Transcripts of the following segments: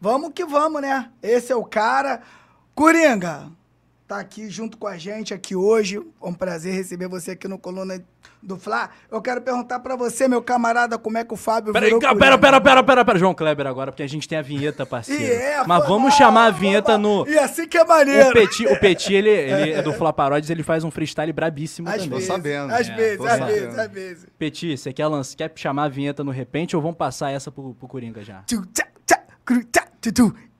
Vamos que vamos, né? Esse é o cara. Coringa, tá aqui junto com a gente aqui hoje. É um prazer receber você aqui no Coluna do Fla. Eu quero perguntar pra você, meu camarada, como é que o Fábio Peraí, virou pera, Coringa. pera, pera, pera, pera, João Kleber agora, porque a gente tem a vinheta, parceiro. E é, Mas pô, vamos ah, chamar a vinheta no... E assim que é maneiro. O Petit, o Petit ele, ele é do Fla Paródias, ele faz um freestyle brabíssimo Às também. vezes, sabendo. às É, vezes, tô às sabendo. vezes, às vezes. Petit, você quer, quer chamar a vinheta no repente ou vamos passar essa pro, pro Coringa já? Tchu, tchá,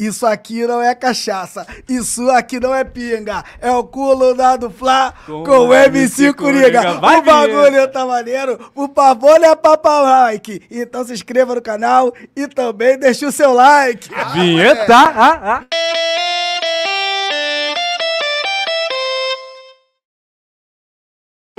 Isso aqui não é cachaça, isso aqui não é pinga, é o culo da do Fla com, Com o o MC MC Coringa. Coringa. Vai, o bagulho tá maneiro, por favor, né, papai like. Então se inscreva no canal e também deixe o seu like. vinheta! Ah, ah.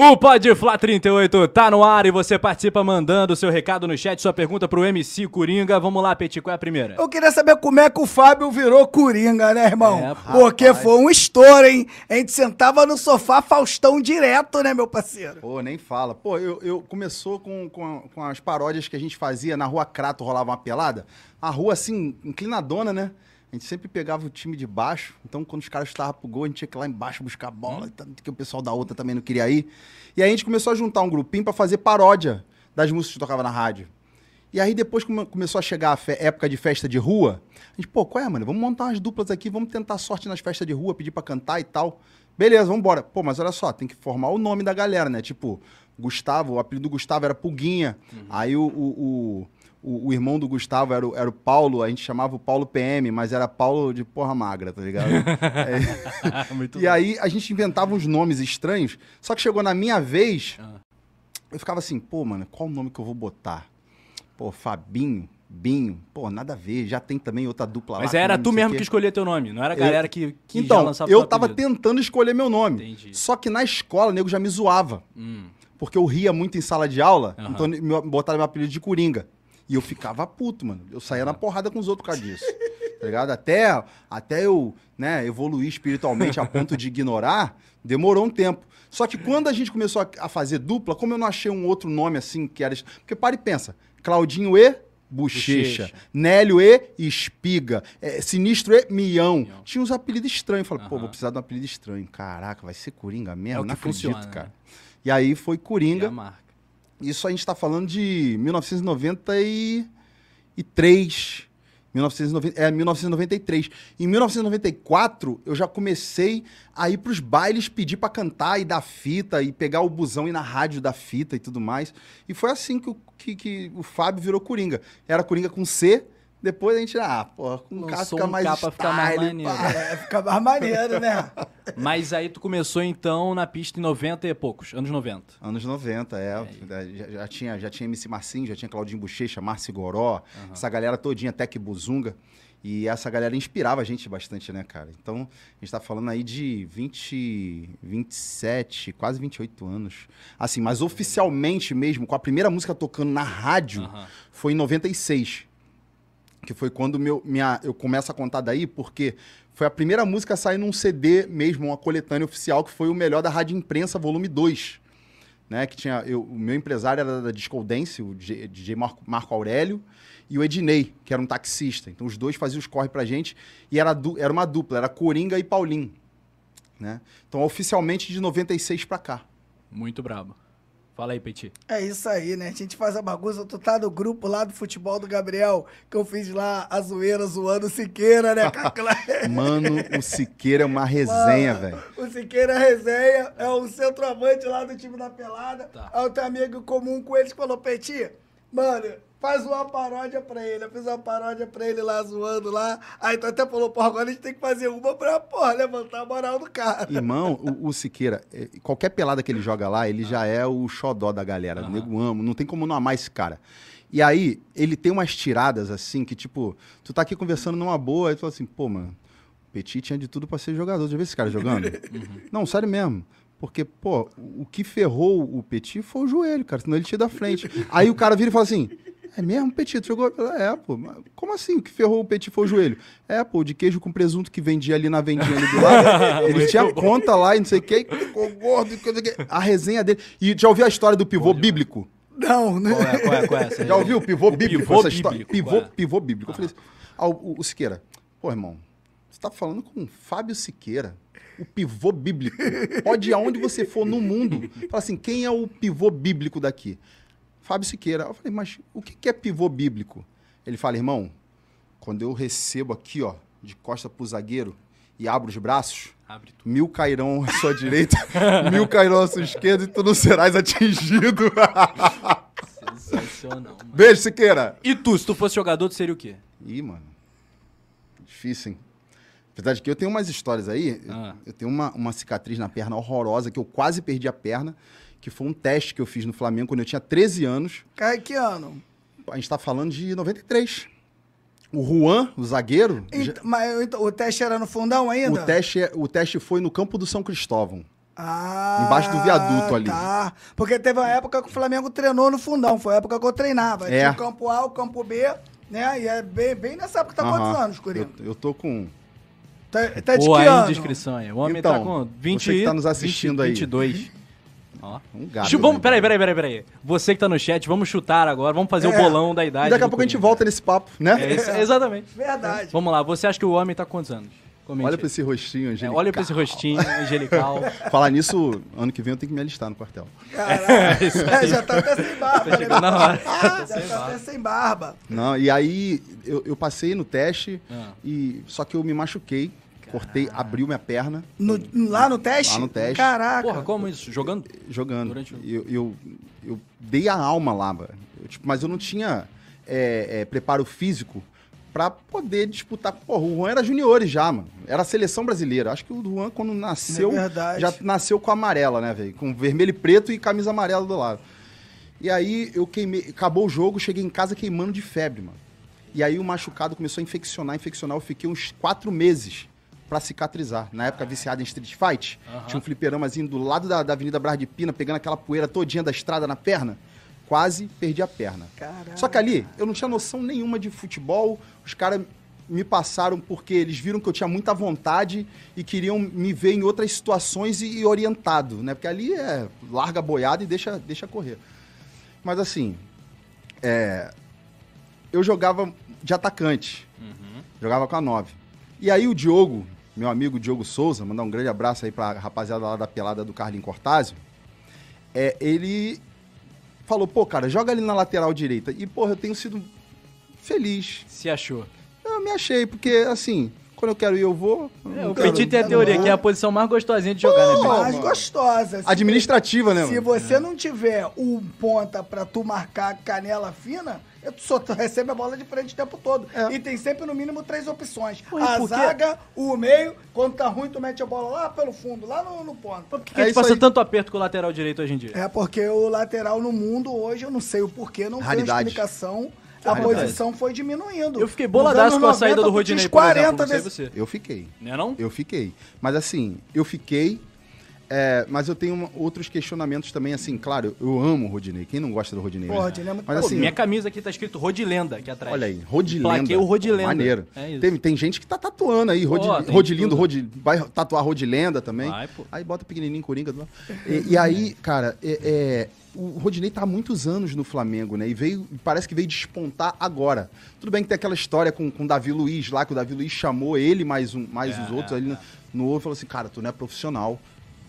O Pode Fla 38 tá no ar e você participa mandando seu recado no chat, sua pergunta pro MC Coringa. Vamos lá, Petit, qual é a primeira? Eu queria saber como é que o Fábio virou Coringa, né, irmão? É. Porque foi um estouro, hein? A gente sentava no sofá Faustão direto, né, meu parceiro? Pô, nem fala. Pô, eu, eu começou com, com, com as paródias que a gente fazia na rua Crato, rolava uma pelada. A rua, assim, inclinadona, né? A gente sempre pegava o time de baixo. Então, quando os caras estavam pro gol, a gente tinha que ir lá embaixo buscar a bola. Tanto que o pessoal da outra também não queria ir. E aí a gente começou a juntar um grupinho pra fazer paródia das músicas que tocava na rádio. E aí, depois come- começou a chegar a época de festa de rua, a gente, pô, qual é, mano? Vamos montar umas duplas aqui, vamos tentar sorte nas festas de rua, pedir pra cantar e tal. Beleza, vamos embora. Pô, mas olha só, tem que formar o nome da galera, né? Tipo, Gustavo, o apelido do Gustavo era Puguinha. Aí o, o, o, o- o irmão do Gustavo era o, era o Paulo, a gente chamava o Paulo PM, mas era Paulo de porra magra, tá ligado? É. E aí a gente inventava uns nomes estranhos, só que chegou na minha vez, Ah. eu ficava assim, pô, mano, qual o nome que eu vou botar? Pô, Fabinho, Binho, pô, nada a ver, já tem também outra dupla lá. Mas era tu mesmo que escolhia teu nome, não era a Eu- galera que, que já Então, lançava eu tava apelido. tentando escolher meu nome. Entendi. Só que na escola, o nego já me zoava. Hum. Porque eu ria muito em sala de aula, Aham. então me botaram meu apelido de Coringa. E eu ficava puto, mano. Eu saía na porrada com os outros por causa disso. tá ligado? Até, até eu né, evoluir espiritualmente a ponto de ignorar, demorou um tempo. Só que quando a gente começou a, a fazer dupla, como eu não achei um outro nome assim que era. Porque para e pensa: Claudinho e. Bochecha. Bochecha. Nélio e Espiga. É, Sinistro e Mião. Mião. Tinha uns apelidos estranhos. Falei, pô, Aham. vou precisar de um apelido estranho. Caraca, vai ser Coringa mesmo? É não acredito, funciona, né? cara. E aí foi E Coringa. a marca. Isso a gente está falando de 1993. 1990, é, 1993. Em 1994, eu já comecei a ir pros bailes, pedir para cantar e dar fita, e pegar o busão e ir na rádio da fita e tudo mais. E foi assim que o, que, que o Fábio virou Coringa. Era Coringa com C, depois a gente, ah, pô, com K Lançou fica mais K pra ficar mais maneiro. pá. É, fica mais maneiro, né? Mas aí tu começou então na pista em 90 e poucos, anos 90. Anos 90, é. Já, já tinha, já tinha MC Marcinho, já tinha Claudinho Bochecha, Márcio Goró, essa galera todinha, Tec Buzunga. E essa galera inspirava a gente bastante, né, cara? Então, a gente tá falando aí de 20, 27, quase 28 anos. Assim, mas oficialmente mesmo, com a primeira música tocando na rádio, Aham. foi em 96. Que foi quando meu, minha, eu começo a contar daí, porque foi a primeira música a sair num CD mesmo, uma coletânea oficial, que foi o melhor da Rádio Imprensa, volume 2. Né, que tinha, eu, o meu empresário era da Disco Dance, o DJ, DJ Marco, Marco Aurélio, e o Ednei, que era um taxista. Então os dois faziam os corre pra gente, e era, du- era uma dupla, era Coringa e Paulinho. Né? Então, oficialmente de 96 pra cá. Muito brabo. Fala aí, Petit. É isso aí, né? A gente faz a bagunça. Tu tá no grupo lá do futebol do Gabriel, que eu fiz lá a zoeira zoando o Siqueira, né? Mano, o Siqueira é uma resenha, velho. O Siqueira Resenha é o centroavante lá do time da pelada. Tá. Aí eu tenho amigo comum com eles que falou, Petit, mano, faz uma paródia pra ele. Eu fiz uma paródia pra ele lá, zoando lá. Aí tu até falou, porra, agora a gente tem que fazer uma pra, porra, levantar a moral do cara. Irmão, o, o Siqueira, é, qualquer pelada que ele joga lá, ele já é o xodó da galera. O Aham. nego ama, não tem como não amar esse cara. E aí, ele tem umas tiradas assim, que tipo, tu tá aqui conversando numa boa, aí tu fala assim, pô, mano, o Petit tinha de tudo pra ser jogador. Já viu esse cara jogando? Não, sério mesmo. Porque, pô, o que ferrou o Petit foi o joelho, cara, senão ele tinha da frente. Aí o cara vira e fala assim. É mesmo, Petit? Jogou? Falei, É, pô. mas Como assim? O que ferrou o Petit foi o joelho? É, pô, de queijo com presunto que vendia ali na vendinha ali do lado. ele tinha conta lá e não sei o que, ficou gordo. e coisa que- A resenha dele. E já ouviu a história do pivô bíblico? Não, né? Qual é, qual é, qual é essa? Já ouviu o pivô bíblico? pivô bíblico, Pivô, é? pivô bíblico. Eu falei assim, ah, o, o Siqueira, pô, irmão, você tá falando com o Fábio Siqueira, o pivô bíblico. Pode ir aonde você for no mundo. Fala assim, quem é o pivô bíblico daqui? Fábio Siqueira. Eu falei, mas o que é pivô bíblico? Ele fala, irmão, quando eu recebo aqui, ó, de costa pro zagueiro e abro os braços, Abre mil cairão à sua direita, mil cairão à sua esquerda e tu não serás atingido. Sensacional, mano. Beijo, Siqueira. E tu, se tu fosse jogador, tu seria o quê? Ih, mano. Difícil, hein? Apesar de que eu tenho umas histórias aí. eu- Ah. Eu, tenho uma, uma cicatriz na perna horrorosa, que eu quase perdi a perna, que foi um teste que eu fiz no Flamengo quando eu tinha 13 anos. Cara, que ano? A gente tá falando de 93. O Juan, o zagueiro, já- mas então, o teste era no fundão ainda? o, teste, é- o teste foi no campo do São Cristóvão. Ah, Embaixo do viaduto ali. Tá. Porque teve uma época que o Flamengo treinou no fundão. Foi a época que eu treinava. É. Tinha o campo A, o campo B, né? E é bem, bem nessa época. Tá quantos Aham. anos, Coringa? Eu, eu tô com. Tá, tá de Ou que aí, ano? indiscrição aí. O homem Então, tá com 20 você que tá nos assistindo 20, aí. 22. Ó. Um gato. Chu- vamos, né? peraí, peraí, peraí, peraí. Você que tá no chat, vamos chutar agora, vamos fazer o É. bolão da E idade. daqui a pouco a gente volta nesse papo, né? É, isso- exatamente. Verdade. Vamos lá, você acha que o homem tá com quantos anos? Comente Olha pra esse rostinho, É, angelical. olha pra esse rostinho angelical. Falar nisso, ano que vem eu tenho que me alistar no quartel. Caraca. É, já tá até sem barba. Tá né? chegando na hora. Já tá até sem barba. Não, e aí eu, eu passei no teste, Ah. e só que eu me machuquei, cortei, abriu minha perna No- lá no teste? Lá no teste. Caraca. Porra, como isso? Jogando? jogando. Durante o- Eu, eu, eu dei a alma lá, mano. Eu, tipo, mas eu não tinha é, é, preparo físico pra poder disputar. Porra, o Juan era juniores já, mano. Era a seleção brasileira. Acho que o Juan, quando nasceu, É já nasceu com amarela, né, velho? Com vermelho e preto e camisa amarela do lado. E aí eu queimei, acabou o jogo, cheguei em casa queimando de febre, mano. E aí o machucado começou a infeccionar, infeccionar. Eu fiquei uns quatro meses pra cicatrizar. Na época, viciado em Street Fight, tinha um fliperamazinho do lado da, da Avenida Brás de Pina, pegando aquela poeira todinha da estrada na perna. Quase perdi a perna. Caraca. Só que ali, eu não tinha noção nenhuma de futebol. Os caras me passaram porque eles viram que eu tinha muita vontade e queriam me ver em outras situações e, e orientado, né? Porque ali é larga boiada e deixa, deixa correr. Mas assim, é, eu jogava de atacante. Jogava com a 9. E aí o Diogo, meu amigo Diogo Souza, mandar um grande abraço aí pra rapaziada lá da pelada do Carlinho Cortázio. É, ele falou, pô, cara, joga ali na lateral direita. E, porra, eu tenho sido feliz. Se achou. Eu me achei, porque, assim, quando eu quero ir, eu vou. É, Não o Petit tem a não teoria vou. que é a posição mais gostosinha de jogar, né, Petit? Mais gostosa. Se- Administrativa, né, Se mano? você não tiver um ponta pra tu marcar canela fina, tu só tu recebe a bola de frente o tempo todo. É. E tem sempre no mínimo três opções. A zaga, o meio, quando tá ruim, tu mete a bola lá pelo fundo, lá no, no ponto. Por que, que É a gente passa aí. tanto aperto com o lateral direito hoje em dia? É porque o lateral no mundo hoje, eu não sei o porquê, não tem Raridade. explicação. A Raridade. posição foi diminuindo. Eu fiquei boladaço com a saída 90, do Rodinei, por exemplo. 40 Não sei desse- você. Eu fiquei. Não é não? Eu fiquei. Mas assim, eu fiquei. é, mas eu tenho outros questionamentos também, assim, claro, eu amo o Rodinei. Quem não gosta do Rodinei? Pô, né? Rodinei é muito Mas assim, Minha camisa aqui tá escrito Rodilenda aqui atrás. olha aí, Rodilenda. Plaquei o Rodilenda. Maneiro. É. Tem, tem gente que tá tatuando aí, tem Rodilindo. Rodi, vai tatuar Rodilenda também. Vai, pô. Aí bota pequenininho Coringa do lado. E, e aí, cara, é, é, o Rodinei tá há muitos anos no Flamengo, né? E veio, parece que veio despontar agora. Tudo bem que tem aquela história com com o Davi Luiz lá, que o Davi Luiz chamou ele mais, um, mais É, os outros é, ali no, no outro e falou assim, cara, tu não é profissional.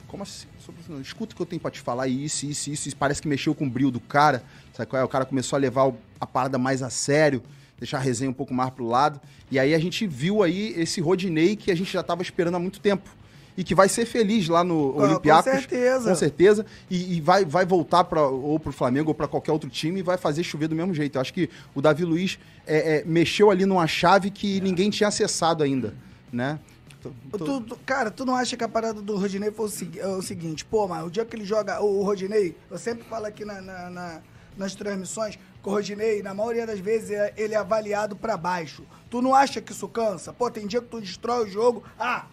Como assim? Sou profissional. Escuta o que eu tenho pra te falar, isso, isso, isso. isso. Parece que mexeu com o brilho do cara. Sabe qual é? O cara começou a levar a parada mais a sério, deixar a resenha um pouco mais pro lado. E aí a gente viu aí esse Rodinei que a gente já tava esperando há muito tempo. E que vai ser feliz lá no Com- Olympiacos. com certeza. Com certeza. E, e vai, vai voltar pra, ou pro Flamengo ou pra qualquer outro time e vai fazer chover do mesmo jeito. Eu acho que o Davi Luiz é, é, mexeu ali numa chave que ninguém tinha acessado ainda, né? Tô- tô- Tu- tu- cara, tu não acha que a parada do Rodinei foi o, é o seguinte, pô, mas o dia que ele joga, o, o Rodinei, eu sempre falo aqui na- na- na- nas transmissões, que o Rodinei, na maioria das vezes, é- ele é avaliado pra baixo. Tu não acha que isso cansa? Pô, tem dia que tu destrói o jogo, ah,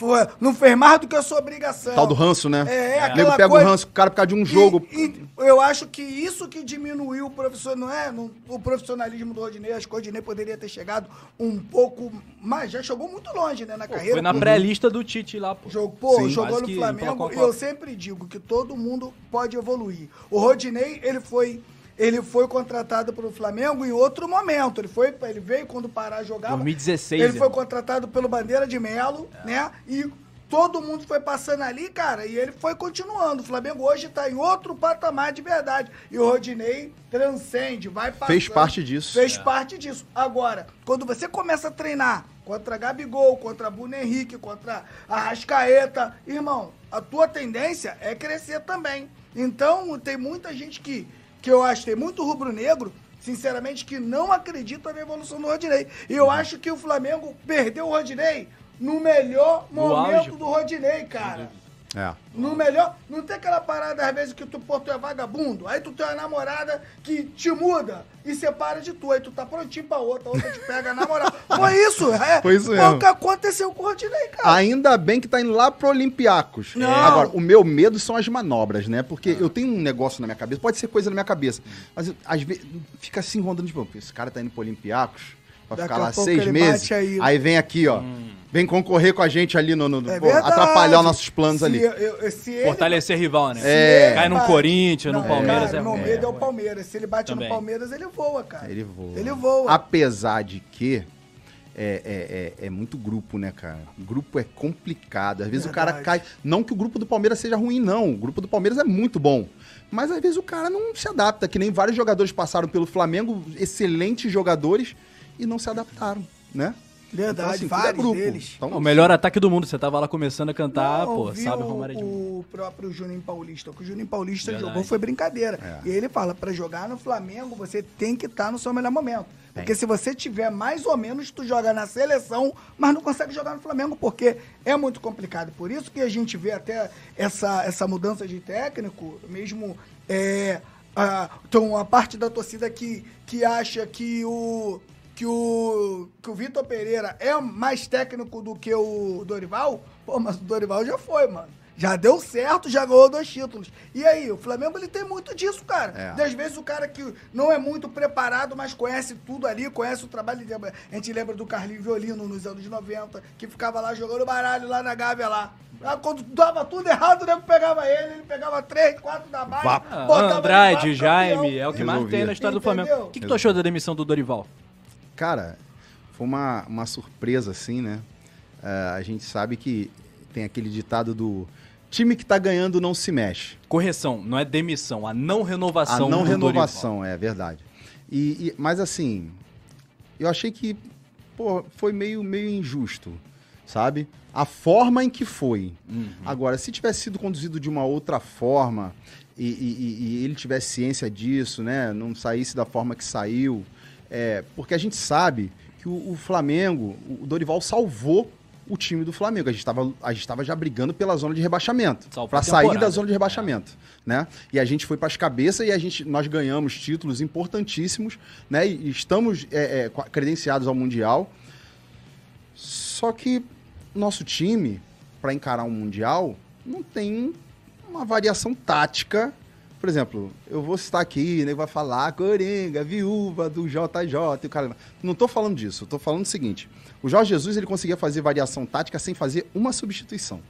foi- não fez mais do que a sua obrigação. Tal do ranço, né? É, é O nego pega coisa- o ranço, o cara por causa de um jogo. E, e eu acho que isso que diminuiu o profissional, não é? No- o profissionalismo do Rodinei. Acho que o Rodinei poderia ter chegado um pouco mais. Já chegou muito longe, né, na Pô, carreira. foi na pré-lista do Tite lá, pô. Jogou, pô, Sim. jogou no Flamengo e eu sempre digo que todo mundo pode evoluir. O Rodinei, ele foi, ele foi contratado pelo Flamengo em outro momento. Ele foi, ele veio quando o Pará jogava. 2016, Ele foi irmão. contratado pelo Bandeira de Melo, né? E todo mundo foi passando ali, cara, e ele foi continuando. O Flamengo hoje tá em outro patamar de verdade. E o Rodinei transcende, vai passando. Fez parte disso. Fez parte disso. Agora, quando você começa a treinar contra Gabigol, contra Bruno Henrique, contra Arrascaeta, irmão, a tua tendência é crescer também. Então, tem muita gente que, que eu acho, tem muito rubro-negro, sinceramente, que não acredita na evolução do Rodinei. E eu acho que o Flamengo perdeu o Rodinei no melhor No momento auge. do Rodinei, cara. É. No melhor. Não tem aquela parada, às vezes, que tu, pô, tu é vagabundo. Aí tu tem uma namorada que te muda e separa de tu. Aí tu tá prontinho pra outra, a outra te pega na moral. Foi isso, é. Foi isso mesmo. o que aconteceu com o Rodinei, cara. Ainda bem que tá indo lá pro Olympiacos. Não. Agora, o meu medo são as manobras, né? Porque eu tenho um negócio na minha cabeça, pode ser coisa na minha cabeça, mas eu, às vezes fica assim rondando, tipo, "Pô, esse cara tá indo pro Olympiacos, vai Daqui ficar a lá pouco seis meses. aí. Aí. vem aqui, ó. Vem concorrer com a gente ali no. no- É pô, verdade. atrapalhar os nossos planos Se ali. eu- eu- se ele- Fortalecer rival, né? ele Cai no Corinthians, no Não, Palmeiras cara, é Meu medo é o Palmeiras. Se ele bate Também. no Palmeiras, ele voa, cara. Ele voa. Ele voa. Apesar de que é, é, é, é muito grupo, né, cara? Grupo é complicado. Às vezes o cara Verdade. cai. Não que o grupo do Palmeiras seja ruim, não. O grupo do Palmeiras é muito bom. Mas às vezes o cara não se adapta, que nem vários jogadores passaram pelo Flamengo, excelentes jogadores, e não se adaptaram, né? Verdade, tudo é vários grupo. deles. Então, O melhor ataque do mundo. Você tava lá começando a cantar, Não, pô, sabe o, Romário de o próprio Juninho Paulista. O que o Juninho Paulista Verdade. jogou foi brincadeira. É. E ele fala, pra jogar no Flamengo, você tem que estar no seu melhor momento. Porque se você tiver mais ou menos, tu joga na seleção, mas não consegue jogar no Flamengo, porque é muito complicado. Por isso que a gente vê até essa, essa mudança de técnico, mesmo é, a, então, a parte da torcida que, que acha que o, que o, que o Vitor Pereira é mais técnico do que o Dorival, pô, mas o Dorival já foi, mano. Já deu certo, já ganhou dois títulos. E aí, o Flamengo ele tem muito disso, cara. É. Às vezes o cara que não é muito preparado, mas conhece tudo ali, conhece o trabalho. dele. A gente lembra do Carlinho Violino nos anos 90, que ficava lá jogando baralho lá na Gávea lá. Lá, quando dava tudo errado, o nego pegava ele, ele pegava três, quatro da base. Ah, Andrade, Jaime, é o que mais tem na história do Entendeu? Flamengo. O que, que tu achou da demissão do Dorival? Cara, foi uma, uma surpresa, assim, né? Ah, a gente sabe que tem aquele ditado do time que tá ganhando não se mexe. Correção, não é demissão, a não renovação. A não renovação, é verdade. E, e- mas assim, eu achei que pô, foi meio, meio injusto, sabe? A forma em que foi. Agora, se tivesse sido conduzido de uma outra forma e, e- e- e ele tivesse ciência disso, né? Não saísse da forma que saiu. É, porque a gente sabe que o, o Flamengo, o Dorival salvou o time do Flamengo. A gente estava a gente tava já brigando pela zona de rebaixamento. Para sair da zona de rebaixamento, né? E a gente foi para as cabeças e a gente, nós ganhamos títulos importantíssimos, né? E estamos é, é, credenciados ao Mundial. Só que nosso time, para encarar um Mundial, não tem uma variação tática. Por exemplo, eu vou citar aqui, né, vai falar Coringa, viúva do JJ, e o cara... Não tô falando disso, eu tô falando o seguinte. O Jorge Jesus, ele conseguia fazer variação tática sem fazer uma substituição,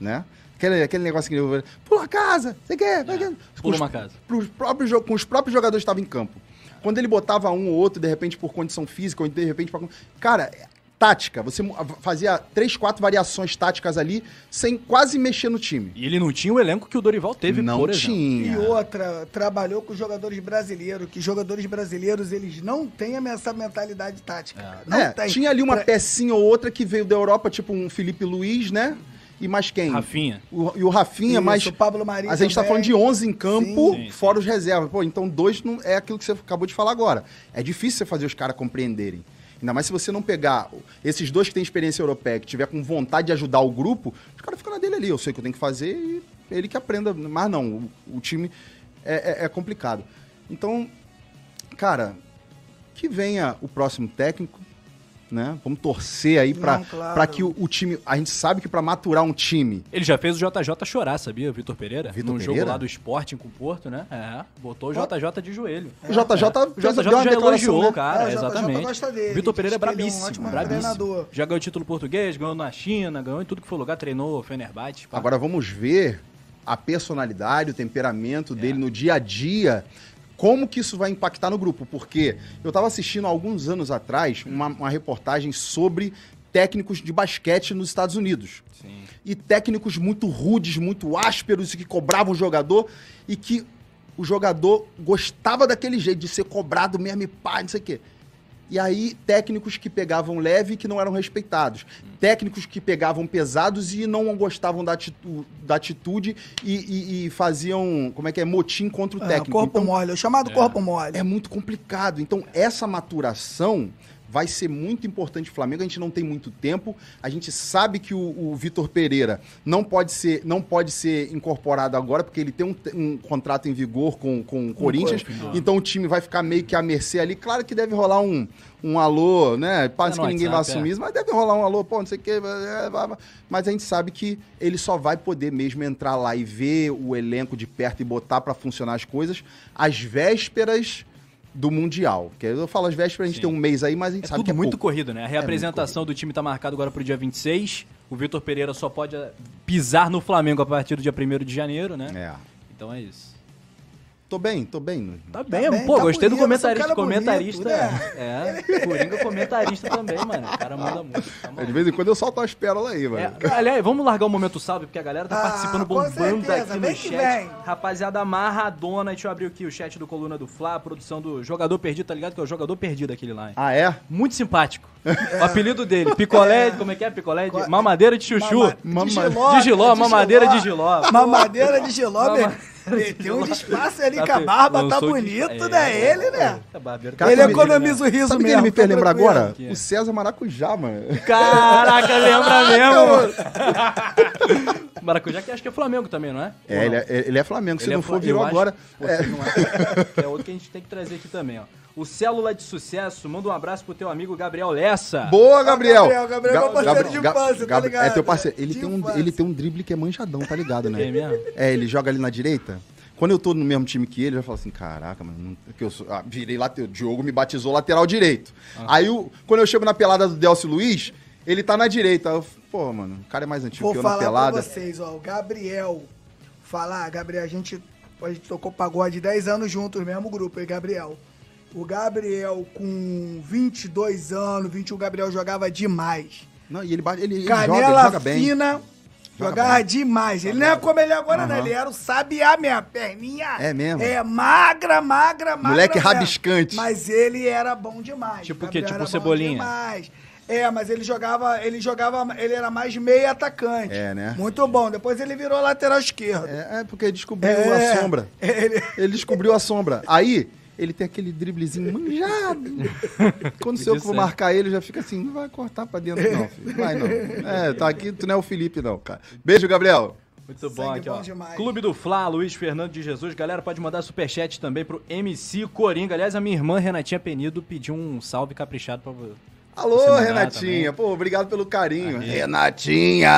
né? Aquele, aquele negócio que ele... Pula a casa, você quer? Vai quer?" Pula Com os- uma casa. pros próprios, com os próprios jogadores que estavam em campo. Quando ele botava um ou outro, de repente, por condição física, ou de repente... Pra... Cara, é- tática. Você mu- fazia três, quatro variações táticas ali, sem quase mexer no time. E ele não tinha o elenco que o Dorival teve, não por exemplo. E tinha. outra, trabalhou com jogadores brasileiros, que jogadores brasileiros, eles não têm essa mentalidade tática. cara. Não É, tem. tinha ali uma Pra- pecinha ou outra que veio da Europa, tipo um Felipe Luiz, né? E mais quem? Rafinha. O, e o Rafinha, Isso, mas o Pablo Marinho a gente tá também. falando de 11 em campo, Sim, sim. fora os reservas. Pô, então dois não é aquilo que você acabou de falar agora. É difícil você fazer os caras compreenderem. Ainda mais se você não pegar esses dois que têm experiência europeia, que tiver com vontade de ajudar o grupo, os caras ficam na dele ali. Eu sei o que eu tenho que fazer e ele que aprenda. Mas não, o, o time é, é- é complicado. Então, cara, que venha o próximo técnico, né? Vamos torcer aí pra, Não, claro. que o, o time. A gente sabe que pra maturar um time. Ele já fez o JJ chorar, sabia, o Vitor Pereira? Vitor Num jogo Pereira? lá do Sporting com o Porto, né? É, botou o JJ de joelho. O JJ, O fez, JJ uma já elogiou né? o cara, É, o JJ exatamente. gosta dele, Vitor Pereira é é um brabíssimo, ótimo brabíssimo. Já ganhou título português, ganhou na China, ganhou em tudo que foi lugar, treinou Fenerbahçe. pá. Agora vamos ver a personalidade, o temperamento dele no dia a dia. Como que isso vai impactar no grupo? Porque eu estava assistindo há alguns anos atrás uma, uma reportagem sobre técnicos de basquete nos Estados Unidos. Sim. E técnicos muito rudes, muito ásperos, que cobravam o jogador e que o jogador gostava daquele jeito, de ser cobrado mesmo e pá, não sei o quê. E aí, técnicos que pegavam leve e que não eram respeitados. Técnicos que pegavam pesados e não gostavam da, atitu- da atitude e, e- e faziam, como é que é, motim contra o É, técnico. corpo Então, mole, o chamado corpo mole. é muito complicado. Então, essa maturação vai ser muito importante pro Flamengo. A gente não tem muito tempo. A gente sabe que o, o Vitor Pereira não pode ser não pode ser incorporado agora, porque ele tem um, um contrato em vigor com, com o Corinthians. corpo, Então o time vai ficar meio que à mercê ali. Claro que deve rolar um, um alô, né? Parece É que ninguém vai WhatsApp, assumir isso, mas deve rolar um alô, pô, não sei o quê. é, vai, vai. Mas a gente sabe que ele só vai poder mesmo entrar lá e ver o elenco de perto e botar pra funcionar as coisas às vésperas do Mundial. Que eu falo às vésperas, a gente Sim. tem um mês aí, mas a gente É sabe tudo que é muito pouco. corrido, né? A reapresentação do time tá marcado agora pro dia 26. O Vitor Pereira só pode eh, pisar no Flamengo a partir do dia 1 de janeiro, né? É. Então é isso. Tô bem, tô bem. Tá bem, bem, pô, tá gostei do bonito, você é um comentarista. comentarista, bonito, é. Coringa comentarista também, mano. O cara manda muito. Tá De maluco. vez em quando eu solto umas pérolas aí, mano. É, aliás, vamos largar o momento salve, porque a galera tá Ah, participando, bombando certeza, aqui no chat. vem. Rapaziada amarradona, deixa eu abrir aqui o chat do Coluna do Fla, produção do Jogador Perdido, tá ligado? Que é o Jogador Perdido aquele lá. hein? Ah, é? Muito simpático. O apelido dele, picolé, como é que é? Picolé de mamadeira de chuchu. Mama- Mama- Giló, de giló, mamadeira de giló. Mamadeira de giló, Mama- meu. Meteu um espaço ali Tá com a fe- barba, tá bonito, é, né? é, Ele, né? é, barbeiro Cara, Ele economiza o riso Sabe mesmo. ele me fez tá lembrar agora? É? O César Maracujá, mano. Caraca, lembra mesmo? Maracujá que acho que é Flamengo também, não é? É, não? ele é, ele é Flamengo. Se Ele é não for, virou agora. Pô, é, é outro que a gente tem que trazer aqui também, ó. O Célula de Sucesso, manda um abraço pro teu amigo Gabriel Lessa. Boa, Gabriel! Gabriel, Gabriel é meu parceiro de infância, tá ligado? É teu parceiro. Ele, De tem um, ele tem um drible que é manjadão, tá ligado, né? É mesmo? É, ele joga ali na direita. Quando eu tô no mesmo time que ele, eu já falo assim, caraca, mano, não, que eu sou, ah, virei lateral. O Diogo me batizou lateral direito. Ah. Aí, o, quando eu chego na pelada do Delcio Luiz, ele tá na direita. Eu, pô, mano, o cara é mais antigo Vou que eu na falar pelada. pra vocês, ó. O Gabriel. Falar, Gabriel, a gente, a gente tocou pagode 10 anos juntos, mesmo grupo, e Gabriel. O Gabriel, com 22 anos, 21, o Gabriel jogava demais. Não, e ele, bate, ele, ele joga, ele Canela joga bem. fina, Joga jogava bem. demais. Ele não é como ele é agora, né? Aham. Ele era o sabiá, minha perninha. É mesmo? É magra, magra, magra. Moleque mesmo. rabiscante. Mas ele era bom demais. Tipo o quê? Tipo era o bom Cebolinha? demais. É, mas ele jogava, ele jogava, ele era mais meio atacante. É, né? Muito bom. Depois ele virou lateral esquerdo. É, é porque descobriu É. a sombra. Ele, Ele descobriu a sombra. Aí, ele tem aquele driblezinho manjado. Quando sou eu que vou Podia ser. marcar ele, já fica assim, não vai cortar pra dentro não, filho. Vai não. É, tá aqui, tu não é o Felipe não, cara. Beijo, Gabriel. Muito bom Sangue aqui, bom ó. demais. Clube do Fla, Luiz Fernando de Jesus. Galera, pode mandar superchat também pro MC Coringa. Aliás, a minha irmã Renatinha Penido pediu um salve caprichado pra você. Alô, Renatinha. Pô, obrigado pelo carinho. Aí. Renatinha!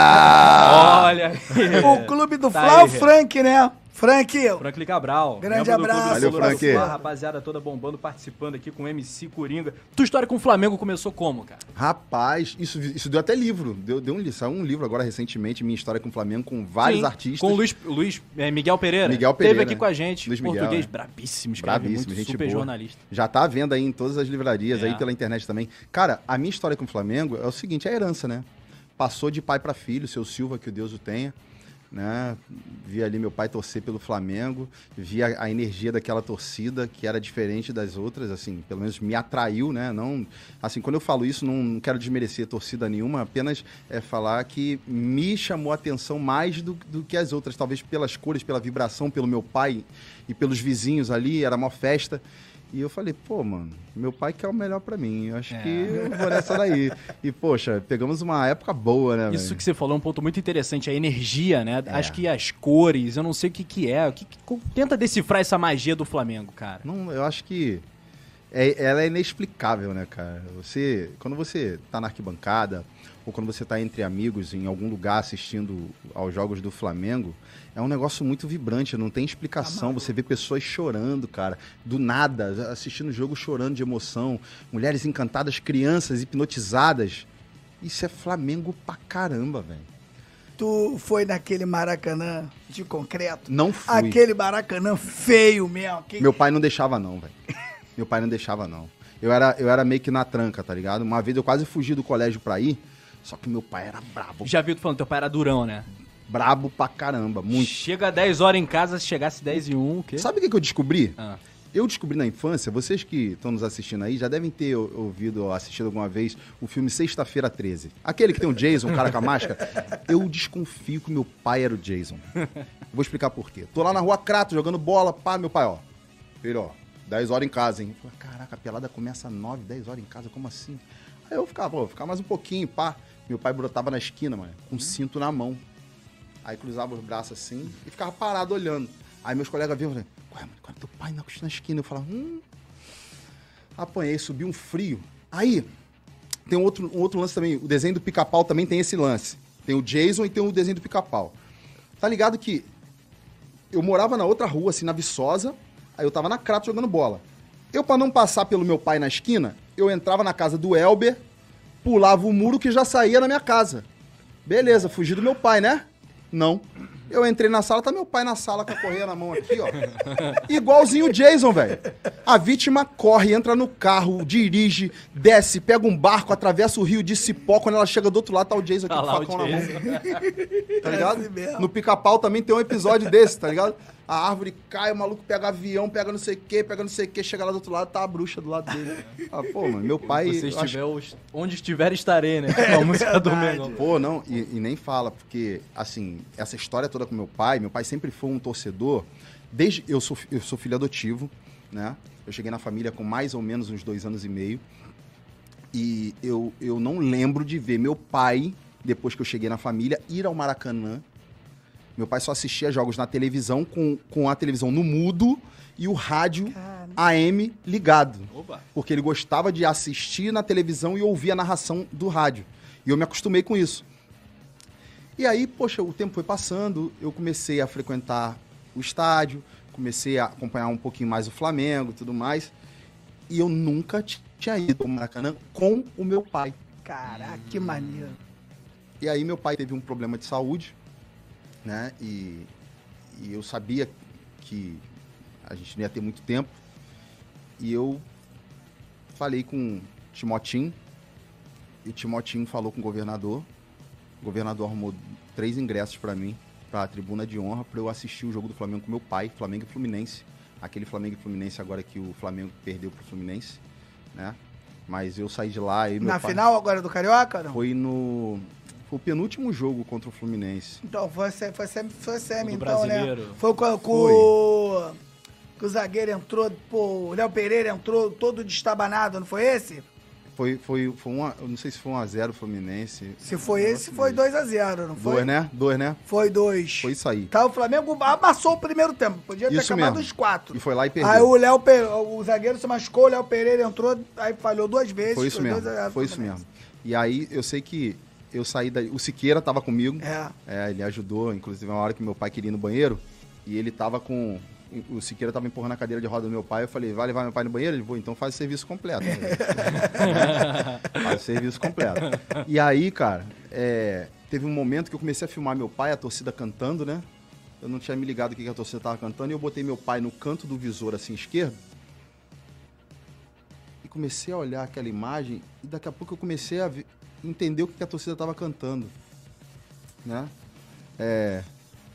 Olha aí. o clube do Tá Fla, aí, o Frank, né? Frank, Franklin Cabral. Grande abraço, do Valeu, Frank. Fla, rapaziada toda bombando, participando aqui com o MC Coringa. Tua história com o Flamengo começou como, cara? Rapaz, isso, isso deu até livro. Deu, deu um, saiu um livro agora recentemente, Minha História com o Flamengo, com vários Sim, artistas. Com o Luiz, Luiz é, Miguel Pereira. Miguel Teve Pereira. aqui com a gente. Luiz Miguel, português é. brabíssimo, escreve Bravíssimo, muito, gente super boa. jornalista. Já tá à venda aí em todas as livrarias, É. aí pela internet também. Cara, a minha história com o Flamengo é o seguinte, é herança, né? Passou de pai para filho, seu Silva, que o Deus o tenha. Né? Vi ali meu pai torcer pelo Flamengo, vi a, a energia daquela torcida que era diferente das outras, assim, pelo menos me atraiu, né? Não, assim, quando eu falo isso, não, não quero desmerecer torcida nenhuma, apenas é falar que me chamou a atenção mais do, do que as outras, talvez pelas cores, pela vibração, pelo meu pai e pelos vizinhos ali, era uma festa. E eu falei, pô, mano, meu pai quer o melhor pra mim. Eu acho É. que eu vou nessa daí. E, poxa, pegamos uma época boa, né, Isso velho? que você falou é um ponto muito interessante, a energia, né? É. Acho que as cores, eu não sei o que que é. O que, que- tenta decifrar essa magia do Flamengo, cara. Não, eu acho que é, ela é inexplicável, né, cara? Você, quando você tá na arquibancada ou quando você tá entre amigos em algum lugar assistindo aos jogos do Flamengo, é um negócio muito vibrante, não tem explicação. você vê pessoas chorando, cara, do nada, assistindo o jogo chorando de emoção, mulheres encantadas, crianças hipnotizadas. Isso é Flamengo pra caramba, velho. Tu foi naquele Maracanã de concreto? Não fui. Aquele Maracanã feio mesmo. que- Meu pai não deixava, não, velho. Meu pai não deixava, não. Eu era, eu era meio que na tranca, tá ligado? Uma vez eu quase fugi do colégio pra ir, só que meu pai era brabo. Já viu tu falando, teu pai era durão, né? Brabo pra caramba, muito. Chega 10 horas em casa, se chegasse 10 e 1, o quê? Sabe o que, que eu descobri? Ah. Eu descobri na infância, vocês que estão nos assistindo aí já devem ter ou- ouvido ou assistido alguma vez o filme Sexta-feira 13. Aquele que tem o Jason, o cara com a máscara. Eu desconfio que meu pai era o Jason. Vou explicar por quê. Tô lá na rua Crato jogando bola, pá, meu pai, ó. Filho, ó, 10 horas em casa, hein? Eu falei, Caraca, a pelada começa às 9, 10 horas em casa, como assim? Aí eu ficava, pô, vou ficar mais um pouquinho, pá. Meu pai brotava na esquina, mano, com um cinto na mão. Aí cruzava os braços assim e ficava parado olhando. Aí meus colegas viam e falaram, ué, mano, quando teu pai na, na esquina? Eu falava, hum. Apanhei, subi um frio. Aí, tem um outro, um outro lance também. O desenho do pica-pau também tem esse lance. Tem o Jason e tem o desenho do pica-pau. Tá ligado que eu morava na outra rua, assim, na Viçosa. Aí eu tava na Crato jogando bola. Eu, pra não passar pelo meu pai na esquina, eu entrava na casa do Elber, pulava o muro que já saía na minha casa. Beleza, fugi do meu pai, né? Não. Eu entrei na sala, tá meu pai na sala com a correia na mão aqui, ó. Igualzinho o Jason, velho. A vítima corre, entra no carro, dirige, desce, pega um barco, atravessa o rio de Cipó. Quando ela chega do outro lado, tá o Jason aqui Tá com o o facão na mão. Tá ligado? assim. No pica-pau também tem um episódio desse, tá ligado? A árvore cai, o maluco pega avião, pega não sei o quê, pega não sei o quê, chega lá do outro lado, tá a bruxa do lado dele. Ah, pô, mano, meu pai. Se acho- estiver, os- onde estiver, estarei, né? Com a música do. Mengão. Pô, não, e, e nem fala, porque, assim, essa história toda com meu pai, meu pai sempre foi um torcedor, desde, eu sou, eu sou filho adotivo, né, eu cheguei na família com mais ou menos uns dois anos e meio, e eu, eu não lembro de ver meu pai, depois que eu cheguei na família, ir ao Maracanã, meu pai só assistia jogos na televisão, com, com a televisão no mudo e o rádio Cara, AM ligado Opa. porque ele gostava de assistir na televisão e ouvir a narração do rádio. E eu me acostumei com isso. E aí, poxa, o tempo foi passando, eu comecei a frequentar o estádio, comecei a acompanhar um pouquinho mais o Flamengo e tudo mais. E eu nunca tinha ido ao Maracanã com o meu pai. caraca, que maneiro. E aí meu pai teve um problema de saúde, né? E, e eu sabia que a gente não ia ter muito tempo. E eu falei com o Timotim, e o Timotim falou com o governador. O governador arrumou três ingressos para mim, para a tribuna de honra, para eu assistir o jogo do Flamengo com meu pai, Flamengo e Fluminense. Aquele Flamengo e Fluminense agora que o Flamengo perdeu pro Fluminense, né? Mas eu saí de lá e Na pai... final agora do Carioca, não? Foi no. Foi o penúltimo jogo contra o Fluminense. Então, foi, foi, semi, foi semi, então, brasileiro. né? Foi com, com o... Que o zagueiro entrou, pô, o Léo Pereira entrou todo destabanado, não foi esse? Foi, foi, foi uma. Eu não sei se foi um a 0 Fluminense. Se foi esse, foi 2x0, não foi? Dois, né? Dois, né? Foi dois. Foi isso aí. Tá, o Flamengo amassou o primeiro tempo. Podia ter Isso acabado mesmo. os quatro. E foi lá e perdeu. Aí o Léo o zagueiro se machucou, o Léo Pereira entrou, aí falhou duas vezes. Foi isso mesmo. 2 a 0 Foi isso mesmo. E aí eu sei que eu saí daí. O Siqueira tava comigo. É. É, ele ajudou, inclusive, uma hora que meu pai queria ir no banheiro. E ele tava com. O Siqueira tava empurrando a cadeira de roda do meu pai. Eu falei, vai levar meu pai no banheiro? Ele, vou, então faz o serviço completo. faz o serviço completo. E aí, cara, é, teve um momento que eu comecei a filmar meu pai, a torcida cantando, né? Eu não tinha me ligado o que que a torcida tava cantando. E eu botei meu pai no canto do visor, assim, esquerdo. E comecei a olhar aquela imagem. E daqui a pouco eu comecei a ver- entender o que a torcida tava cantando. Né? É,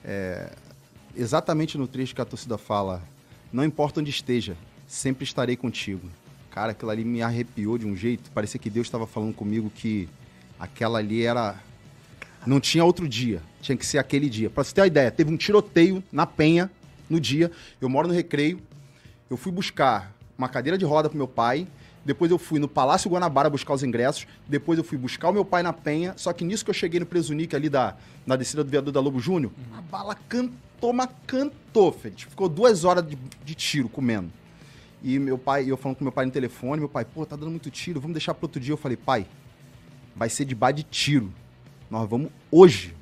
é, exatamente no trecho que a torcida fala: Não importa onde esteja, sempre estarei contigo. Cara, aquilo ali me arrepiou de um jeito. Parecia que Deus estava falando comigo que aquela ali era. Não tinha outro dia, tinha que ser aquele dia. Pra você ter uma ideia, teve um tiroteio na Penha no dia. Eu moro no Recreio. Eu fui buscar uma cadeira de roda pro meu pai. Depois eu fui no Palácio Guanabara buscar os ingressos. Depois eu fui buscar o meu pai na Penha. Só que nisso que eu cheguei no Presunique ali da, na descida do viaduto da Lobo Júnior, a bala cantou, mas cantou, Felipe. Ficou duas horas de, de tiro comendo. E meu pai, eu falando com meu pai no telefone, meu pai, pô, tá dando muito tiro, vamos deixar pro outro dia. Eu falei, pai, vai ser de bar de tiro. Nós vamos hoje.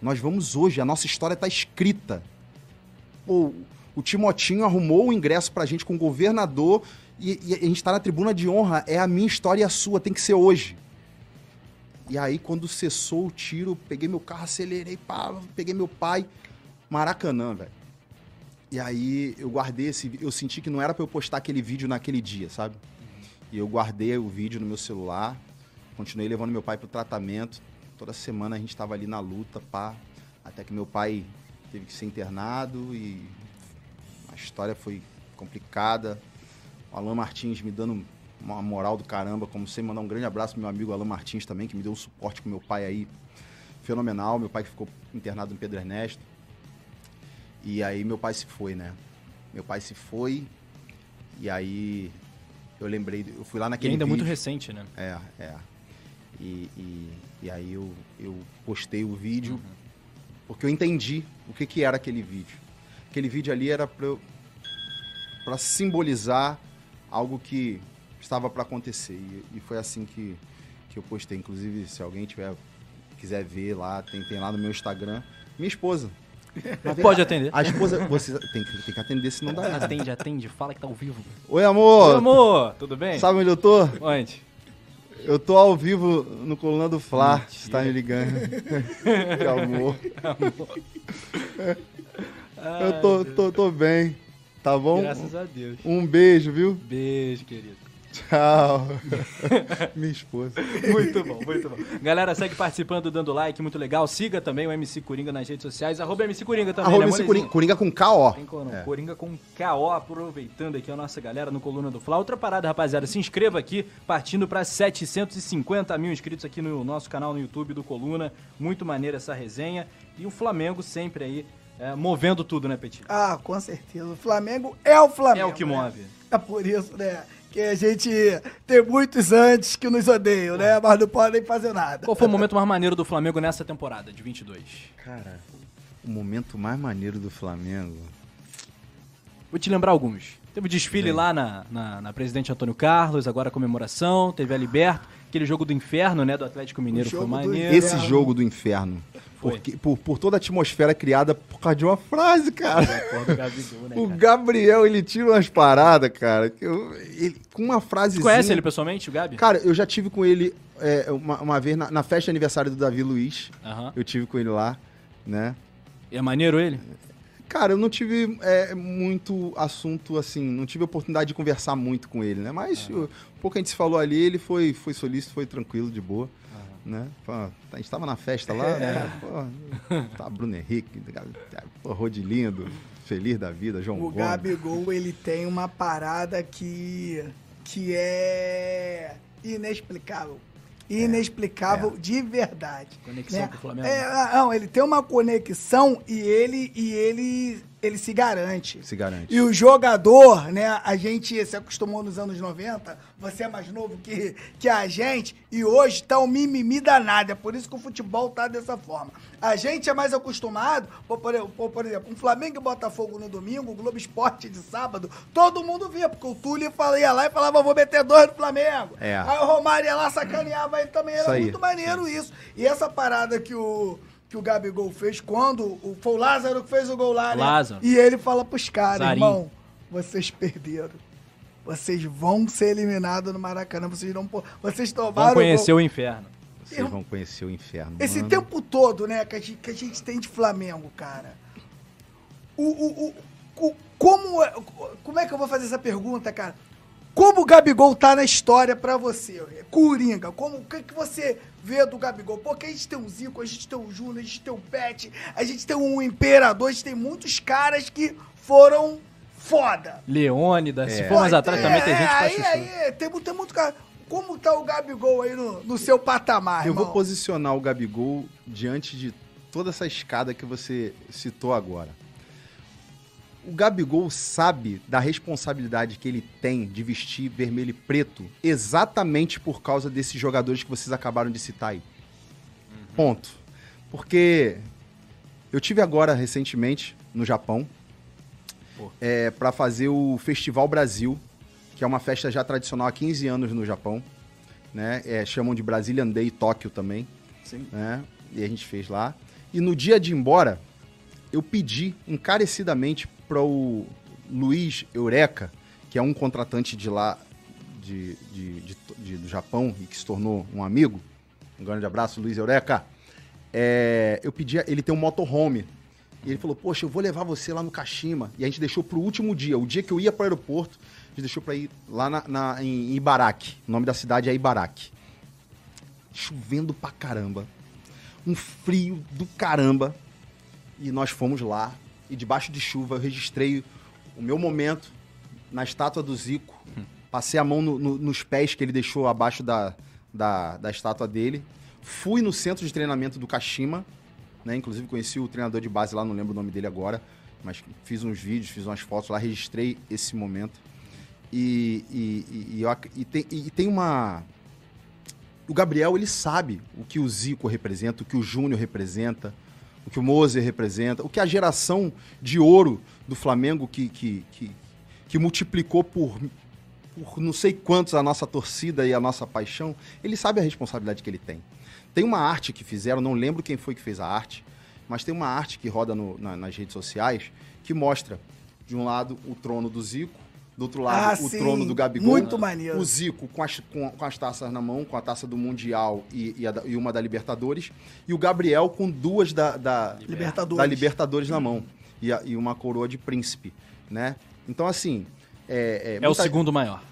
Nós vamos hoje, a nossa história tá escrita. Pô, o Timotinho arrumou o ingresso pra gente com o governador e, e a gente tá na tribuna de honra. É a minha história e a sua, tem que ser hoje. E aí, quando cessou o tiro, peguei meu carro, acelerei, pá, peguei meu pai. Maracanã, velho. E aí eu guardei esse eu senti que não era pra eu postar aquele vídeo naquele dia, sabe? E eu guardei o vídeo no meu celular, continuei levando meu pai pro tratamento. Toda semana a gente tava ali na luta, pá, até que meu pai teve que ser internado e a história foi complicada. O Alan Martins me dando uma moral do caramba, como sempre, mandar um grande abraço pro meu amigo Alan Martins também, que me deu um suporte com meu pai aí fenomenal. Meu pai que ficou internado no Pedro Ernesto. E aí meu pai se foi, né? Meu pai se foi. E aí eu lembrei, eu fui lá E naquele ainda vídeo. muito recente, né? É, é. E, e, e aí eu, eu postei o vídeo porque eu entendi o que, que era aquele vídeo. Aquele vídeo ali era pra, eu- pra simbolizar algo que estava para acontecer. E, e foi assim que, que eu postei. Inclusive, se alguém tiver quiser ver lá, tem, tem lá no meu Instagram. Minha esposa. Vem Pode atender. A esposa, você tem que, tem que atender, senão dá errado. Atende, atende, fala que tá ao vivo. Oi, amor! Oi, amor, tudo bem? Sabe onde eu tô? Onde? Eu tô ao vivo no Coluna do Fla. Mentira. Você tá me ligando. que amor. Eu tô, tô, tô bem. Tá bom? Graças a Deus. Um beijo, viu? Beijo, querido. Tchau. Minha esposa. Muito bom, muito bom. Galera, segue participando, dando like, muito legal. Siga também o MC Coringa nas redes sociais. Arroba MC Coringa também, Arroba né, MC? Coringa, Coringa com K.O. É. Coringa com KO, aproveitando aqui a nossa galera no Coluna do Fla. Outra parada, rapaziada, se inscreva aqui, partindo para 750 mil inscritos aqui no nosso canal no YouTube do Coluna. Muito maneira essa resenha. E o Flamengo sempre aí é, movendo tudo, né, Petit? Ah, com certeza. O Flamengo é o Flamengo. É o que né? move. É por isso, né? Que a gente tem muitos antes que nos odeiam, né? Mas não podem fazer nada. Qual foi o momento mais maneiro do Flamengo nessa temporada de 22? Cara, o momento mais maneiro do Flamengo. Vou te lembrar alguns. Teve o desfile lá na, na, na Presidente Antônio Carlos, agora a comemoração. Teve a Liberto, aquele jogo do inferno, né? Do Atlético Mineiro foi maneiro. Esse jogo do inferno. Porque, por, por toda a atmosfera criada por causa de uma frase, cara. Gabigol, né, O cara? Gabriel, ele tira umas paradas, cara. eu- ele, com uma frase. Você conhece ele pessoalmente, o Gabi? Cara, eu já tive com ele é, uma, uma vez na, na festa de aniversário do Davi Luiz. Eu tive com ele lá, né? E é maneiro ele? Cara, eu não tive é, muito assunto assim, não tive oportunidade de conversar muito com ele, né? Mas o pouco que a gente se falou ali, ele foi, foi solícito, foi tranquilo, de boa. Né? Pô, a gente tava na festa lá, né? Pô, tá Bruno Henrique, pô, Rodilindo, feliz da vida, João O Gomes. Gabigol, ele tem uma parada que, que é inexplicável. Inexplicável de verdade. Conexão né? com o Flamengo. É, ah, não, ele tem uma conexão e ele, e ele, ele se garante. Se garante. E o jogador, né? A gente se acostumou nos anos 90, você é mais novo que, que a gente, e hoje tá um mimimi danado. É por isso que o futebol tá dessa forma. A gente é mais acostumado, por, por, por- exemplo, um Flamengo e Botafogo no domingo, o Globo Esporte de sábado, todo mundo via, porque o Túlio ia lá e falava, vou meter dois no Flamengo. É. Aí o Romário ia lá, sacaneava ele também. Era muito maneiro isso. E essa parada que o. Que o Gabigol fez quando o, foi o Lázaro que fez o gol lá, né? Lázaro. E ele fala pros caras, irmão, vocês perderam. Vocês vão ser eliminados no Maracanã. Vocês não Vocês tomaram. Vamos conhecer gol. o inferno. Vocês vão conhecer o inferno. Esse mano. tempo todo, né, que a, gente, que a gente tem de Flamengo, cara. O, o, o, o- como, é- como é que eu vou fazer essa pergunta, cara? Como o Gabigol tá na história pra você? Coringa, como, o que, que você vê do Gabigol? Porque a gente tem o Zico, a gente tem o Júnior, a gente tem o Pet, a gente tem o Imperador, a gente tem muitos caras que foram foda. Leônidas, se É. for mais atrás é, também tem é, gente pra aí, chuchu. aí, tem, tem muito cara. Como tá o Gabigol aí no, no seu patamar, Eu irmão? vou posicionar o Gabigol diante de toda essa escada que você citou agora. O Gabigol sabe da responsabilidade que ele tem de vestir vermelho e preto exatamente por causa desses jogadores que vocês acabaram de citar aí. Ponto. Porque eu tive agora recentemente no Japão é, para fazer o Festival Brasil, que é uma festa já tradicional há 15 anos no Japão. Né? É, chamam de Brazilian Day Tóquio também. Sim. Né? E a gente fez lá. E no dia de ir embora, eu pedi encarecidamente para o Luiz Eureka, que é um contratante de lá, de, de, de- de- do Japão, e que se tornou um amigo. Um grande abraço, Luiz Eureka. É, eu pedi, ele tem um motorhome. E ele falou, poxa, eu vou levar você lá no Kashima. E a gente deixou pro último dia, o dia que eu ia pro aeroporto, a gente deixou pra ir lá na, na- em Ibaraki. O nome da cidade é Ibaraki. Chovendo pra caramba. Um frio do caramba. E nós fomos lá. E debaixo de chuva eu registrei o meu momento na estátua do Zico. Passei a mão no- no- nos pés que ele deixou abaixo da, da, da estátua dele. Fui no centro de treinamento do Kashima. Né? Inclusive conheci o treinador de base lá, não lembro o nome dele agora. Mas fiz uns vídeos, fiz umas fotos lá, registrei esse momento. E, e, e, e tem, e tem uma. O Gabriel, ele sabe o que o Zico representa, o que o Júnior representa, o que o Moser representa, o que a geração de ouro do Flamengo que, que, que, que multiplicou por, por não sei quantos a nossa torcida e a nossa paixão. Ele sabe a responsabilidade que ele tem. Tem uma arte que fizeram, não lembro quem foi que fez a arte, mas tem uma arte que roda no- na- nas redes sociais que mostra, de um lado, o trono do Zico, do outro lado, Ah, o sim. trono do Gabigol. Muito maneiro. O Zico com as, com, com as taças na mão, com a taça do Mundial e, e, a e uma da Libertadores. E o Gabriel com duas da, da, Libertadores. da Libertadores na mão. E, a- e uma coroa de príncipe, né? Então, assim... É, É o muita- segundo maior.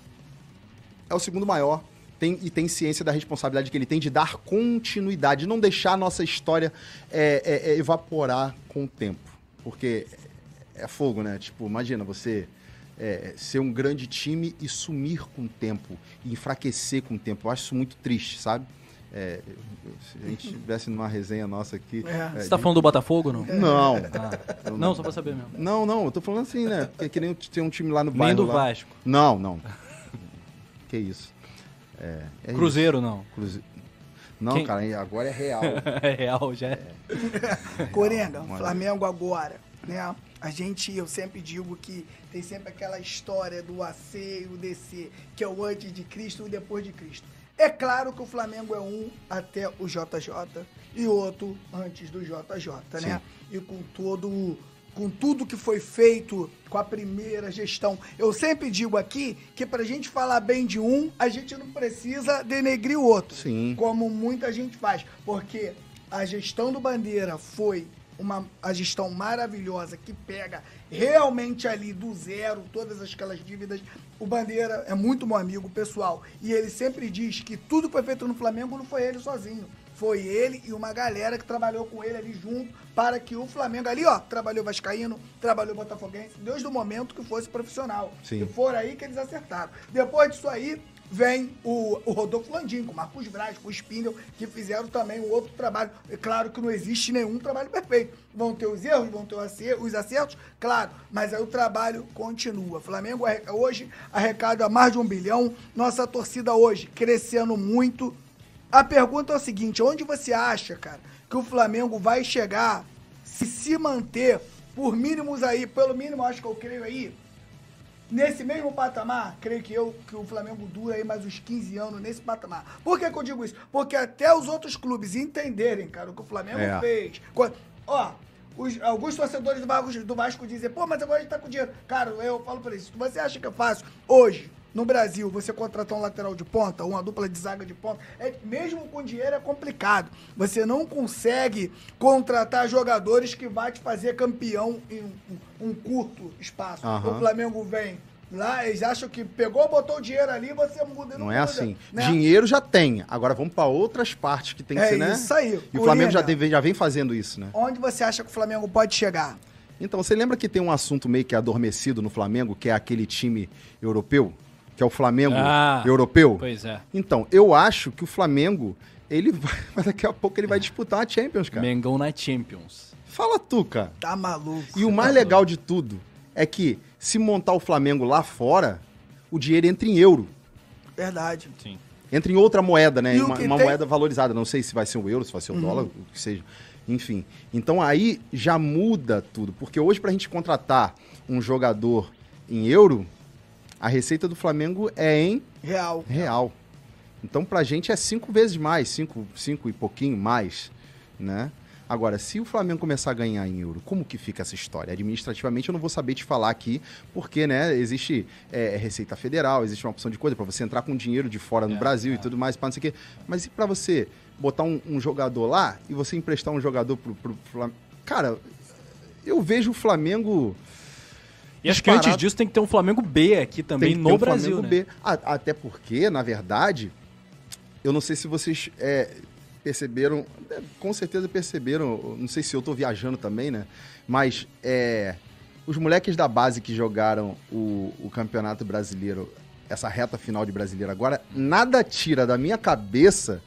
é o segundo maior. Tem, e tem ciência da responsabilidade que ele tem de dar continuidade, de não deixar a nossa história é, é, é, evaporar com o tempo. Porque é fogo, né? Tipo, imagina você é, ser um grande time e sumir com o tempo, e enfraquecer com o tempo. Eu acho isso muito triste, sabe? É, se a gente estivesse numa resenha nossa aqui. É. Você tá falando do Botafogo ou não? Não. Ah. Eu Não, só pra saber mesmo. Não, não, eu tô falando assim, né? Porque que nem tem um time lá no Nem bairro. do lá. Vasco. Não, não. que isso. É, é Cruzeiro, não. isso. Cruze- Não, Quem- cara, agora é real. É real, já é. Coringa, Mano. Flamengo agora, né? A gente, eu sempre digo que tem sempre aquela história do AC e o DC, que é o antes de Cristo e o depois de Cristo. É claro que o Flamengo é um até o JJ e outro antes do JJ, né? E com todo com tudo que foi feito com a primeira gestão. Eu sempre digo aqui que pra gente falar bem de um, a gente não precisa denegrir o outro Sim. como muita gente faz, porque a gestão do Bandeira foi uma a gestão maravilhosa que pega realmente ali do zero todas aquelas dívidas. O Bandeira é muito meu amigo pessoal e ele sempre diz que tudo que foi feito no Flamengo não foi ele sozinho. Foi ele e uma galera que trabalhou com ele ali junto para que o Flamengo ali, ó, trabalhou Vascaíno, trabalhou Botafoguense, desde o momento que fosse profissional. Sim. E foram aí que eles acertaram. Depois disso aí, vem o, o Rodolfo Landim, com o Marcos Braz, com o Spindle, que fizeram também um outro trabalho. É claro que não existe nenhum trabalho perfeito. Vão ter os erros, vão ter os acer- os acertos, claro, mas aí o trabalho continua. Flamengo hoje arrecada mais de um bilhão, nossa torcida hoje crescendo muito. A pergunta é o seguinte, onde você acha, cara, que o Flamengo vai chegar se se manter por mínimos aí, pelo mínimo acho que eu creio aí, Nesse mesmo patamar, creio que eu que o Flamengo dura aí mais uns 15 anos nesse patamar. Por que, que eu digo isso? Porque até os outros clubes entenderem, cara, o que o Flamengo É. fez. Ó, os- alguns torcedores do Vasco, do Vasco dizem, pô, mas agora a gente tá com dinheiro. Cara, eu falo pra eles, se você acha que é fácil, hoje, no Brasil, você contratar um lateral de ponta, uma dupla de zaga de ponta, é, mesmo com dinheiro é complicado. Você não consegue contratar jogadores que vai te fazer campeão em um, um curto espaço. Aham. O Flamengo vem lá, eles acham que pegou, botou o dinheiro ali, você muda. Não é muda, assim. né? Dinheiro já tem. Agora vamos para outras partes que tem que É ser, né? isso aí. E o Flamengo já, teve- já vem fazendo isso, né? Onde você acha que o Flamengo pode chegar? Então, você lembra que tem um assunto meio que adormecido no Flamengo, que é aquele time europeu? Que é o Flamengo Ah, europeu? Pois é. Então, eu acho que o Flamengo, ele vai, mas daqui a pouco ele vai disputar a Champions, cara. Mengão na Champions. Fala tu, cara. Tá maluco. E o mais legal de tudo é que se montar o Flamengo lá fora, o dinheiro entra em euro. Verdade. Sim. Entra em outra moeda, né? Uma, uma tem- moeda valorizada. Não sei se vai ser o euro, se vai ser o dólar, o que seja. Enfim. Então aí já muda tudo. Porque hoje, pra gente contratar um jogador em euro, a receita do Flamengo é em Real. real. Então pra gente é cinco vezes mais, cinco, cinco e pouquinho mais, né? Agora, se o Flamengo começar a ganhar em euro, como que fica essa história? Administrativamente eu não vou saber te falar aqui, porque, né, existe é, Receita Federal, existe uma opção de coisa para você entrar com dinheiro de fora no É, Brasil é. e tudo mais, para não sei o quê. Mas e para você botar um, um jogador lá e você emprestar um jogador pro, pro Flamengo? Cara, eu vejo o Flamengo E acho que antes disso tem que ter um Flamengo B aqui também Tem que no ter um Brasil, Flamengo né? B. Até porque, na verdade, eu não sei se vocês é, perceberam, é, com certeza perceberam, não sei se eu tô viajando também, né? Mas é, os moleques da base que jogaram o, o Campeonato Brasileiro, essa reta final de Brasileiro agora, nada tira da minha cabeça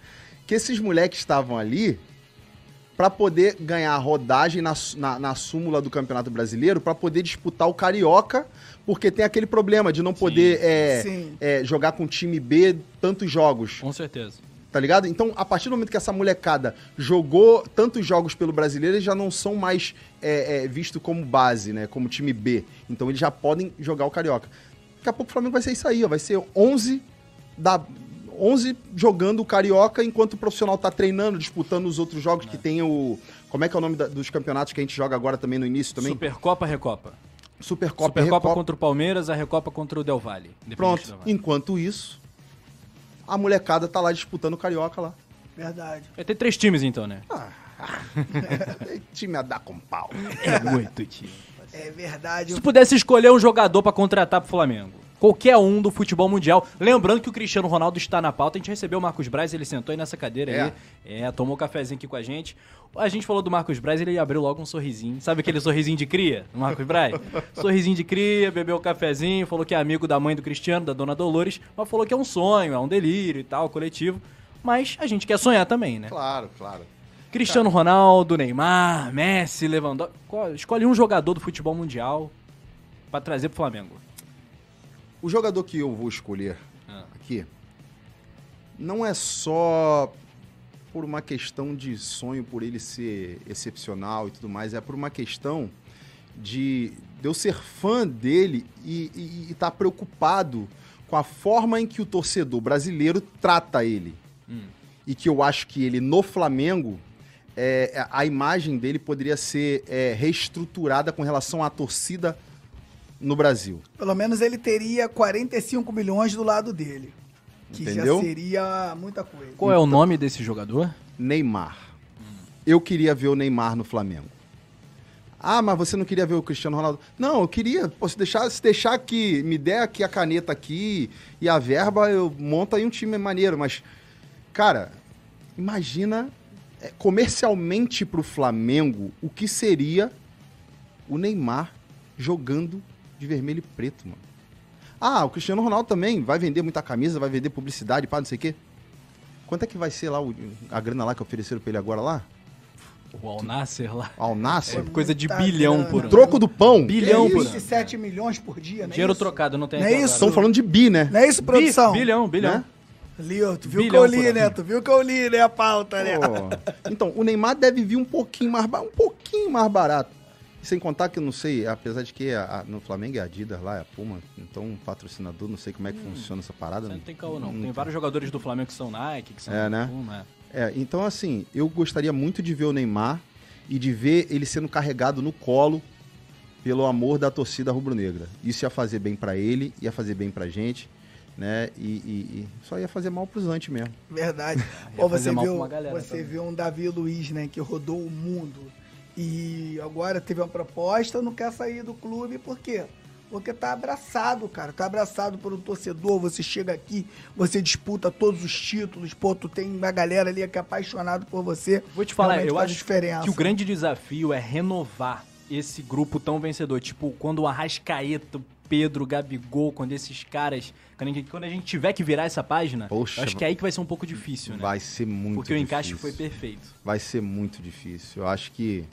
que esses moleques estavam ali para poder ganhar rodagem na, na, na súmula do Campeonato Brasileiro, para poder disputar o Carioca, porque tem aquele problema de não poder é, Sim. é, jogar com o time B tantos jogos, Com certeza. tá ligado? Então, a partir do momento que essa molecada jogou tantos jogos pelo Brasileiro, eles já não são mais é, é, vistos como base, né? Como time B. Então, eles já podem jogar o Carioca. Daqui a pouco o Flamengo vai ser isso aí, ó. Vai ser 11 da... 11 jogando o Carioca enquanto o profissional tá treinando, disputando os outros jogos que tem o. Como é que é o nome da- dos campeonatos que a gente joga agora também no início também? Supercopa, Recopa. Supercopa, Supercopa Recopa. contra o Palmeiras, a Recopa contra o Del Valle. Pronto. Del Valle. Enquanto isso, a molecada tá lá disputando o Carioca lá. Verdade. Vai ter três times então, né? time a dar com pau. É muito time. É verdade. Se pudesse escolher um jogador pra contratar pro Flamengo, qualquer um do futebol mundial, lembrando que o Cristiano Ronaldo está na pauta, a gente recebeu o Marcos Braz, ele sentou aí nessa cadeira É. aí, é, tomou um cafezinho aqui com a gente. A gente falou do Marcos Braz, ele abriu logo um sorrisinho. Sabe aquele sorrisinho de cria, do Marcos Braz? sorrisinho de cria, bebeu um cafezinho, falou que é amigo da mãe do Cristiano, da dona Dolores, mas falou que é um sonho, é um delírio e tal, coletivo. Mas a gente quer sonhar também, né? Claro, claro. Cristiano Ronaldo, Neymar, Messi, Lewandowski. Escolhe um jogador do futebol mundial pra trazer pro Flamengo. O jogador que eu vou escolher Ah. aqui não é só por uma questão de sonho, por ele ser excepcional e tudo mais, é por uma questão de, de eu ser fã dele e estar preocupado com a forma em que o torcedor brasileiro trata ele. Hum. E que eu acho que ele, no Flamengo, é, a imagem dele poderia ser é, reestruturada com relação à torcida no Brasil. Pelo menos ele teria 45 milhões do lado dele. Que Entendeu? já seria muita coisa. Qual é o nome desse jogador? Neymar. Eu queria ver o Neymar no Flamengo. Ah, mas você não queria ver o Cristiano Ronaldo? Não, eu queria. Pô, se deixar, se deixar aqui, me der aqui a caneta aqui e a verba, eu monto aí um time maneiro. Mas, cara, imagina é, comercialmente pro Flamengo o que seria o Neymar jogando de vermelho e preto, mano. Ah, o Cristiano Ronaldo também vai vender muita camisa, vai vender publicidade, pá, não sei o quê. Quanto é que vai ser lá o- a grana lá que ofereceram pra ele agora lá? O Al Nasser lá. Ao Nasser? É coisa de Muita bilhão grana. por ano. Troco do pão? Bilhão é por isso, ano. 7 milhões por dia, né? Dinheiro isso? trocado, não tem Não é isso? Estão falando de bi, né? Não é isso, produção? Bi- Bilhão, bilhão. Né? Lio, tu viu Bilhão que eu por li, né? Tu viu que eu li, né? A pauta, né? Pô. Então, o Neymar deve vir um pouquinho mais barato. Um pouquinho mais barato. E sem contar que eu não sei, apesar de que a- a- no Flamengo é a Adidas lá, é a Puma, então um patrocinador, não sei como é que funciona essa parada. Não tem caô, não. Hum, Tem vários jogadores do Flamengo que são Nike, que são É, né? Puma, É, então assim, eu gostaria muito de ver o Neymar e de ver ele sendo carregado no colo pelo amor da torcida rubro-negra. Isso ia fazer bem pra ele, ia fazer bem pra gente, né? E, e- e só ia fazer mal pros antes mesmo. Verdade. Pô, você viu, você também. viu um Davi Luiz, né? Que rodou o mundo. E agora teve uma proposta, não quer sair do clube, por quê? Porque tá abraçado, cara. Tá abraçado por um torcedor. Você chega aqui, você disputa todos os títulos. Pô, tu tem uma galera ali que é apaixonado por você. Vou te falar, Realmente eu faz acho diferença. que o grande desafio é renovar esse grupo tão vencedor. Tipo, quando o Arrascaeta, o Pedro, Gabigol, quando esses caras. Quando a, gente, quando a gente tiver que virar essa página, Poxa, eu acho que é aí que vai ser um pouco difícil, né? Vai ser muito Porque o encaixe difícil. foi perfeito. vai ser muito difícil. Eu acho que.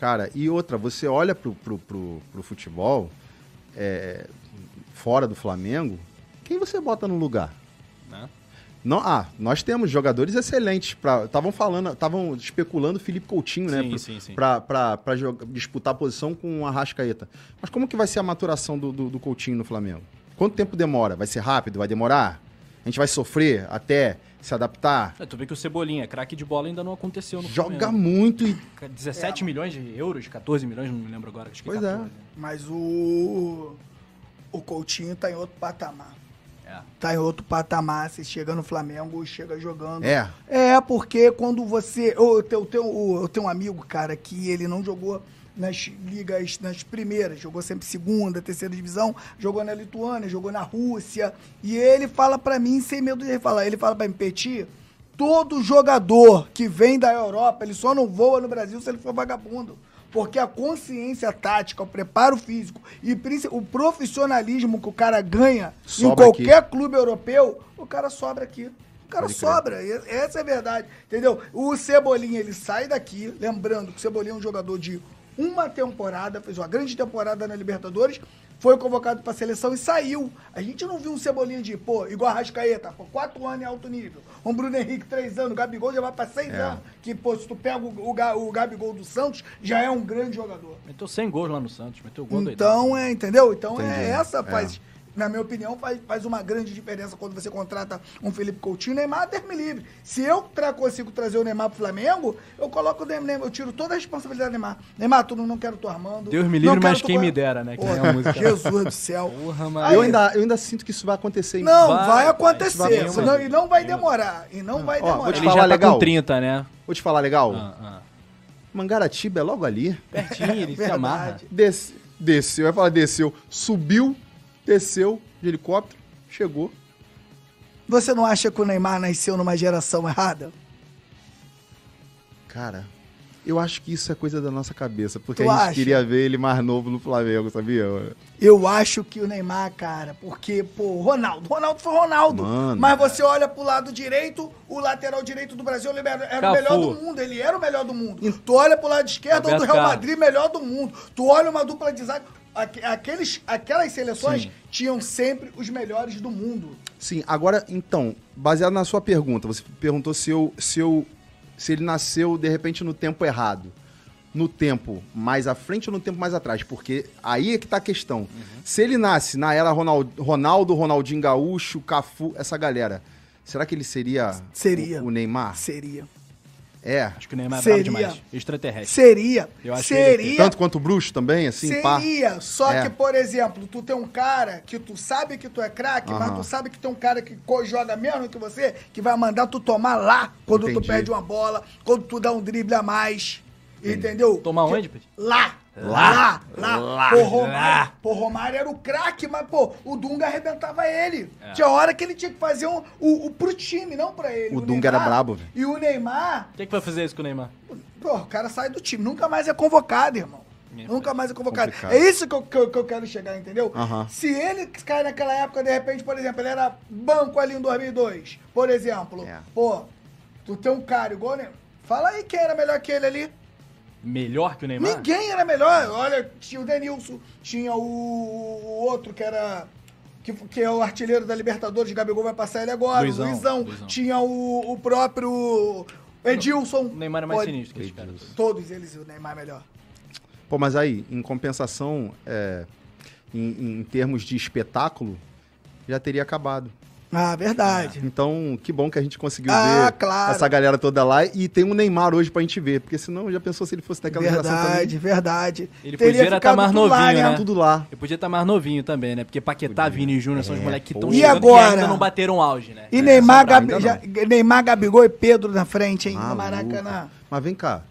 Cara, e outra, você olha pro, pro, pro, pro futebol, é, fora do Flamengo, quem você bota no lugar? Né? Não, ah, nós temos jogadores excelentes. Estavam falando, estavam especulando Felipe Coutinho, né? Sim, pra- sim, sim. Pra, pra, pra jogar- disputar a posição com o Arrascaeta. Mas como que vai ser a maturação do, do, do Coutinho no Flamengo? Quanto tempo demora? Vai ser rápido? Vai demorar? A gente vai sofrer até se adaptar? É, tu vê que o Cebolinha, craque de bola, ainda não aconteceu no Joga Flamengo. muito e 17 milhões de euros, 14 milhões, não me lembro agora. Acho que Pois é. 14. Mas o. O Coutinho tá em outro patamar. É. Tá em outro patamar. Você chega no Flamengo, chega jogando. É. É, porque quando você. Eu, eu, tenho, eu tenho- eu tenho um amigo, cara, que ele não jogou nas ligas, nas primeiras, jogou sempre segunda, terceira divisão, jogou na Lituânia, jogou na Rússia. E ele fala pra mim, sem medo de falar, ele fala pra mim, Petit, todo jogador que vem da Europa, ele só não voa no Brasil se ele for vagabundo. Porque a consciência tática, o preparo físico e o profissionalismo que o cara ganha em Sobra qualquer clube europeu, o cara sobra aqui. O cara Pode crer. sobra. E Essa é a verdade. Entendeu? O Cebolinha, ele sai daqui, lembrando que o Cebolinha é um jogador de uma temporada, fez uma grande temporada na Libertadores, foi convocado pra seleção e saiu. A gente não viu um Cebolinha de, pô, igual a Rascaeta, pô, quatro anos em alto nível. Um Bruno Henrique, três anos. O Gabigol já vai pra seis É. anos. Que, pô, se tu pega o, o, o Gabigol do Santos, já é um grande jogador. Meteu 100 gols lá no Santos, meteu gol. Então, é, entendeu? Então, Entendi. é essa É. na minha opinião, faz, faz uma grande diferença quando você contrata um Felipe Coutinho. Neymar, Deus me livre. Se eu tra consigo trazer o Neymar pro Flamengo, eu coloco o Neymar, eu tiro toda a responsabilidade do Neymar. Neymar, tu não, não quero tu armando. Deus me livre, mas quem me dera, né? Que nem a música. Jesus do céu. Porra, Aí- eu ainda, eu ainda sinto que isso vai acontecer. em- Não, Vai, vai, vai, acontecer. vai senão- mesmo. e não vai demorar. E não vai Ó, vou demorar. te Ele falar já tá legal. com 30, né? Vou te falar legal. Ah, ah. Mangaratiba é logo ali. Pertinho, ele se amarra. Des- desceu, vai falar desceu. Subiu, desceu de helicóptero, chegou. Você não acha que o Neymar nasceu numa geração errada? Cara, eu acho que isso é coisa da nossa cabeça, porque Tu a gente acha? queria ver ele mais novo no Flamengo, sabia? Eu acho que o Neymar, cara, porque, pô, Ronaldo, Ronaldo foi Ronaldo. Mano. mas você olha pro lado direito, o lateral direito do Brasil ele era, o melhor do mundo, ele era o melhor do mundo. Tu olha pro lado esquerdo, o do Real. Madrid, melhor do mundo. Tu olha uma dupla de zaga, aqueles, aquelas seleções Sim. tinham sempre os melhores do mundo. Sim, agora, então, baseado na sua pergunta, você perguntou se eu, se eu se ele nasceu de repente no tempo errado. No tempo mais à frente ou no tempo mais atrás? Porque aí é que tá a questão. Se ele nasce na era Ronaldo, Ronaldo, Ronaldinho Gaúcho, Cafu, essa galera, será que ele seria, Seria. O, o Neymar? Seria. É. Acho que o Neymar é Seria. bravo demais. Extraterrestre. Seria. Eu acho que ele- seria. Tanto quanto o Bruxo também, assim, pá. Seria, só É. que, por exemplo, tu tem um cara que tu sabe que tu é craque, mas Aham. tu sabe que tem um cara que joga menos que você, que vai mandar tu tomar lá quando tu Entendi. perde uma bola, quando tu dá um drible a mais. Entendeu? Tomar Que- onde, Petit? Lá. Lá, lá, Pô, Romário, pô, Romário era o craque, mas, pô, o Dunga arrebentava ele. É. Tinha hora que ele tinha que fazer um, o, o pro time, não pra ele. O Dunga era Neymar- brabo, velho. E o Neymar, O que, que vai fazer isso com o Neymar? Pô, o cara sai do time, nunca mais é convocado, irmão. É, nunca mais é convocado. complicado. É isso que eu, que, eu, que eu quero chegar, entendeu? Se ele cai naquela época, de repente, por exemplo, ele era banco ali em 2002, por exemplo. É. Pô, tu tem um cara igual, né? Fala aí quem era melhor que ele ali. Melhor que o Neymar? Ninguém era melhor. Olha, tinha o Denilson, tinha o, o outro que era. Que, que é o artilheiro da Libertadores, Gabigol vai passar ele agora, Luizão, o Luizão. Luizão. Tinha o, o próprio Edilson. O Neymar é mais sinistro que esse cara. Todos eles, o Neymar é melhor. Pô, mas aí, em compensação, é, em, em termos de espetáculo, já teria acabado. Ah, verdade. Então, que bom que a gente conseguiu Ah, ver claro. essa galera toda lá e tem um Neymar hoje pra gente ver, porque senão já pensou se ele fosse daquela geração Verdade, também? verdade. Ele Teria podia estar ficado mais tudo lá, novinho, né? Tudo lá. Eu podia estar mais novinho também, né? Porque Paquetá, Vini e Júnior são os É, moleques que estão. E chegando agora? que ainda não bateram auge, né? E É, Neymar, Gabi, já- Neymar, Gabigol e Pedro na frente, hein? No Maracanã. Mas vem cá,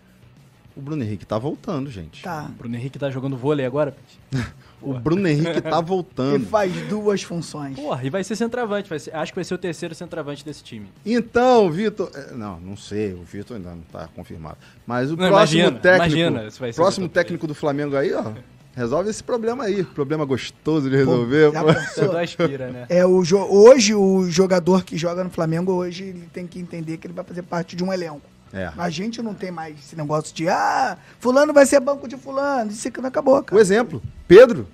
o Bruno Henrique tá voltando, gente. Tá. O Bruno Henrique tá jogando vôlei agora, Pete. O Bruno Henrique tá E voltando. faz duas funções. Porra, e vai ser centroavante. Vai ser, acho que vai ser o terceiro centroavante desse time. Então, Vitor. é, Não, não sei, o Vitor ainda não tá confirmado. Mas o Não, próximo imagina, técnico. imagina se vai ser o próximo técnico do Flamengo aí, ó. Resolve esse problema aí. Problema gostoso de resolver. já pô. pensou? Aspira, né? É, o jo- hoje o jogador que joga no Flamengo, hoje ele tem que entender que ele vai fazer parte de um elenco. É. A gente não tem mais esse negócio de, ah, fulano vai ser banco de fulano. Isso aqui não acabou, O cara. exemplo, Pedro.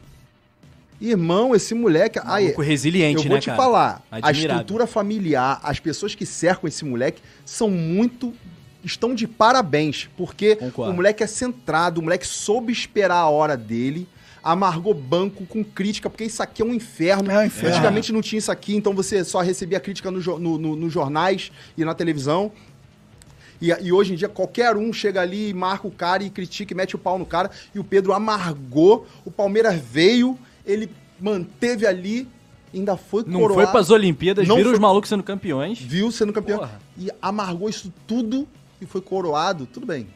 Irmão, esse moleque. Aí, Maluco resiliente, eu vou né, te cara? falar, a Admirável. estrutura familiar, as pessoas que cercam esse moleque são muito. estão de parabéns, porque Concordo. o moleque é centrado, o moleque soube esperar a hora dele, amargou banco com crítica, porque isso aqui é um inferno. É um inferno. Antigamente não tinha isso aqui, então você só recebia crítica no, no- no- nos jornais e na televisão. E, e hoje em dia qualquer um chega ali, marca o cara e critica e mete o pau no cara. E o Pedro amargou, o Palmeiras veio, ele manteve ali, ainda foi Não coroado. foi pras Olimpíadas, Não viram foi- os malucos sendo campeões. Viu sendo campeão. Porra. E amargou isso tudo e foi coroado. Tudo bem.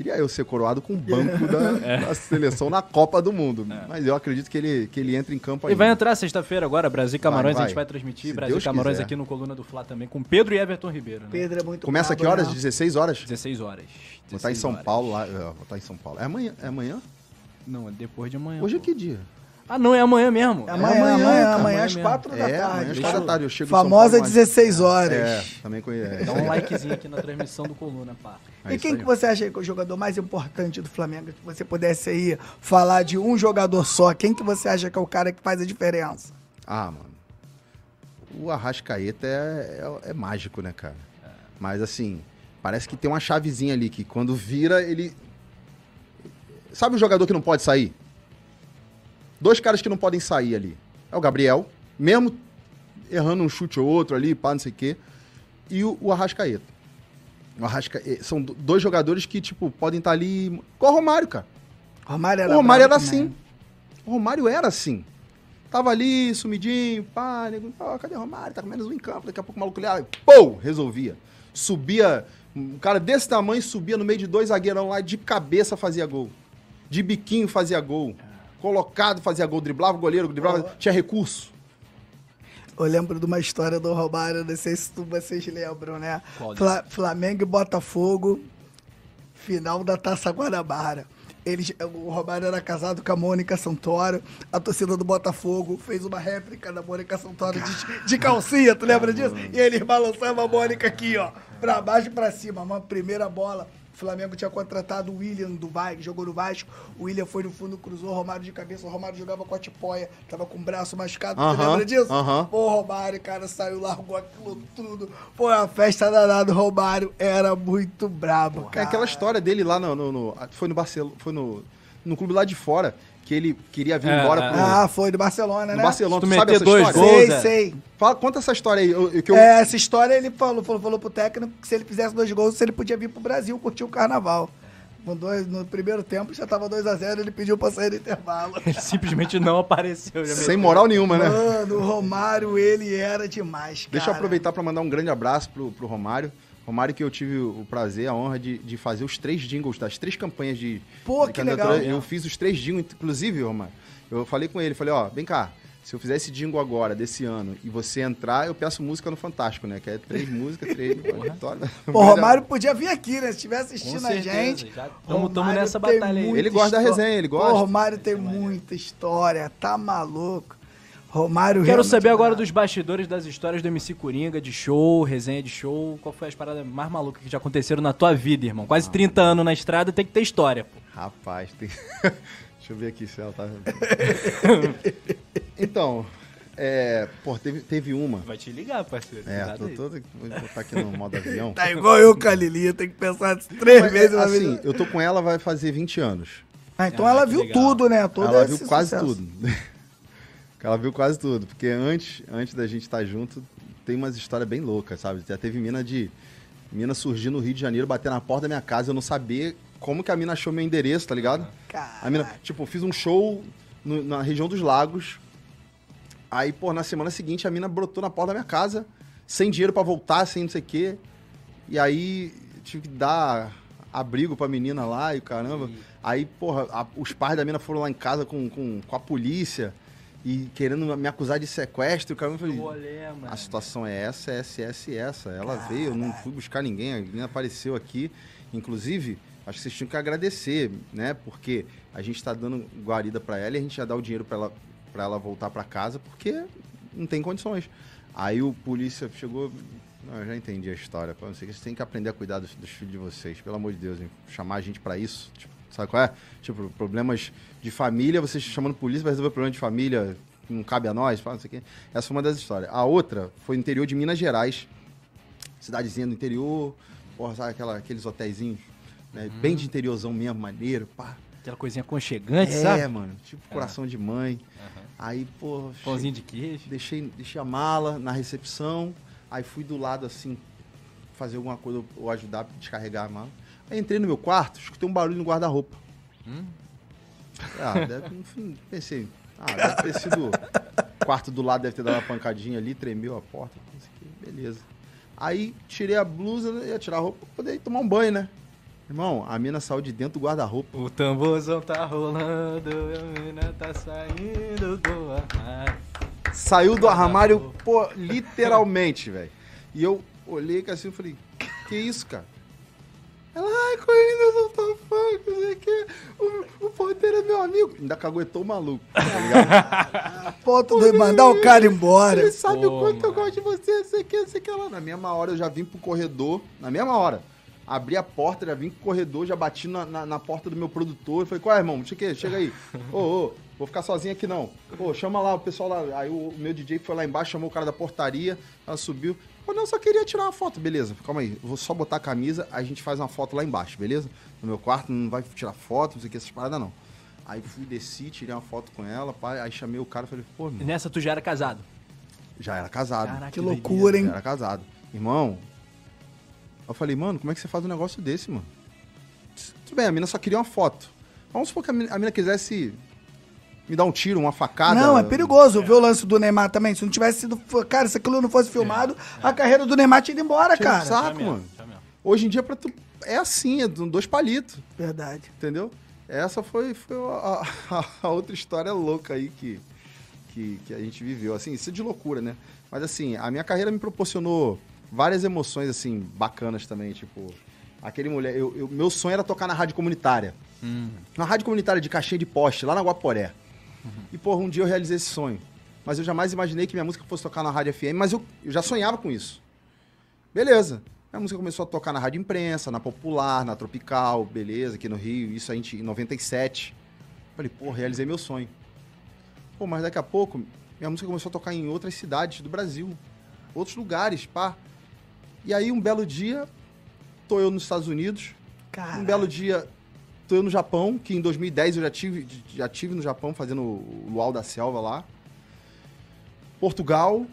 Queria eu ser coroado com o banco da, É. da seleção na Copa do Mundo. Mas eu acredito que ele, que ele entre em campo E vai entrar sexta-feira agora, Brasil e Camarões, Vai, a gente vai. vai transmitir Se Brasil e Deus Camarões quiser. aqui no Coluna do Fla também, com Pedro e Everton Ribeiro, né? Pedro é muito Começa brabo, que horas? né? 16 horas? 16 horas. Vou estar em 16 São horas. Paulo lá. é, Vou estar em São Paulo. É amanhã? É amanhã? Não, é depois de amanhã. Hoje é pô. que dia? Ah, não, é amanhã mesmo. É amanhã, amanhã, amanhã, cara, amanhã, às. 4 da é, amanhã tarde. às Deixa 4 eu- da tarde. Eu chego Famosa Paulo, mas- 16 horas. É, também conheço. Dá um likezinho aqui na transmissão do Coluna, pá. É e quem que você acha que é o jogador mais importante do Flamengo? Se você pudesse aí falar de um jogador só, quem que você acha que é o cara que faz a diferença? Ah, mano. O Arrascaeta é, é, é mágico, né, cara? Mas assim, parece que tem uma chavezinha ali que quando vira, ele. Sabe o jogador que não pode sair? Dois caras que não podem sair ali. É o Gabriel, mesmo errando um chute ou outro ali, pá, não sei o quê. E o, o Arrascaeta. O Arrasca... eh, São do- dois jogadores que, tipo, podem estar ali. Igual o Romário, cara. Romário era O Romário era assim. O Romário era assim. Tava ali, sumidinho, pá, nego, pô, cadê o Romário? Tá com menos um em campo, daqui a pouco o maluco ali, pô, resolvia. Subia, um cara desse tamanho subia no meio de dois zagueirão lá, de cabeça fazia gol. De biquinho fazia gol. Colocado fazia gol, driblava o goleiro, driblava, tinha recurso. Eu lembro de uma história do Romário, não sei se vocês lembram, né? Fla- Flamengo e Botafogo, final da Taça Guanabara. Eles, o Romário era casado com a Mônica Santoro. A torcida do Botafogo fez uma réplica da Mônica Santoro de, de calcinha, tu lembra disso? E eles balançavam a Mônica aqui, ó, pra baixo e pra cima. Uma primeira bola. O Flamengo tinha contratado o William do Vasco, jogou no Vasco. O William foi no fundo, cruzou o Romário de cabeça. O Romário jogava com a tipóia, tava com o braço machucado. tu Aham, lembra disso? aham. Pô, o Romário, cara, saiu, largou aquilo tudo. Pô, a festa danada, o Romário era muito brabo, É cara. aquela história dele lá no. no- no- foi no Barcelona. Foi no, no clube lá de fora, que ele queria vir É, embora é. pro. Ah, foi do Barcelona, no né? Barcelona, tu tu sabe essa dois história? gols, Sei, é. sei. Fala, conta essa história aí. eu- que eu, É, essa história ele falou, falou, falou pro técnico que se ele fizesse dois gols, ele podia vir pro Brasil curtir o carnaval. Dois, no primeiro tempo já tava 2x0, ele pediu pra sair do intervalo. Ele simplesmente não apareceu. já sem moral nenhuma, né? Mano, o Romário, ele era demais, cara. Deixa eu aproveitar para mandar um grande abraço pro, pro Romário. Romário que eu tive o prazer, a honra de, de fazer os três jingles das três campanhas de, Pô, de que candidatura. legal. Eu fiz os três jingles, inclusive, Romário. Eu falei com ele, falei, ó, vem cá, se eu fizer esse jingle agora, desse ano, e você entrar, eu peço música no Fantástico, né? Que é três músicas, três... vitória. Pô, o Romário podia vir aqui, né? Se estiver assistindo Com a certeza, gente. Romário nessa batalha aí. Ele gosta da resenha, ele Pô, gosta. o Romário tem muita história, tá maluco. Romário Quero saber é agora dos bastidores das histórias do MC Coringa, de show, resenha de show. Qual foi as paradas mais malucas que já aconteceram na tua vida, irmão? Quase 30 anos na estrada, tem que ter história, pô. Rapaz, tem... Deixa eu ver aqui se ela tá... então, é... Pô, teve, teve uma... Vai te ligar, parceiro. É, tô todo... Vou botar aqui no modo avião. Tá igual eu com a Lili, tem que pensar três Mas, vezes assim, vez. eu tô com ela, vai fazer 20 anos. Ah, então Ah, ela viu legal. tudo, né? Todo ela esse viu quase sucesso. tudo. ela viu quase tudo. Porque antes, antes da gente estar junto, tem umas histórias bem loucas, sabe? Já teve mina de. Mina surgir no Rio de Janeiro, bater na porta da minha casa, eu não saber como que a mina achou meu endereço, tá ligado? A mina, Caraca. tipo, fiz um show no- na região dos lagos. Aí, pô, na semana seguinte a mina brotou na porta da minha casa, sem dinheiro pra voltar, sem não sei o quê. E aí tive que dar abrigo pra menina lá e caramba. Aí, porra, a- os pais da mina foram lá em casa com, com, com a polícia e querendo me acusar de sequestro. O falei, Olé, mano. a situação é essa, essa, essa essa. Ela veio, eu não fui buscar ninguém, a menina apareceu aqui. Inclusive, acho que vocês tinham que agradecer, né? Porque a gente tá dando guarida pra ela e a gente já dá o dinheiro pra ela, pra ela voltar pra casa, porque não tem condições. Aí o polícia chegou. Não, eu já entendi a história. Pô, não sei, vocês têm que aprender a cuidar dos, dos filhos de vocês, pelo amor de Deus, hein? chamar a gente pra isso. Tipo, Sabe qual é? Tipo, problemas de família, você chamando polícia pra resolver problema de família, não cabe a nós, fala, não sei o quê. Essa foi uma das histórias. A outra foi no interior de Minas Gerais, cidadezinha do interior, porra, sabe aquela, aqueles hotéisinhos, né? Bem de interiorzão mesmo, maneiro, pá. Aquela coisinha aconchegante, É, sabe? mano, tipo coração de mãe. Aí, pô, Pãozinho de queijo. Deixei, deixei a mala na recepção, aí fui do lado assim, fazer alguma coisa ou ajudar a descarregar a mala. Aí entrei no meu quarto, escutei um barulho no guarda-roupa. Ah, deve, enfim, pensei, ah, deve ter sido. O quarto do lado deve ter dado uma pancadinha ali, tremeu a porta, beleza. Aí tirei a blusa, ia tirar a roupa pra poder tomar um banho, né? Irmão, a mina saiu de dentro do guarda-roupa. O tamborzão tá rolando, a mina tá saindo do armário. Saiu do armário, pô, literalmente, velho. E eu olhei assim e falei, que isso, cara? Ela, ai, Corinthians, eu tô funk, não sei o quê. O, o porteiro é meu amigo. Ainda caguetou o maluco, tá ligado? Ponto de mandar o cara embora. Ele sabe o Pô, quanto eu mano. gosto de você, não sei o que, não sei o que lá. Na mesma hora eu já vim pro corredor, na mesma hora. Abri a porta, já vim pro corredor, já bati na, na, na porta do meu produtor. Falei, qual é, irmão? O que, chega aí. Ô, ô, vou ficar sozinho aqui não. Ô, chama lá o pessoal lá. Aí o meu DJ foi lá embaixo, chamou o cara da portaria, ela subiu. Pô, não, só queria tirar uma foto. Beleza, calma aí. Eu vou só botar a camisa, a gente faz uma foto lá embaixo, beleza? No meu quarto, não vai tirar foto, não sei o que, essas paradas não. Aí fui, desci, tirei uma foto com ela, pá, aí chamei o cara e falei, pô, irmão, Nessa tu já era casado. já era casado. Caraca, Que doideira. loucura, hein? Já era casado. Irmão, eu falei, mano, como é que você faz um negócio desse, mano? Tudo bem, a mina só queria uma foto. Vamos supor que a mina, a mina quisesse me dar um tiro, uma facada. Não, é perigoso. Ver o lance do Neymar também. Se não tivesse sido. Cara, se aquilo não fosse filmado, a carreira do Neymar tinha ido embora, Tinha um cara. saco. Já mesmo, mano. mesmo. Hoje em dia, pra tu, é assim, é do- dois palitos, Verdade. entendeu? Essa foi, foi a, a- a outra história louca aí que, que, que a gente viveu. Assim, isso é de loucura, né? Mas assim, a minha carreira me proporcionou várias emoções, assim, bacanas também, tipo... Aquele mulher... Eu, eu- meu sonho era tocar na rádio comunitária. Na rádio comunitária de Caixinha de Poste, lá na Guaporé. E, porra, um dia eu realizei esse sonho. Mas eu jamais imaginei que minha música fosse tocar na rádio FM, mas eu, eu já sonhava com isso. Beleza. A música começou a tocar na rádio imprensa, na popular, na tropical, beleza, aqui no Rio, isso a gente em 97. Falei, pô, realizei meu sonho. Pô, mas daqui a pouco, minha música começou a tocar em outras cidades do Brasil, outros lugares, pá. E aí, um belo dia, tô eu nos Estados Unidos, Cara. um belo dia, tô eu no Japão, que em 2010 eu já tive, já tive no Japão fazendo o Luau da Selva lá. Portugal.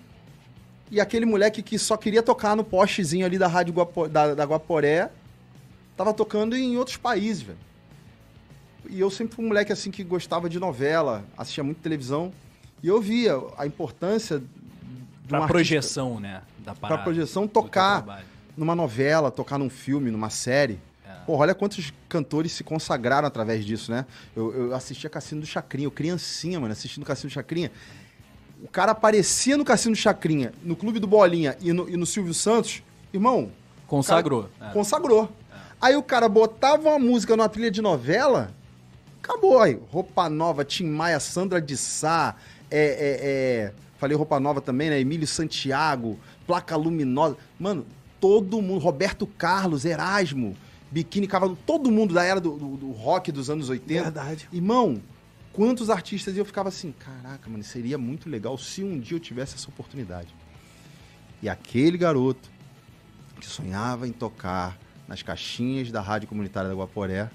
E aquele moleque que só queria tocar no postezinho ali da Rádio Guapo, da, da Guaporé, tava tocando em outros países, velho. E eu sempre fui um moleque assim que gostava de novela, assistia muito televisão. E eu via a importância de um artista- projeção, né? Da parada. projeção, tocar. numa novela, tocar num filme, numa série. É. Porra, olha quantos cantores se consagraram através disso, né? Eu, eu assistia Cassino do Chacrinha, eu criancinha, mano, assistindo Cassino do Chacrinha. O cara aparecia no Cassino do Chacrinha, no Clube do Bolinha e no, e no Silvio Santos, irmão, Consagrou. É. consagrou. Aí o cara botava uma música numa trilha de novela, acabou aí. Roupa Nova, Tim Maia, Sandra de Sá, é, é, é, falei Roupa Nova também, né? Emílio Santiago, Placa Luminosa. Mano, todo mundo, Roberto Carlos, Erasmo, Biquíni Cavalo, todo mundo da era do, do- do rock dos anos 80. Verdade. Irmão, quantos artistas e eu ficava assim, caraca, mano, seria muito legal se um dia eu tivesse essa oportunidade. E aquele garoto que sonhava em tocar nas caixinhas da rádio comunitária da Guaporé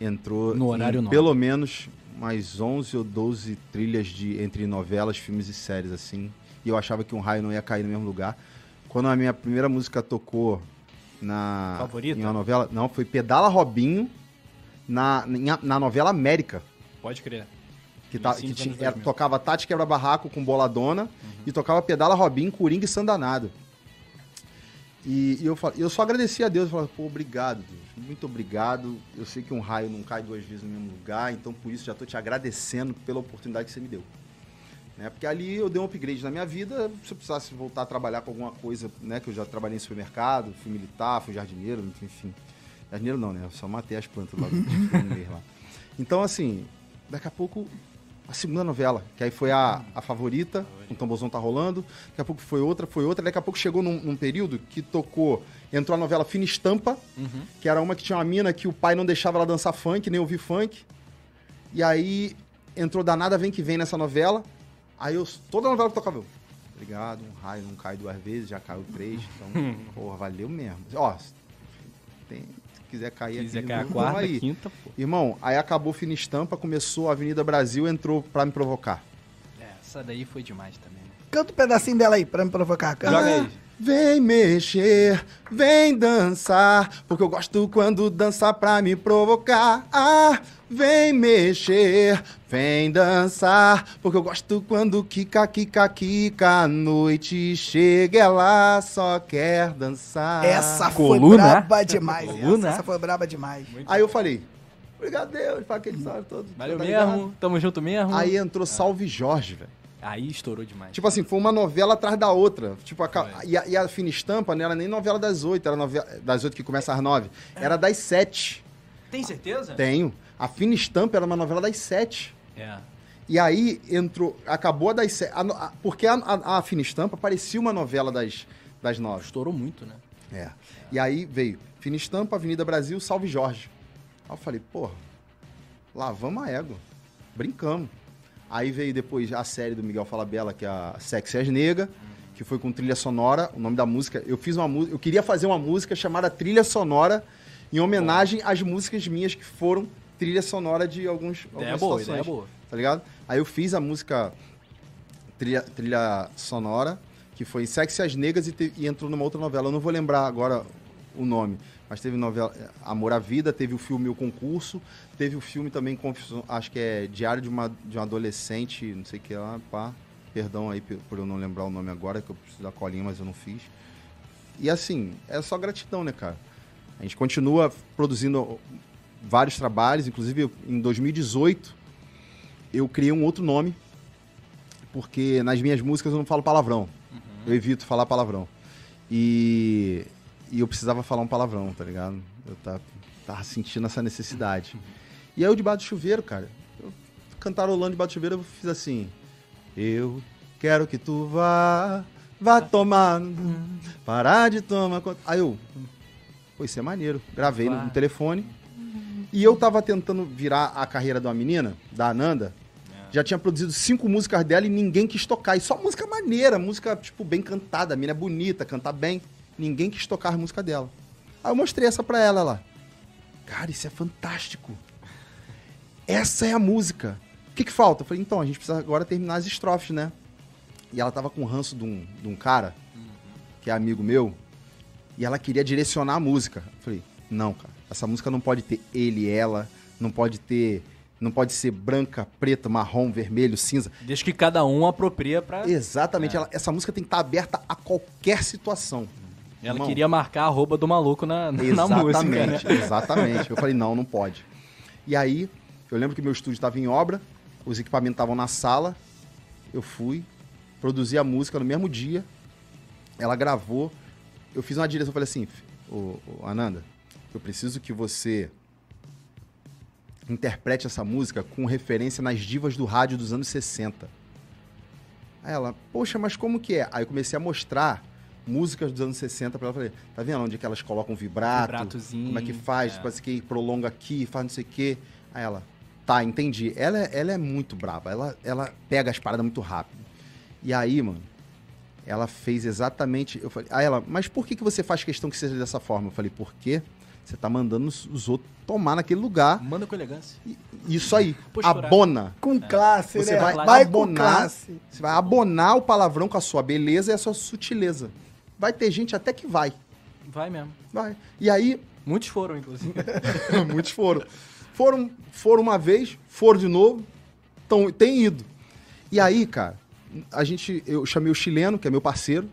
entrou No horário em pelo menos mais 11 ou 12 trilhas de entre novelas, filmes e séries assim. E eu achava que um raio não ia cair no mesmo lugar. Quando a minha primeira música tocou na Favorita? em uma novela, não, foi Pedala Robinho na, na, novela América. Pode crer. Que, tá, que era- 2000. tocava Tati Quebra Barraco com Boladona e tocava Pedala Robinho, Coringa e Sandanado. E, e eu, fal- eu só agradeci a Deus, eu falava, pô, obrigado, Deus, muito obrigado. Eu sei que um raio não cai duas vezes no mesmo lugar, então por isso já tô te agradecendo pela oportunidade que você me deu. Né? Porque ali eu dei um upgrade na minha vida, se eu precisasse voltar a trabalhar com alguma coisa, né? Que eu já trabalhei em supermercado, fui militar, fui jardineiro, enfim. Jardineiro não, né? Eu só matei as plantas lá, lá. Então, assim, daqui a pouco a segunda novela, que aí foi a, a favorita, o Tambozão tá rolando, daqui a pouco foi outra, foi outra, daqui a pouco chegou num, num período que tocou, entrou a novela Fina Estampa, que era uma que tinha uma mina que o pai não deixava ela dançar funk, nem ouvir funk, e aí entrou Danada Vem Que Vem nessa novela, aí eu, toda novela que tocava eu, obrigado, um raio não cai duas vezes, já caiu três, então, porra, valeu mesmo. Ó, tem, se quiser cair Se quiser cair a quarta, aí. quinta, pô. Irmão, aí acabou Fina Estampa, começou a Avenida Brasil, entrou pra me provocar. É, essa daí foi demais também. né? Canta um pedacinho dela aí pra me provocar. Canta. Joga aí. Vem mexer, vem dançar, porque eu gosto quando dança pra me provocar. Ah, vem mexer, vem dançar, porque eu gosto quando quica, quica, quica, a noite chega, ela só quer dançar. Essa foi Coluna? braba demais. Coluna? Essa, essa foi braba demais. Aí eu falei, obrigado Deus, para aquele salve todo. Valeu tá ligado? mesmo, tamo junto mesmo. Aí entrou Salve Jorge, velho. Aí estourou demais. Tipo assim, foi uma novela atrás da outra. Tipo, a e, a, e a Fina Estampa não era nem novela das oito, era novela das oito que começa às nove. Era das sete. Tem certeza? Tenho. A Fina Estampa era uma novela das sete. É. E aí entrou, acabou a das sete. a porque a, a, a Fina Estampa parecia uma novela das, das nove. Estourou muito, né? É. E aí veio Fina Estampa, Avenida Brasil, Salve Jorge. Aí eu falei, porra, lavamos a égua. Brincamos. Aí veio depois a série do Miguel Falabella, que é a Sexy as Nega, que foi com trilha sonora. O nome da música, eu fiz uma música, eu queria fazer uma música chamada Trilha Sonora, em homenagem às músicas minhas que foram trilha sonora de alguns, algumas boa, situações. ideia boa. Tá ligado? Aí eu fiz a música trilha, trilha sonora, que foi Sexy as Negas e, te- e entrou numa outra novela. Eu não vou lembrar agora o nome, mas teve novela Amor à Vida, teve o filme O Concurso, teve o filme também, acho que é Diário de uma, de um Adolescente, não sei o que lá, pá. Perdão aí por eu não lembrar o nome agora, que eu preciso da colinha, mas eu não fiz. E assim, é só gratidão, né, cara? A gente continua produzindo vários trabalhos, inclusive em 2018 eu criei um outro nome, porque nas minhas músicas eu não falo palavrão. Eu evito falar palavrão. E, e eu precisava falar um palavrão, tá ligado? Eu tava, tava sentindo essa necessidade. E aí eu debaixo do chuveiro, cara, eu cantarolando debaixo do chuveiro, eu fiz assim. Eu quero que tu vá, vá tomar, parar de tomar conta. Aí eu, pô, isso é maneiro. Gravei no, no telefone. E eu tava tentando virar a carreira de uma menina, da Ananda. Já tinha produzido cinco músicas dela e ninguém quis tocar. E só música maneira, música, tipo, bem cantada. A menina é bonita, canta bem. Ninguém quis tocar a música dela. Aí eu mostrei essa pra ela lá. Cara, isso é fantástico. Essa é a música. O que, que falta? Eu falei, então, a gente precisa agora terminar as estrofes, né? E ela tava com ranço de um, de um cara, que é amigo meu, e ela queria direcionar a música. Eu falei, não, cara, essa música não pode ter ele, ela, não pode ter. Não pode ser branca, preta, marrom, vermelho, cinza. Desde que cada um apropria pra. Exatamente. ela- essa música tem que estar aberta a qualquer situação. Ela Irmão. queria marcar a roupa do maluco na, na música, né? Exatamente, exatamente. Eu falei, não, não pode. E aí, eu lembro que meu estúdio estava em obra, os equipamentos estavam na sala, eu fui, produzi a música no mesmo dia, ela gravou, eu fiz uma direção, eu falei assim, ô, ô, Ananda, eu preciso que você interprete essa música com referência nas divas do rádio dos anos 60. Aí ela, poxa, mas como que é? Aí eu comecei a mostrar músicas dos anos 60 pra ela. Falei, tá vendo onde é que elas colocam vibrato? Vibratozinho, Como é que faz? é. Parece que prolonga aqui, faz não sei o quê. Aí ela, tá, entendi. Ela, é- ela é muito braba. Ela, ela pega as paradas muito rápido. E aí, mano, ela fez exatamente. Eu falei, aí ela, mas por que, que você faz questão que seja dessa forma? Eu falei, porque você tá mandando os, os outros tomar naquele lugar. Manda com elegância. Isso aí, Posturado. abona. Com classe, Você né? vai vai com abonar- classe. Você vai abonar o palavrão com a sua beleza e a sua sutileza. Vai ter gente até que vai. Vai mesmo. Vai. E aí, Muitos foram, inclusive. muitos foram. Foram, foram uma vez, foram de novo, tão, tem ido. E aí, cara, a gente, eu chamei o chileno, que é meu parceiro.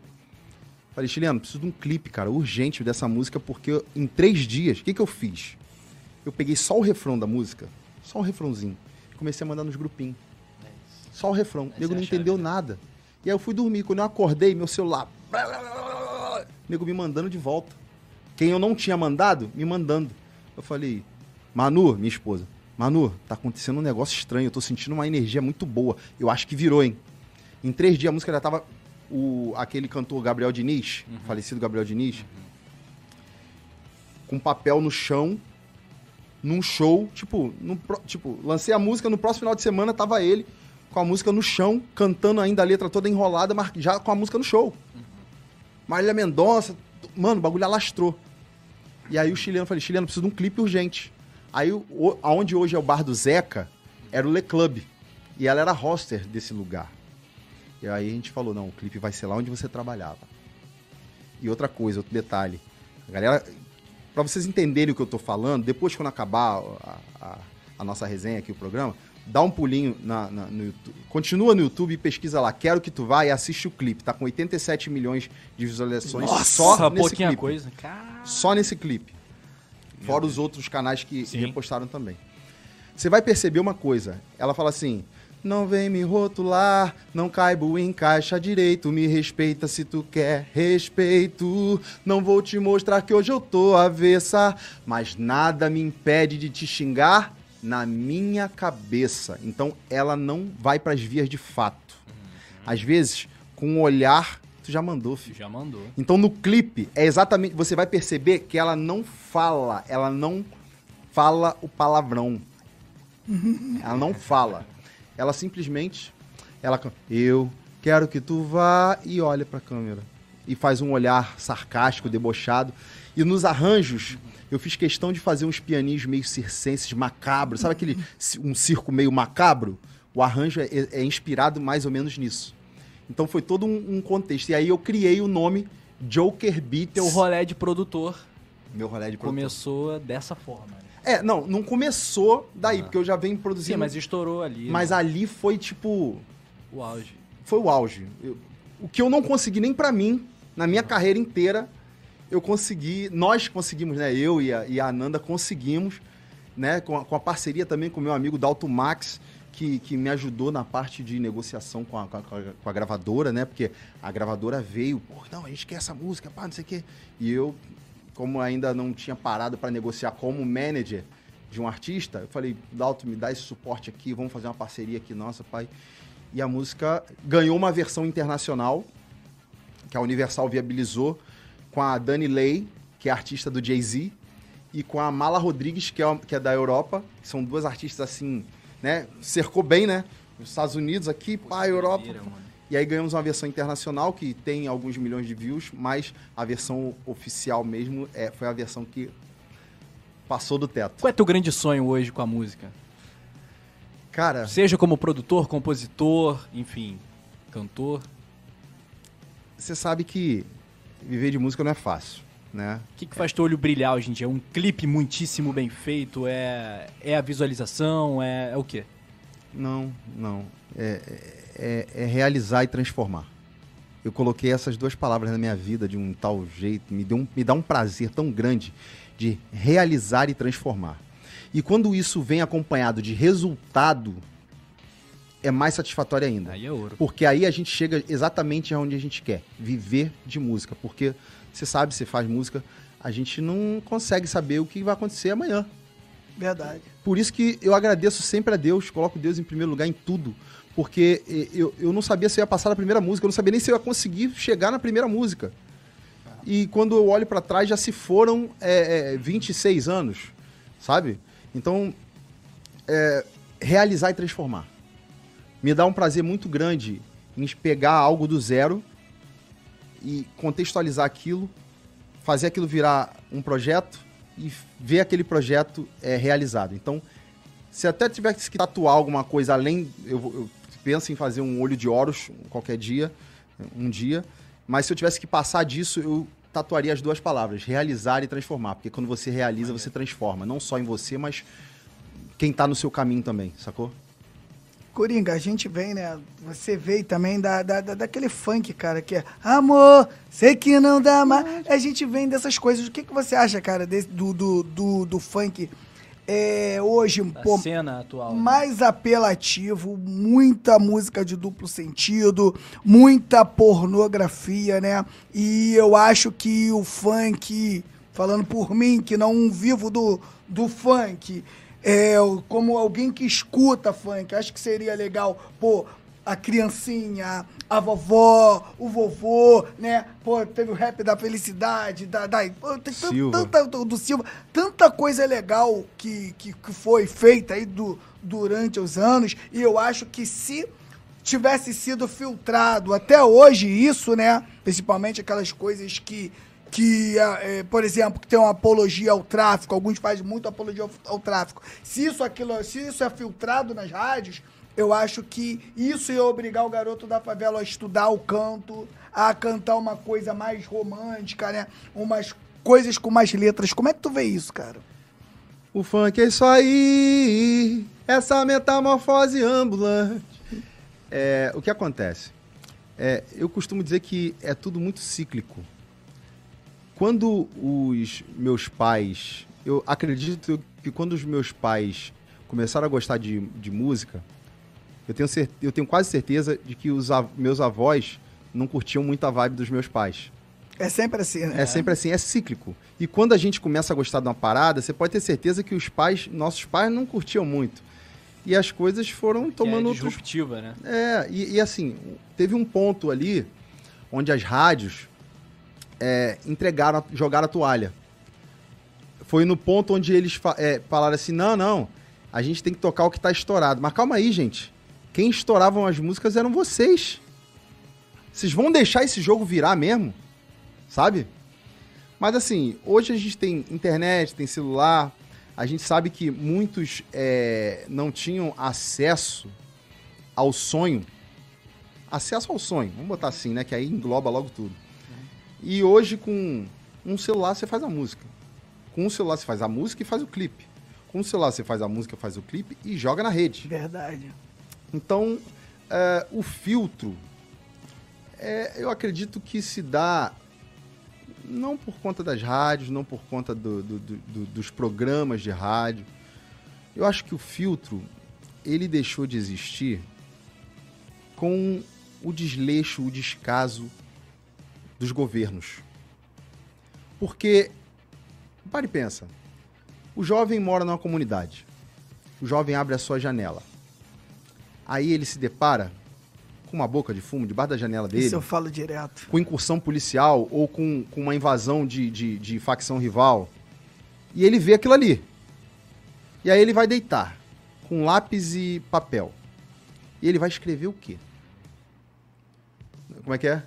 Falei, chileno, preciso de um clipe, cara, urgente dessa música, porque em três dias, o que, que eu fiz? Eu peguei só o refrão da música, só o refrãozinho, e comecei a mandar nos grupinhos. Só o refrão. O nego não entendeu nada. E aí eu fui dormir. Quando eu acordei, meu celular. Nego me mandando de volta. Quem eu não tinha mandado, me mandando. Eu falei, Manu, minha esposa, Manu, tá acontecendo um negócio estranho, eu tô sentindo uma energia muito boa. Eu acho que virou, hein? Em três dias a música já tava. O, aquele cantor Gabriel Diniz, falecido Gabriel Diniz, com papel no chão, num show, tipo, no tipo, lancei a música, no próximo final de semana tava ele com a música no chão, cantando ainda a letra toda enrolada, mas já com a música no show. Marília Mendonça, mano, o bagulho alastrou. E aí o chileno, eu falei, chileno, preciso de um clipe urgente. Aí, o, aonde hoje é o bar do Zeca, era o Le Club. E ela era roster desse lugar. E aí a gente falou, não, o clipe vai ser lá onde você trabalhava. E outra coisa, outro detalhe. A galera, pra vocês entenderem o que eu tô falando, depois quando acabar a, a- a nossa resenha aqui, o programa, dá um pulinho na- na- no YouTube. Continua no YouTube e pesquisa lá, quero que tu vá e assiste o clipe. Tá com 87 milhões de visualizações só Nossa, nesse pouquinha clipe. coisa. Cara. Só nesse clipe. Fora os outros canais que Sim. repostaram também. Você vai perceber uma coisa. Ela fala assim: Não vem me rotular, não caibo em caixa direito, me respeita se tu quer respeito. Não vou te mostrar que hoje eu tô avessa, mas nada me impede de te xingar na minha cabeça. Então ela não vai pras vias de fato. Às vezes, com um olhar, tu já mandou, filho. Já mandou. Então no clipe é exatamente, você vai perceber que ela não fala, ela não fala o palavrão. ela não fala. Ela simplesmente ela eu quero que tu vá e olha pra câmera e faz um olhar sarcástico, debochado. E nos arranjos eu fiz questão de fazer uns pianinhos meio circenses, macabros. Sabe aquele um circo meio macabro? O arranjo é, é inspirado mais ou menos nisso. Então foi todo um, um contexto. E aí eu criei o nome Joker Beats. Teu rolé de produtor Meu rolê de produtor. começou dessa forma. né? É, não, não começou daí, porque eu já venho Sim, produzindo. mas estourou ali. mas né? ali foi tipo. O auge. Foi o auge. Eu- o que eu não consegui nem pra mim, na minha carreira inteira, eu consegui. Nós conseguimos, né? Eu e a, e a Ananda conseguimos, né? Com a, com a parceria também com o meu amigo Dalto Max, que, que me ajudou na parte de negociação com a, com a- com a gravadora, né? Porque a gravadora veio, pô, não, a gente quer essa música, pá, não sei o quê. E eu, como ainda não tinha parado para negociar como manager de um artista, eu falei, Dalto, me dá esse suporte aqui, vamos fazer uma parceria aqui, nossa, pai. E a música ganhou uma versão internacional, que a Universal viabilizou, com a Dani Lay, que é artista do Jay-Z, e com a Mala Rodrigues, que é, que é da Europa. que São duas artistas assim, né? Cercou bem, né? Os Estados Unidos aqui, pá, Europa. E aí ganhamos uma versão internacional que tem alguns milhões de views, mas a versão oficial mesmo é, foi a versão que passou do teto. Qual é teu grande sonho hoje com a música? Cara, Seja como produtor, compositor, enfim, cantor. você sabe que viver de música não é fácil, né? O que, que faz teu olho brilhar hoje em dia? Um clipe muitíssimo bem feito? É, é a visualização? É, é o quê? Não, não. É, é- é realizar e transformar. Eu coloquei essas duas palavras na minha vida de um tal jeito, me, deu um, me dá um prazer tão grande de realizar e transformar. E quando isso vem acompanhado de resultado, é mais satisfatório ainda. Aí é ouro. Porque aí a gente chega exatamente aonde a gente quer, viver de música. Porque você sabe, você faz música, a gente não consegue saber o que vai acontecer amanhã. Verdade. Por isso que eu agradeço sempre a Deus, coloco Deus em primeiro lugar em tudo. Porque eu, eu não sabia se eu ia passar na primeira música, eu não sabia nem se eu ia conseguir chegar na primeira música. E quando eu olho pra trás, já se foram é, é, 26 anos, sabe? Então, é, realizar e transformar. Me dá um prazer muito grande em pegar algo do zero e contextualizar aquilo, fazer aquilo virar um projeto e ver aquele projeto é, realizado. Então, se até tivesse que tatuar alguma coisa além, eu, eu penso em fazer um olho de Horus qualquer dia, um dia, mas se eu tivesse que passar disso, eu tatuaria as duas palavras, realizar e transformar, porque quando você realiza, você transforma, não só em você, mas quem tá no seu caminho também, sacou? Coringa, a gente vem, né? Você veio também da, da, da- daquele funk, cara, que é Amor, sei que não dá mais. A gente vem dessas coisas. O que, que você acha, cara, desse, do, do, do, do funk é, hoje, Da pô, cena atual. né? mais apelativo, muita música de duplo sentido, muita pornografia, né? E eu acho que o funk, falando por mim, que não vivo do, do funk, é, como alguém que escuta funk, acho que seria legal, pô, a criancinha, a vovó, o vovô, né? Pô, teve o rap da felicidade, da. da pô, tem Silva. tanta do, do Silva, tanta coisa legal que, que, que foi feita aí do, durante os anos, e eu acho que se tivesse sido filtrado até hoje isso, né? Principalmente aquelas coisas que, que eh, por exemplo, que tem uma apologia ao tráfico, alguns fazem muito apologia ao, ao tráfico. Se isso, aquilo, se isso é filtrado nas rádios, eu acho que isso ia obrigar o garoto da favela a estudar o canto, a cantar uma coisa mais romântica, né? Umas coisas com mais letras. Como é que tu vê isso, cara? O funk é isso aí, essa metamorfose ambulante. É, o que acontece? É, eu costumo dizer que é tudo muito cíclico. Quando os meus pais. Eu acredito que quando os meus pais começaram a gostar de, de música, eu tenho, eu tenho quase certeza de que os av- meus avós não curtiam muito a vibe dos meus pais. É sempre assim, né? É sempre assim, é cíclico. E quando a gente começa a gostar de uma parada, você pode ter certeza que os pais, nossos pais, não curtiam muito. E as coisas foram Que é tomando outros. disruptiva, né? É, e, e assim, teve um ponto ali onde as rádios é, entregaram, jogaram a toalha. Foi no ponto onde eles é, falaram assim: não, não, a gente tem que tocar o que tá estourado. Mas calma aí, gente. Quem estouravam as músicas eram vocês. Vocês vão deixar esse jogo virar mesmo? Sabe? Mas assim, hoje a gente tem internet, tem celular. A gente sabe que muitos é, não tinham acesso ao sonho. Acesso ao sonho, vamos botar assim, né? Que aí engloba logo tudo. E hoje, com um celular, você faz a música. Com um celular, você faz a música e faz o clipe. Com um celular, você faz a música, faz o clipe e joga na rede. Verdade. Então, é, o filtro, é, eu acredito que se dá não por conta das rádios, não por conta do- do- do- dos programas de rádio. Eu acho que o filtro, ele deixou de existir com o desleixo, o descaso dos governos. Porque, pare e pensa, o jovem mora numa comunidade, o jovem abre a sua janela, Aí ele se depara com uma boca de fumo debaixo da janela dele, Isso eu falo direto. com incursão policial ou com, com uma invasão de, de, de facção rival. E ele vê aquilo ali. E aí ele vai deitar com lápis e papel. E ele vai escrever o quê? Como é que é?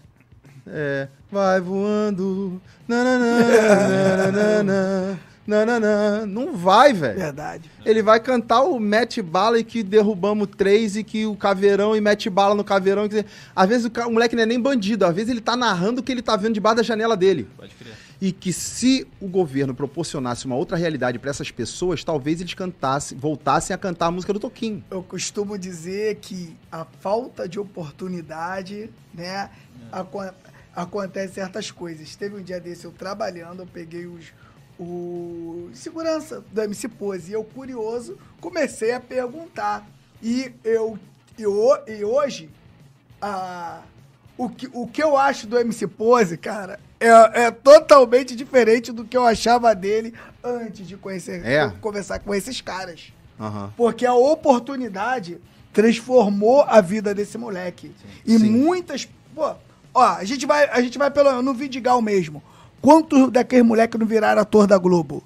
É. Vai voando. nananã, nananã, nananã. Não vai, velho. Verdade. Ele vai cantar o mete bala e que derrubamos três e que o caveirão e mete bala no caveirão. Que... Às vezes o, ca- o moleque não é nem bandido, às vezes ele tá narrando o que ele tá vendo debaixo da janela dele. Pode crer. E que se o governo proporcionasse uma outra realidade para essas pessoas, talvez eles cantassem, voltassem a cantar a música do Toquinho. Eu costumo dizer que a falta de oportunidade, né, acon- acontece certas coisas. Teve um dia desse eu trabalhando, eu peguei os o segurança do MC Pose e eu curioso comecei a perguntar. E eu e, ho- e hoje a o que, o que eu acho do MC Pose, cara, é, é totalmente diferente do que eu achava dele antes de conhecer, É? conversar com esses caras. Aham. Porque a oportunidade transformou a vida desse moleque. E Sim. muitas. Pô, ó, a gente vai, a gente vai pelo, no Vidigal mesmo. Quantos daqueles moleques não viraram ator da Globo?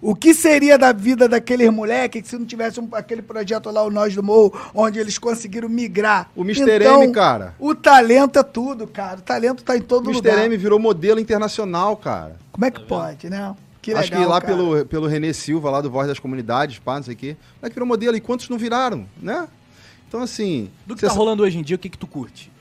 O que seria da vida daqueles moleques se não tivesse um- aquele projeto lá, o Nós do Morro, onde eles conseguiram migrar? O Mr. M, cara. O talento é tudo, cara. O talento tá em todo O lugar. Mr. M virou modelo internacional, cara. Como é que pode, né? Que legal, Acho que lá cara. pelo, pelo Renê Silva, lá do Voz das Comunidades, pá, não sei o quê. Moleque virou modelo. E quantos não viraram, né? Então, assim... Do que tá rolando hoje em dia, o que que tu curte?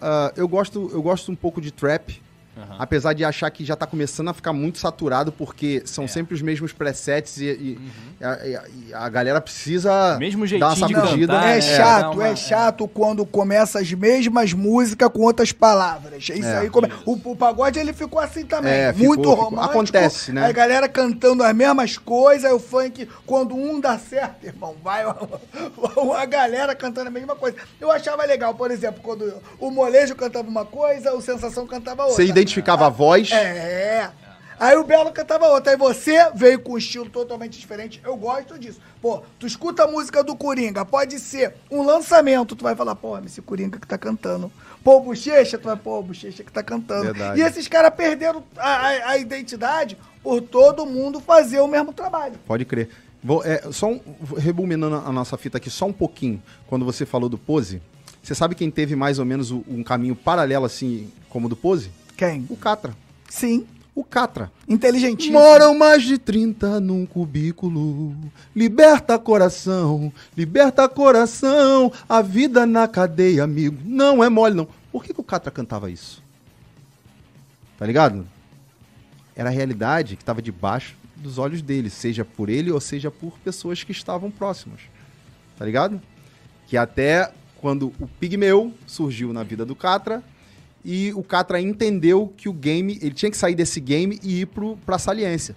Ah, eu, gosto, eu gosto um pouco de trap. Aham. Apesar de achar que já tá começando a ficar muito saturado, porque são É. sempre os mesmos presets e, e- a, e a- e a galera precisa Mesmo dar uma jeitinho de sacudida. cantar, é né? chato, uma- é chato quando começa as mesmas músicas com outras palavras. Isso É. aí come... o, o pagode ele ficou assim também, É, ficou, muito ficou. romântico. Acontece, né? A galera cantando as mesmas coisas, o funk, quando um dá certo, irmão, vai a galera cantando a mesma coisa. Eu achava legal, por exemplo, quando o molejo cantava uma coisa, o sensação cantava outra. Você identificava a voz. É. Aí o Belo cantava outra. Aí você veio com um estilo totalmente diferente. Eu gosto disso. Pô, tu escuta a música do Coringa, pode ser um lançamento. Tu vai falar, pô, esse Coringa que tá cantando. Pô, Bochecha, tu vai, pô, Bochecha que tá cantando. Verdade. E esses caras perderam a, a- a identidade por todo mundo fazer o mesmo trabalho. Pode crer. Vou, é, só um, rebobinando a nossa fita aqui só um pouquinho, quando você falou do Pose, você sabe quem teve mais ou menos um caminho paralelo assim como o do Pose? Quem? O Catra. Sim, O Catra. inteligentíssimo. Moram mais de 30 num cubículo. Liberta coração, liberta coração. A vida na cadeia, amigo. Não é mole, não. Por que, que o Catra cantava isso? Tá ligado? Era a realidade que estava debaixo dos olhos dele, seja por ele ou seja por pessoas que estavam próximas. Tá ligado? Que até quando o Pigmeu surgiu na vida do Catra, e o Catra entendeu que o game, ele tinha que sair desse game e ir pro, pra saliência.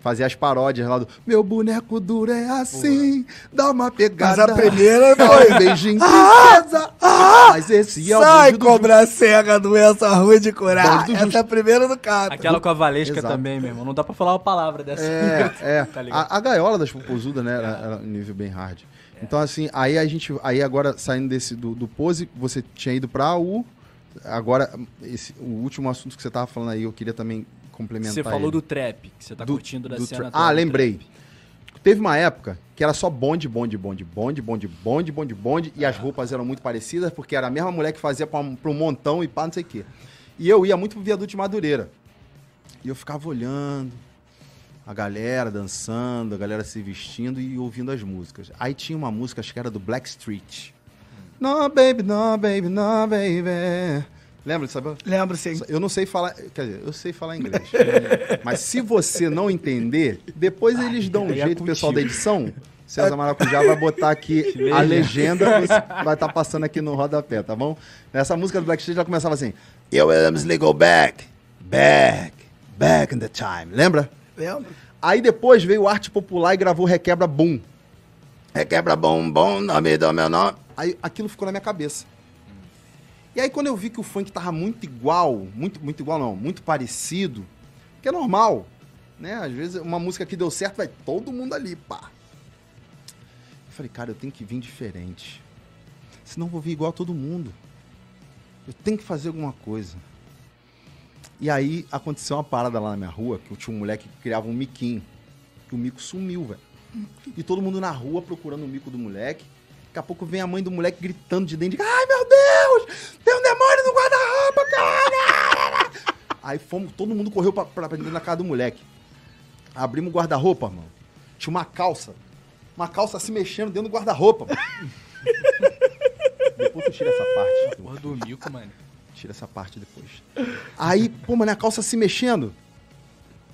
Fazer as paródias lá do Meu boneco duro é assim, dá uma Mas pegada. a primeira foi. beijinho princesa. Mas esse é o Sai, cobra cega, doença ruim de curar. Essa é a primeira do cara. Aquela com a Valesca Exato. também, meu irmão. Não dá pra falar uma palavra dessa. É, é. Tá ligado? a, a gaiola das popozudas, né? Era, era um nível bem hard. Então, assim, aí a gente. Aí agora, saindo desse do, do pose, você tinha ido pra U. Agora, esse, o último assunto que você tava falando aí, eu queria também complementar. Você falou ele. do trap, que você tá Do- curtindo da cena. Ah, lembrei. trap. Teve uma época que era só bonde, bonde, bonde, bonde, bonde, bonde, bonde, bonde, e as roupas eram muito parecidas, porque era a mesma mulher que fazia pra, um- um montão e pá, não sei o quê. E eu ia muito pro viaduto de Madureira. E eu ficava olhando a galera dançando, a galera se vestindo e ouvindo as músicas. Aí tinha uma música, acho que era do Blackstreet. No, baby, no, baby, no, baby. Lembra de saber? Lembro sim. Eu não sei falar, quer dizer, eu sei falar inglês. mas se você não entender, depois eles dão um é jeito, o pessoal da edição. César Maracujá vai botar aqui a legenda, vai estar passando aqui no rodapé, tá bom? Essa música do Blackstreet já começava assim: Eu Williams go back, back, back in the time. Lembra? Lembro. Aí depois veio o Arte Popular e gravou Requebra Boom. Requebra Boom, Boom, nome do meu nome. Aí aquilo ficou na minha cabeça. E aí quando eu vi que o funk tava muito igual, muito, muito igual não, muito parecido, que é normal, né? Às vezes uma música que deu certo, vai todo mundo ali, pá. Eu falei, cara, eu tenho que vir diferente. Senão eu vou vir igual a todo mundo. Eu tenho que fazer alguma coisa. E aí aconteceu uma parada lá na minha rua, que eu tinha um moleque que criava um miquinho. E o mico sumiu, velho. E todo mundo na rua procurando o mico do moleque. Daqui a pouco vem a mãe do moleque gritando de dentro. De... Ai, meu Deus! Tem um demônio no guarda-roupa, cara! Aí fomos, todo mundo correu pra, pra, dentro da casa do moleque. Abrimos o guarda-roupa, mano. Tinha uma calça. Uma calça se mexendo dentro do guarda-roupa. mano. Depois tu tira essa parte. Porra do mico, mano. Tira essa parte depois. Aí, pô, mano, a calça se mexendo.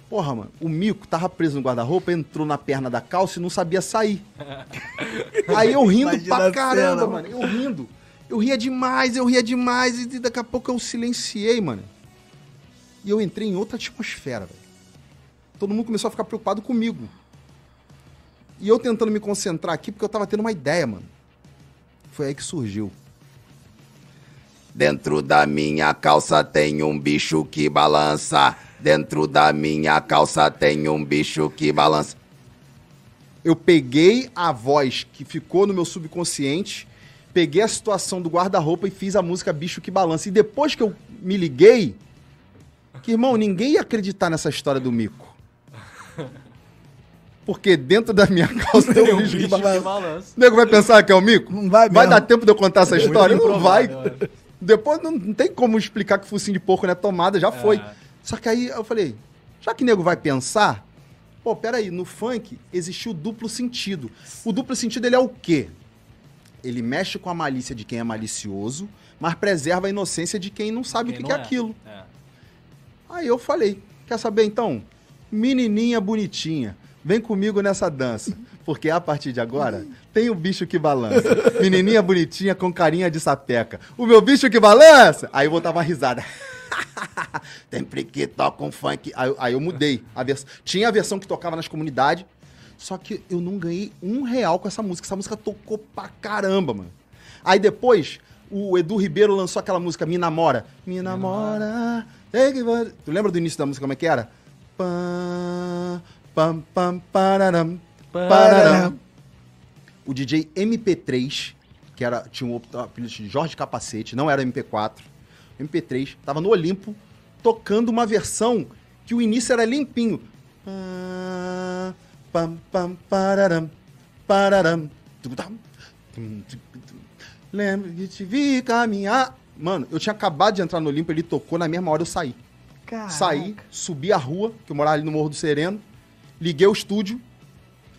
Porra, mano, o mico tava preso no guarda-roupa, entrou na perna da calça e não sabia sair. Aí eu rindo Imagina pra caramba, cena, mano. Eu rindo. Eu ria demais, eu ria demais. E daqui a pouco eu silenciei, mano. E eu entrei em outra atmosfera, velho. Todo mundo começou a ficar preocupado comigo. E eu tentando me concentrar aqui porque eu tava tendo uma ideia, mano. Foi aí que surgiu. Dentro da minha calça tem um bicho que balança. Dentro da minha calça tem um bicho que balança. Eu peguei a voz que ficou no meu subconsciente, peguei a situação do guarda-roupa e fiz a música Bicho que Balança. E depois que eu me liguei, que irmão, ninguém ia acreditar nessa história do mico. Porque dentro da minha calça tem um bicho que balança. balança. O nego vai pensar que é o mico? Não vai Vai dar tempo de eu contar essa história? Muito Não vai. é. Depois não, não tem como explicar que focinho de porco não é tomada, já foi. É. Só que aí eu falei, já que nego vai pensar, pô, peraí, no funk existiu duplo sentido. O duplo sentido ele é o quê? Ele mexe com a malícia de quem é malicioso, mas preserva a inocência de quem não sabe Quem o que, que é aquilo. É. Aí eu falei, quer saber então? Menininha bonitinha, vem comigo nessa dança. Porque a partir de agora tem o bicho que balança. Menininha bonitinha com carinha de sapeca. O meu bicho que balança! Aí eu botava uma risada. Sempre que toca um funk. Aí, eu- aí eu mudei. A vers... Tinha a versão que tocava nas comunidades, só que eu não ganhei um real com essa música. Essa música tocou pra caramba, mano. Aí depois, o Edu Ribeiro lançou aquela música Me Namora. Me namora, Tu lembra do início da música como é que era? Pam, pam, pam, pararam, pararam. O DJ MP3, que era, tinha um outro apelido de Jorge Capacete, não era MP4, MP3, tava no Olimpo, tocando uma versão que o início era limpinho. Lembro que te vi caminhar. Mano, eu tinha acabado de entrar no Olimpo, ele tocou, na mesma hora eu saí. Caraca. Saí, subi a rua, que eu morava ali no Morro do Sereno, liguei o estúdio,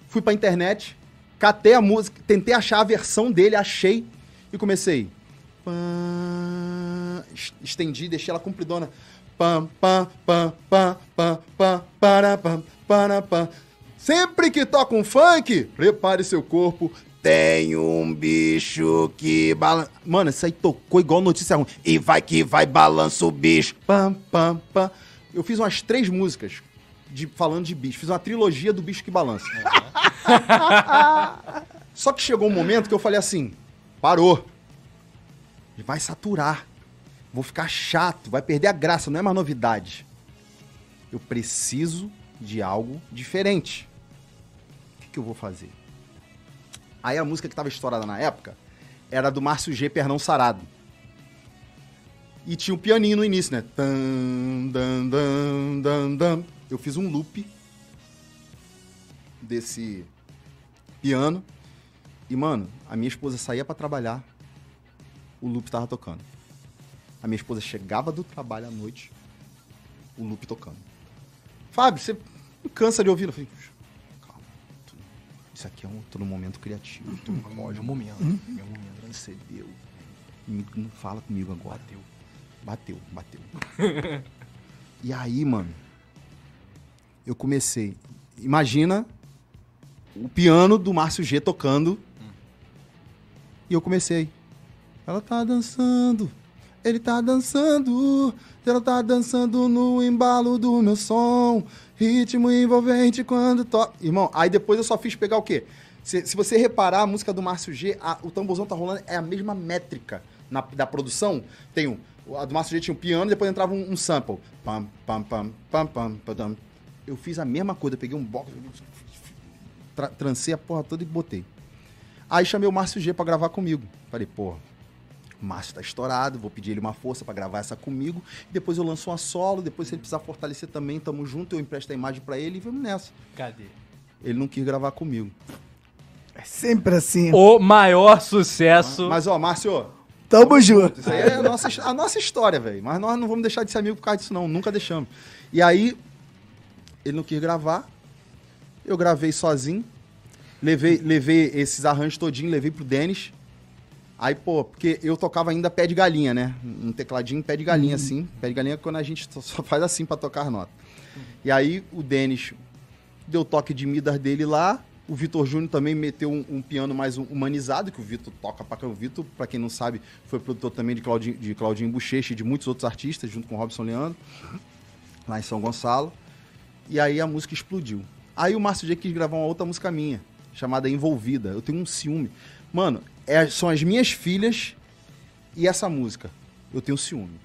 fui pra internet, catei a música, tentei achar a versão dele, achei e comecei. Pam, es- estendi, deixei ela compridona. Pam, pam, pam, pam, pam, pam, para, pam, para, pam. Sempre que toca um funk, prepare seu corpo. Tem um bicho que balança. Mano, isso aí tocou igual notícia ruim. E vai que vai, balança o bicho. Pam, pam, pam. Eu fiz umas três músicas de, falando de bicho. Fiz uma trilogia do bicho que balança. Só que chegou um momento que eu falei assim: parou. Vai saturar. Vou ficar chato, vai perder a graça, não é mais novidade. Eu preciso de algo diferente. O que, que eu vou fazer? Aí a música que estava estourada na época era do Márcio G. Pernão Sarado. E tinha um pianinho no início, né? Tan, dan, dan, dan, dan. Eu fiz um loop desse piano. E, mano, a minha esposa saía pra trabalhar, o loop tava tocando. A minha esposa chegava do trabalho à noite, o loop tocando. Fábio, você não cansa de ouvir? Eu falei, calma. Isso aqui é um, num momento criativo. Tô num Meu momento. Hum? Meu momento. Transcendeu. Não fala comigo agora. Bateu. Bateu, bateu. e aí, mano, eu comecei. Imagina o piano do Márcio G tocando. E eu comecei. Ela tá dançando, ele tá dançando, ela tá dançando no embalo do meu som. Ritmo envolvente quando toca. Irmão, aí depois eu só fiz pegar o quê? Se, se você reparar, a música do Márcio G, a- o tamborzão tá rolando, é a mesma métrica na, da produção. Tem um. A do Márcio G tinha um piano, depois entrava um, um sample. Pam, pam, pam, pam, pam, pam. Eu fiz a mesma coisa, peguei um box, tra trancei a porra toda e botei. Aí chamei o Márcio G pra gravar comigo. Falei, porra, Márcio tá estourado, vou pedir ele uma força pra gravar essa comigo. Depois eu lanço uma solo, depois se ele precisar fortalecer também, tamo junto, eu empresto a imagem pra ele e vamos nessa. Cadê? Ele não quis gravar comigo. É sempre assim. O maior sucesso. Mas, ó, Márcio, Tamo junto. Isso aí é a nossa, a nossa história, velho. Mas nós não vamos deixar de ser amigo por causa disso, não. Nunca deixamos. E aí, ele não quis gravar. Eu gravei sozinho. Levei, levei esses arranjos todinho, levei pro Denis. Aí, pô, porque eu tocava ainda pé de galinha, né? Um tecladinho pé de galinha, assim. Pé de galinha é quando a gente só- faz assim pra tocar as notas. E aí, o Denis deu o toque de Midas dele lá. O Vitor Júnior também meteu um, um piano mais humanizado, que o Vitor toca pra cá. O Vitor, pra quem não sabe, foi produtor também de Claudinho, de Claudinho Bochecha e de muitos outros artistas, junto com o Robson Leandro, lá em São Gonçalo. E aí a música explodiu. Aí o Márcio G quis gravar uma outra música minha, chamada Envolvida. Eu tenho um ciúme. Mano, é- são as minhas filhas e essa música. Eu tenho ciúme.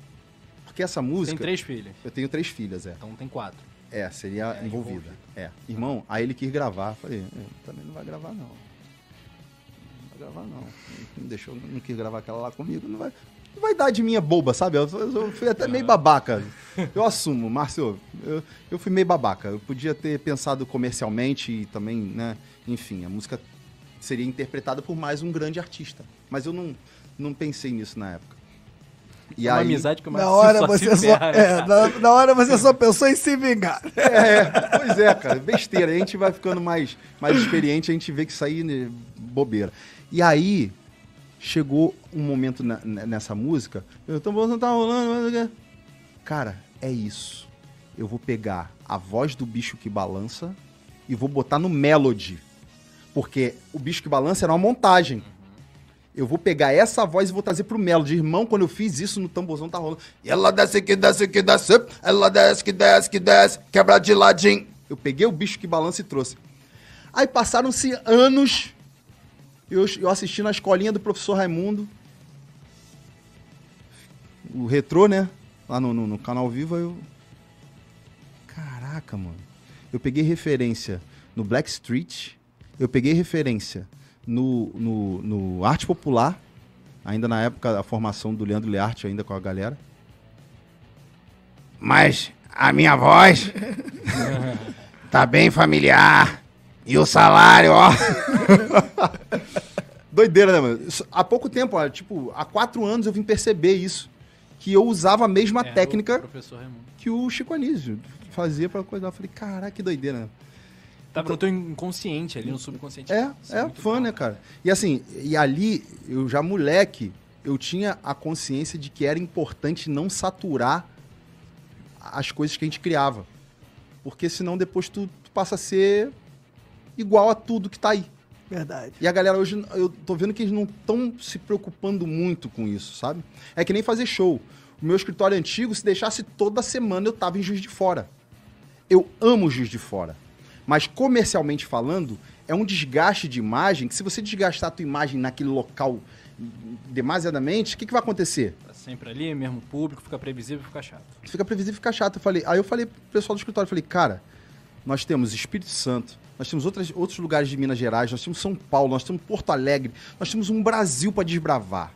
Porque essa música. Tem três filhas. Eu tenho três filhas, é. Então tem quatro. É, seria É, envolvida. envolvida. É. Irmão, aí ele quis gravar. Falei, "É, também não vai gravar, não. Não vai gravar, não. Não deixou, não quis gravar aquela lá comigo. Não vai, não vai dar de minha boba, sabe? Eu, eu fui até meio babaca. Eu assumo, Márcio, eu, eu fui meio babaca. Eu podia ter pensado comercialmente e também, né? Enfim, a música seria interpretada por mais um grande artista. Mas eu não, não pensei nisso na época. E É uma aí, amizade que Na hora só você se só. ferra, É, na, na hora você só pensou em se vingar. É, pois é, cara, besteira. A gente vai ficando mais, mais experiente, a gente vê que isso aí é bobeira. E aí, chegou um momento na- na- nessa música, eu tô não tá rolando, mas... Cara, é isso. Eu vou pegar a voz do bicho que balança e vou botar no melody. Porque o bicho que balança era uma montagem. Eu vou pegar essa voz e vou trazer pro Melody. Irmão, quando eu fiz isso no tamborzão, tá rolando. E ela desce que desce que desce. Ela desce que desce que desce. Quebra de ladinho. Eu peguei o bicho que balança e trouxe. Aí passaram-se anos. Eu, eu assisti na escolinha do professor Raimundo. O retrô, né? lá no, no, no canal Viva, eu. Caraca, mano. Eu peguei referência no Black Street, eu peguei referência no, no, no Arte Popular, ainda na época da formação do Leandro Learte, ainda com a galera. Mas a minha voz tá bem familiar. E o salário, ó. Doideira, né, mano? Há pouco tempo, ó, tipo, há quatro anos eu vim perceber isso. Que eu usava a mesma É, técnica o que o Chico Anísio fazia pra coisa. Eu falei, caraca, que doideira, né? Tava no teu inconsciente ali, no subconsciente. É, Isso é muito fã, né, cara? E assim, e ali, eu já moleque, eu tinha a consciência de que era importante não saturar as coisas que a gente criava. Porque senão depois tu, tu passa a ser igual a tudo que tá aí. Verdade. E a galera hoje, eu tô vendo que eles não estão se preocupando muito com isso, sabe? É que nem fazer show. O meu escritório antigo, se deixasse toda semana, eu tava em Juiz de Fora. Eu amo Juiz de Fora. Mas comercialmente falando, é um desgaste de imagem que se você desgastar a tua imagem naquele local demasiadamente, o que, que vai acontecer? Tá sempre ali, mesmo público, fica previsível, fica chato. Fica previsível, fica chato. Eu falei, aí eu falei pro pessoal do escritório, eu falei, cara, nós temos Espírito Santo, nós temos outras, outros lugares de Minas Gerais, nós temos São Paulo, nós temos Porto Alegre, nós temos um Brasil para desbravar.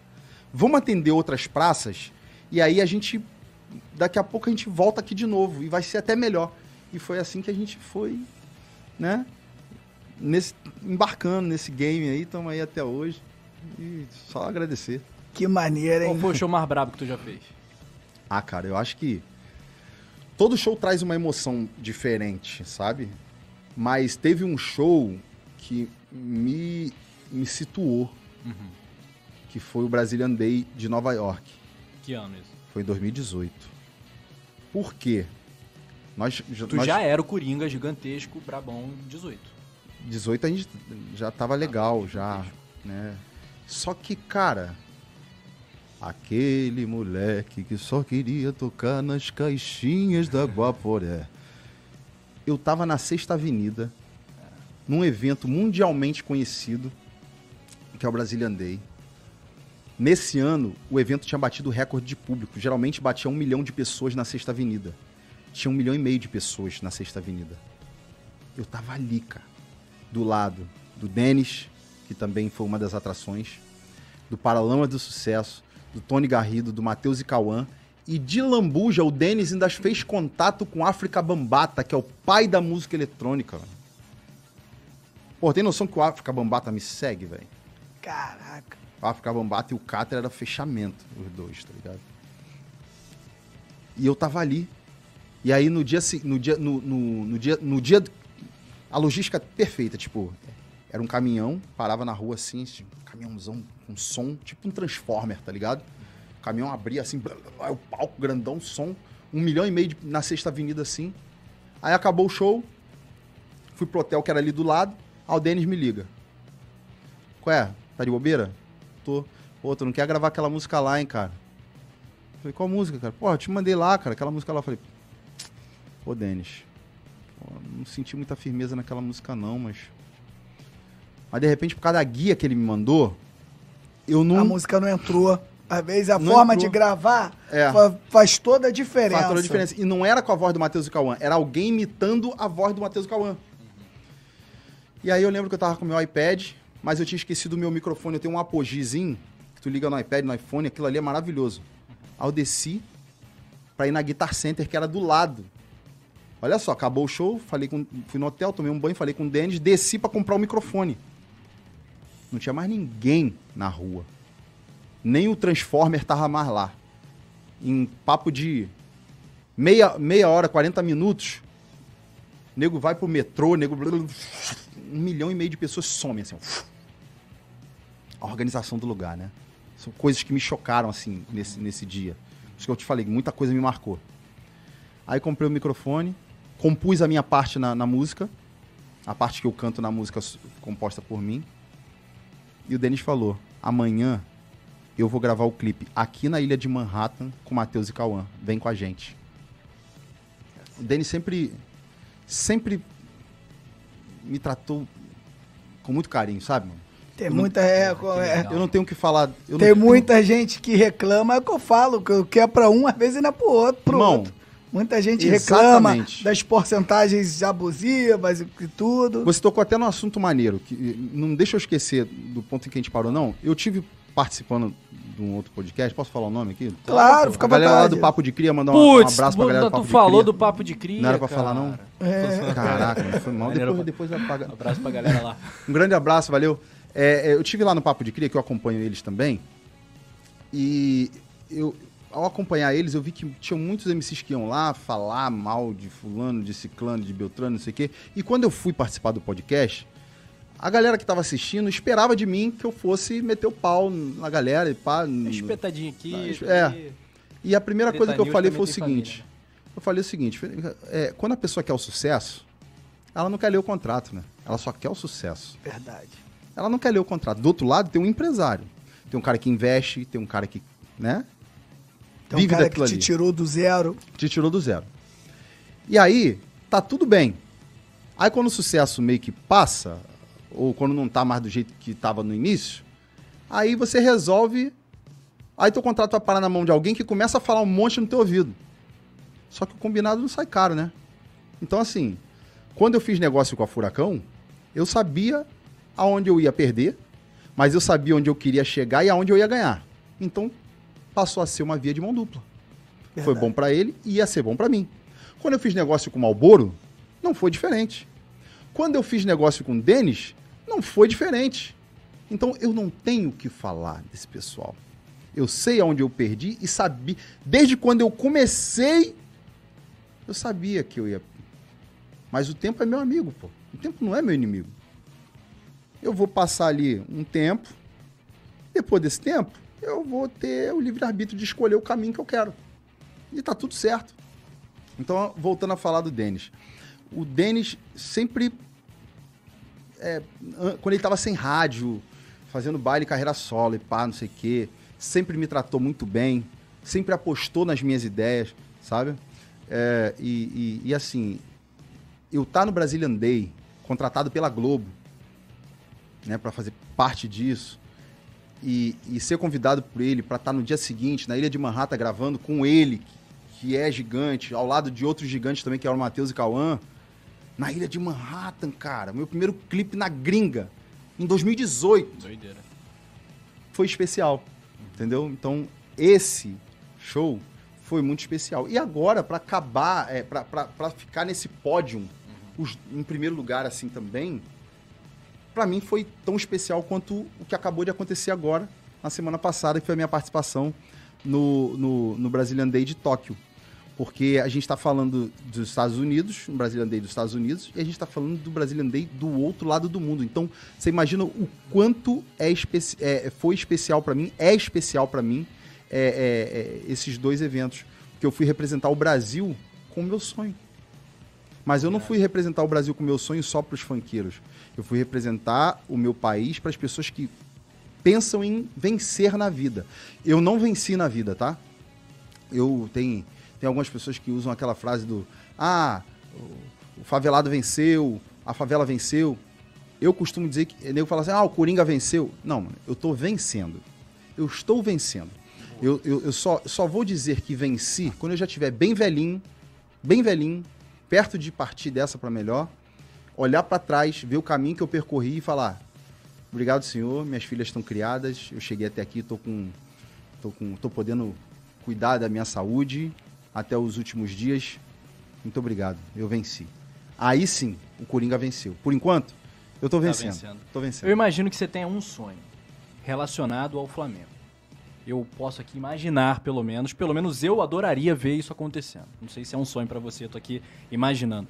Vamos atender outras praças e aí a gente, daqui a pouco a gente volta aqui de novo e vai ser até melhor. E foi assim que a gente foi, né? Nesse, embarcando nesse game aí, estamos aí até hoje. E só agradecer. Que maneira, Qual hein? foi o show mais brabo que tu já fez? Ah, cara, eu acho que todo show traz uma emoção diferente, sabe? Mas teve um show que me, me situou, que foi o Brazilian Day de Nova York. Que ano isso? Foi em 2018. Por quê? Nós, Tu nós, já era o Coringa gigantesco, brabão, 18. 18 a gente já tava legal, já, né? Só que, cara, aquele moleque que só queria tocar nas caixinhas da Guaporé. Eu tava na Sexta Avenida, num evento mundialmente conhecido, que é o Brazilian Day. Nesse ano, o evento tinha batido recorde de público. Geralmente batia um milhão de pessoas na Sexta Avenida. Tinha um milhão e meio de pessoas na Sexta Avenida. Eu tava ali, cara do lado do Denis, que também foi uma das atrações, do Paralamas do Sucesso, do Tony Garrido, do Matheus e Cauã. E de Lambuja, o Denis ainda fez contato com África Bambata, que é o pai da música eletrônica. Pô, tem noção que o África Bambata me segue, velho? Caraca. O África Bambata e o Cáter era fechamento, os dois, tá ligado? E eu tava ali. E aí no dia, no dia, no, no, no dia, no dia, a logística perfeita, tipo, era um caminhão, parava na rua assim, assim, um caminhãozão com som, tipo um transformer, tá ligado? O caminhão abria assim, o palco grandão, som, um milhão e meio de- na sexta avenida assim. Aí acabou o show, fui pro hotel que era ali do lado, aí o Denis me liga. Qual é? Tá de bobeira? Tô. Pô, tu não quer gravar aquela música lá, hein, cara? Falei, qual música, cara? Eu te mandei lá, cara, aquela música lá. Falei, pô, Denis, não senti muita firmeza naquela música não, mas... Mas de repente, por causa da guia que ele me mandou, eu não... A música não entrou. Às vezes a Não forma entrou. de gravar É. fa- faz toda a diferença. Faz toda a diferença. E não era com a voz do Matheus e Cauã, era alguém imitando a voz do Matheus e Cauã. E aí eu lembro que eu tava com o meu iPad, mas eu tinha esquecido o meu microfone. Eu tenho um apogizinho, que tu liga no iPad, no iPhone, aquilo ali é maravilhoso. Aí eu desci pra ir na Guitar Center, que era do lado. Olha só, acabou o show, falei com, fui no hotel, tomei um banho, falei com o Denis, desci pra comprar o microfone. Não tinha mais ninguém na rua. Nem o Transformer tava mais lá. Em papo de meia, meia hora, 40 minutos, nego vai pro metrô, nego. Um milhão e meio de pessoas somem, assim. A organização do lugar, né? São coisas que me chocaram, assim, nesse, nesse dia. Por isso que eu te falei, muita coisa me marcou. Aí comprei o microfone, compus a minha parte na, na música, a parte que eu canto na música composta por mim. E o Denis falou: amanhã eu vou gravar o clipe aqui na ilha de Manhattan com Matheus e Cauã. Vem com a gente. O Denis sempre, sempre me tratou com muito carinho, sabe, mano? Tem muita. É, é. Eu não tenho o que falar. eu tem não, muita gente que reclama, é o que eu falo, que é pra um, às vezes não é pro outro. Pro Irmão, outro. Muita gente reclama exatamente. das porcentagens abusivas e tudo. Você tocou até no assunto maneiro, que não deixa eu esquecer do ponto em que a gente parou, não. Eu tive participando de um outro podcast, posso falar o nome aqui? Claro, fica a à galera lá vontade. do Papo de Cria mandar um, um abraço pra galera do tu Papo de falou Cria. do papo de cria. Não era pra cara. falar, não? É. Caraca, foi mal. Depois, depois apaga. Abraço pra galera lá. Um grande abraço, valeu. É, é, eu tive lá no Papo de Cria, que eu acompanho eles também. E eu, ao acompanhar eles, eu vi que tinham muitos MCs que iam lá falar mal de fulano, de ciclano, de beltrano, não sei o quê. E quando eu fui participar do podcast, a galera que estava assistindo esperava de mim que eu fosse meter o pau na galera e pá. Espetadinho aqui. É. E a primeira Treta coisa que eu News falei foi o seguinte. Eu falei o seguinte, é, quando a pessoa quer o sucesso, ela não quer ler o contrato, né? Ela só quer o sucesso. Verdade. Ela não quer ler o contrato. Do outro lado tem um empresário. Tem um cara que investe, tem um cara que, né? Um Vive cara que te ali. tirou do zero. Te tirou do zero. E aí, tá tudo bem. Aí quando o sucesso meio que passa, ou quando não tá mais do jeito que tava no início, aí você resolve. Aí teu contrato vai parar na mão de alguém que começa a falar um monte no teu ouvido. Só que o combinado não sai caro, né? Então, assim, quando eu fiz negócio com a Furacão, eu sabia aonde eu ia perder, mas eu sabia onde eu queria chegar e aonde eu ia ganhar. Então, passou a ser uma via de mão dupla. Foi Verdade. bom pra ele e ia ser bom pra mim. Quando eu fiz negócio com o Malboro, não foi diferente. Quando eu fiz negócio com o Denis, não foi diferente. Então eu não tenho o que falar desse pessoal. Eu sei aonde eu perdi e sabia. Desde quando eu comecei, eu sabia que eu ia. Mas o tempo é meu amigo, pô. O tempo não é meu inimigo. Eu vou passar ali um tempo. Depois desse tempo, eu vou ter o livre-arbítrio de escolher o caminho que eu quero. E tá tudo certo. Então, voltando a falar do Denis. O Denis sempre. é, an- quando ele tava sem rádio, fazendo baile carreira solo e pá, não sei o quê, sempre me tratou muito bem, sempre apostou nas minhas ideias, sabe? É, e, e- e, assim, eu tá no Brazilian Day, contratado pela Globo, né, para fazer parte disso, e, e ser convidado por ele para estar no dia seguinte na Ilha de Manhattan gravando com ele, que, é gigante, ao lado de outros gigantes também, que eram o Matheus e Cauã, na Ilha de Manhattan, cara, meu primeiro clipe na gringa, em 2018 Doideira. foi especial, entendeu? Então, esse show foi muito especial. E agora, pra acabar, é, pra ficar nesse pódio, os- em primeiro lugar assim também, pra mim foi tão especial quanto o que acabou de acontecer agora, na semana passada, que foi a minha participação no, no, no Brazilian Day de Tóquio. Porque a gente está falando dos Estados Unidos, no Brazilian Day dos Estados Unidos, e a gente está falando do Brazilian Day do outro lado do mundo. Então, você imagina o quanto é especi é, foi especial para mim, é especial para mim, é, é, é, esses dois eventos. Porque eu fui representar o Brasil com o meu sonho. Mas eu não fui representar o Brasil com o meu sonho só para os funkeiros. Eu fui representar o meu país para as pessoas que pensam em vencer na vida. Eu não venci na vida, tá? Eu tenho, tem algumas pessoas que usam aquela frase do ah, o, favelado venceu, a favela venceu. Eu costumo dizer que nego fala assim: "Ah, o Coringa venceu". Não, mano, eu tô vencendo. Eu estou vencendo. Eu, eu, eu só, só vou dizer que venci quando eu já estiver bem velhinho, bem velhinho, perto de partir dessa para melhor, olhar para trás, ver o caminho que eu percorri e falar: "Obrigado, senhor, minhas filhas estão criadas, eu cheguei até aqui, tô com tô com tô podendo cuidar da minha saúde até os últimos dias. Muito obrigado, eu venci. Aí sim, o Coringa venceu. Por enquanto, eu tô Tá vencendo. vencendo. Tô vencendo. Eu imagino que você tenha um sonho relacionado ao Flamengo. Eu posso aqui imaginar, pelo menos, pelo menos eu adoraria ver isso acontecendo. Não sei se é um sonho pra você, eu tô aqui imaginando.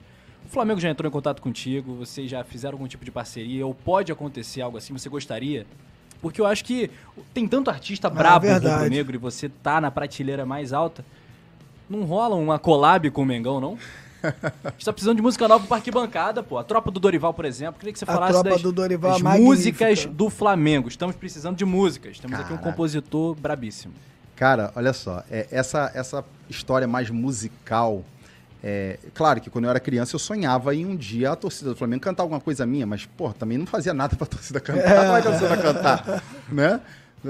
O Flamengo já entrou em contato contigo, vocês já fizeram algum tipo de parceria, ou pode acontecer algo assim, você gostaria? Porque eu acho que tem tanto artista brabo verdade. rubro-negro e você tá na prateleira mais alta. Não rola uma collab com o Mengão, não? A gente tá precisando de música nova pro Parque Bancada, pô. A tropa do Dorival, por exemplo. Queria que você A falasse Tropa das, do Dorival das é magnífica. músicas do Flamengo. Estamos precisando de músicas. Temos aqui um Caraca. compositor brabíssimo. Cara, olha só, é, essa, essa história mais musical é, claro que quando eu era criança eu sonhava em um dia a torcida do Flamengo cantar alguma coisa minha, mas, pô, também não fazia nada pra torcida cantar. Como é que a torcida cantar? Né?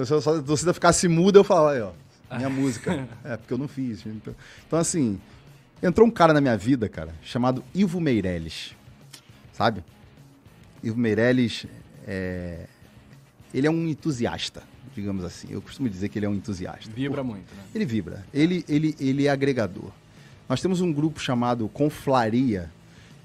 Se a torcida ficasse muda, eu falava, aí, ó, minha música. É, porque eu não fiz. Então, então, assim, entrou um cara na minha vida, cara, chamado Ivo Meirelles. Sabe? Ivo Meirelles, é, ele é um entusiasta, digamos assim. Eu costumo dizer que ele é um entusiasta. Vibra muito, né? Ele vibra. Ele, ele, ele é agregador. Nós temos um grupo chamado Conflaria,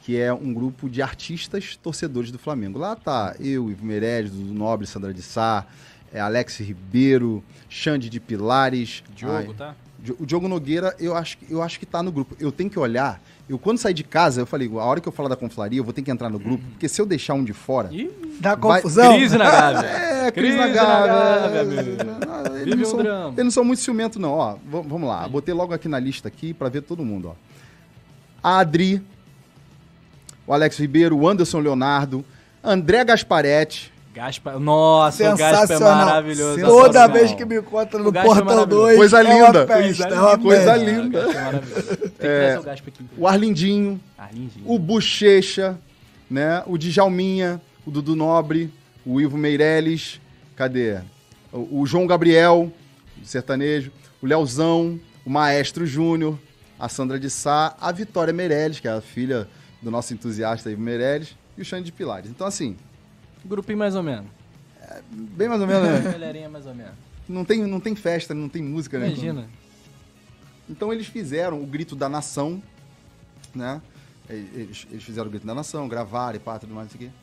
que é um grupo de artistas torcedores do Flamengo. Lá tá eu, Ivo Meirelles, Dudu Nobre, Sandra de Sá, é Alex Ribeiro, Xande de Pilares. Diogo, ai, tá? O Diogo Nogueira, eu acho, que- eu acho que tá no grupo. Eu tenho que olhar. Eu, quando sair de casa, eu falei, a hora que eu falar da conflaria, eu vou ter que entrar no grupo, porque se eu deixar um de fora. Ih, Dá Vai- confusão? crise na Gávea. É, Cris Crise na na Gávea. Não, Eles não um são- drama. eles não são muito ciumentos, não. Ó, vamos lá. Botei logo aqui na lista aqui pra ver todo mundo, ó. A Adri, o Alex Ribeiro, o Anderson Leonardo, André Gasparetti, Gaspa. Nossa, o Gaspa é Sensacional. maravilhoso. Toda vez que me encontra no O Gaspa é Portão maravilhoso. 2, Coisa é linda. uma festa, é uma Coisa linda. O Gaspa é maravilhoso. Tem que trazer o Gaspa aqui. o Arlindinho, Arlindinho. o Bochecha, né? O Djalminha, o Dudu Nobre, o Ivo Meirelles, cadê? O, o João Gabriel, do sertanejo, o Leozão, o Maestro Júnior, a Sandra de Sá, a Vitória Meirelles, que é a filha do nosso entusiasta Ivo Meirelles, e o Xande de Pilares. Então, assim, Grupinho mais ou menos. bem mais ou menos, né? Galerinha mais ou menos. Não tem, não tem festa, não tem música, né? Imagina. Então eles fizeram o Grito da Nação, né? Eles, eles fizeram o Grito da Nação, gravaram e pá, tudo mais, não sei o quê.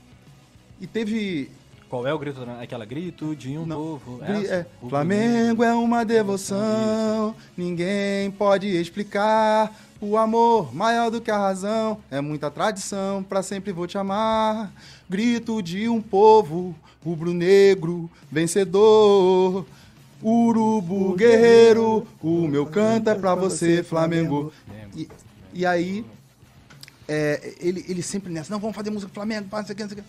E teve... Qual é o grito? da- Aquela grito de um Não, povo. Gri- Essa? é, O Flamengo é uma devoção, ninguém pode explicar. O amor maior do que a razão é muita tradição, pra sempre vou te amar. Grito de um povo rubro-negro, vencedor. Urubu guerreiro, o meu canto é pra você, Flamengo. E, e aí, é, ele, ele sempre nessa, não, vamos fazer música do Flamengo, pá, não sei o que, não sei o que.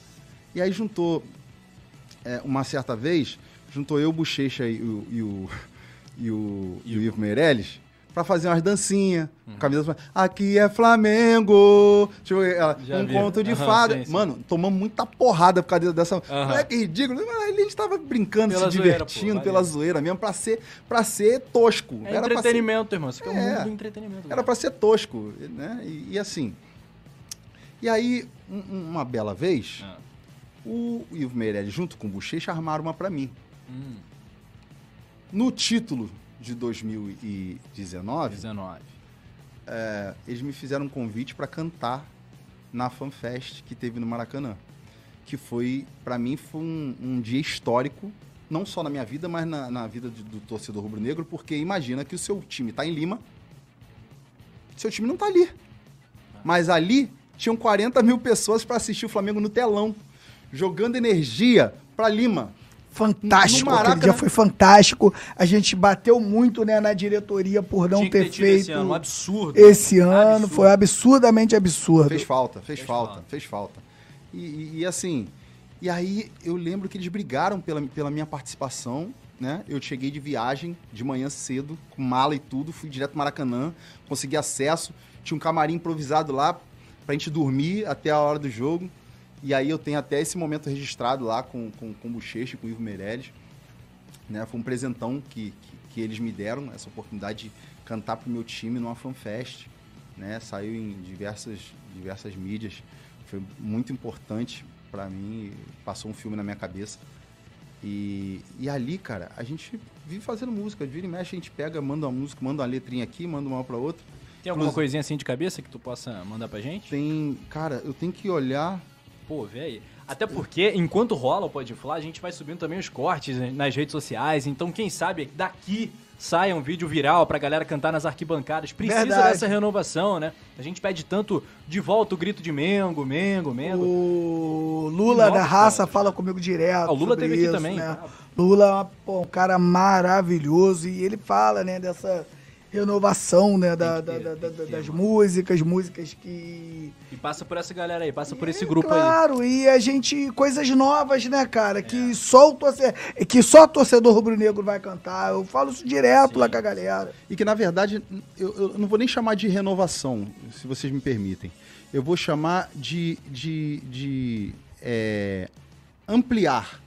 E aí juntou é, uma certa vez, juntou eu, o Bochecha e o, e o, e o, e o Ivo Meirelles pra fazer umas dancinhas. Uhum. Camisa. Aqui é Flamengo. Tipo, ela, Já um vi. conto de Aham, fada. sim, sim. Mano, tomamos muita porrada por causa dessa. Não é que ridículo. Mas gente tava brincando, Pela se zoeira, divertindo pô, pela zoeira mesmo, pra ser, pra ser tosco. É Era pra ser entretenimento, irmão. Isso aqui é É. mundo do entretenimento. era pra ser tosco, né? E, e assim. E aí, um- uma bela vez, Ah. O Ivo Meirelles, junto com o Bochecha, armaram uma pra mim. Hum, No título de 2019, 19. é, eles me fizeram um convite pra cantar na FanFest que teve no Maracanã. Que foi, pra mim, foi um, um dia histórico, não só na minha vida, mas na, na vida de- do torcedor rubro-negro, porque imagina que o seu time tá em Lima, seu time não tá ali. Mas ali tinham 40 mil pessoas pra assistir o Flamengo no telão, jogando energia pra Lima. Fantástico, aquele dia foi fantástico. A gente bateu muito né, na diretoria por não Tinha ter, ter feito esse ano, um absurdo. esse ano. Absurdo. Foi absurdamente absurdo. Fez falta, fez, Fez falta, falta. fez falta. E, e- e assim, e aí eu lembro que eles brigaram pela, pela minha participação, né? Eu cheguei de viagem de manhã cedo, com mala e tudo, fui direto pro Maracanã, consegui acesso, tinha um camarim improvisado lá pra gente dormir até a hora do jogo. E aí eu tenho até esse momento registrado lá com, com, com o Bochecha, e com o Ivo Meirelles. Né? Foi um presentão que, que, que eles me deram, essa oportunidade de cantar pro meu time numa fanfest. Né? Saiu em diversas, diversas mídias. Foi muito importante pra mim, passou um filme na minha cabeça. E, e ali, cara, a gente vive fazendo música. Vira e mexe, a gente pega, manda uma música, manda uma letrinha aqui, manda uma pra outra. Tem alguma Inclusive- coisinha assim de cabeça que tu possa mandar pra gente? Tem, cara, eu tenho que olhar. Pô, vê aí. Até porque, enquanto rola o Pode Falar, a gente vai subindo também os cortes né, nas redes sociais. Então, quem sabe daqui saia um vídeo viral pra galera cantar nas arquibancadas. Precisa Verdade. dessa renovação, né? A gente pede tanto de volta o grito de Mengo, Mengo, Mengo. O Lula Novos da raça caras. fala comigo direto. Ah, o Lula teve aqui isso, também, Né? tá? Lula é um cara maravilhoso e ele fala, né, dessa renovação, né, da, ter, da- da- ter, das mano. músicas, músicas que... E passa por essa galera aí, passa por esse É, grupo aí. Claro, e a gente, coisas novas, né, cara, que só o torcedor, que só torcedor rubro-negro vai cantar, eu falo isso direto lá com a galera. E que, na verdade, eu, eu não vou nem chamar de renovação, se vocês me permitem. Eu vou chamar de, de, de é, ampliar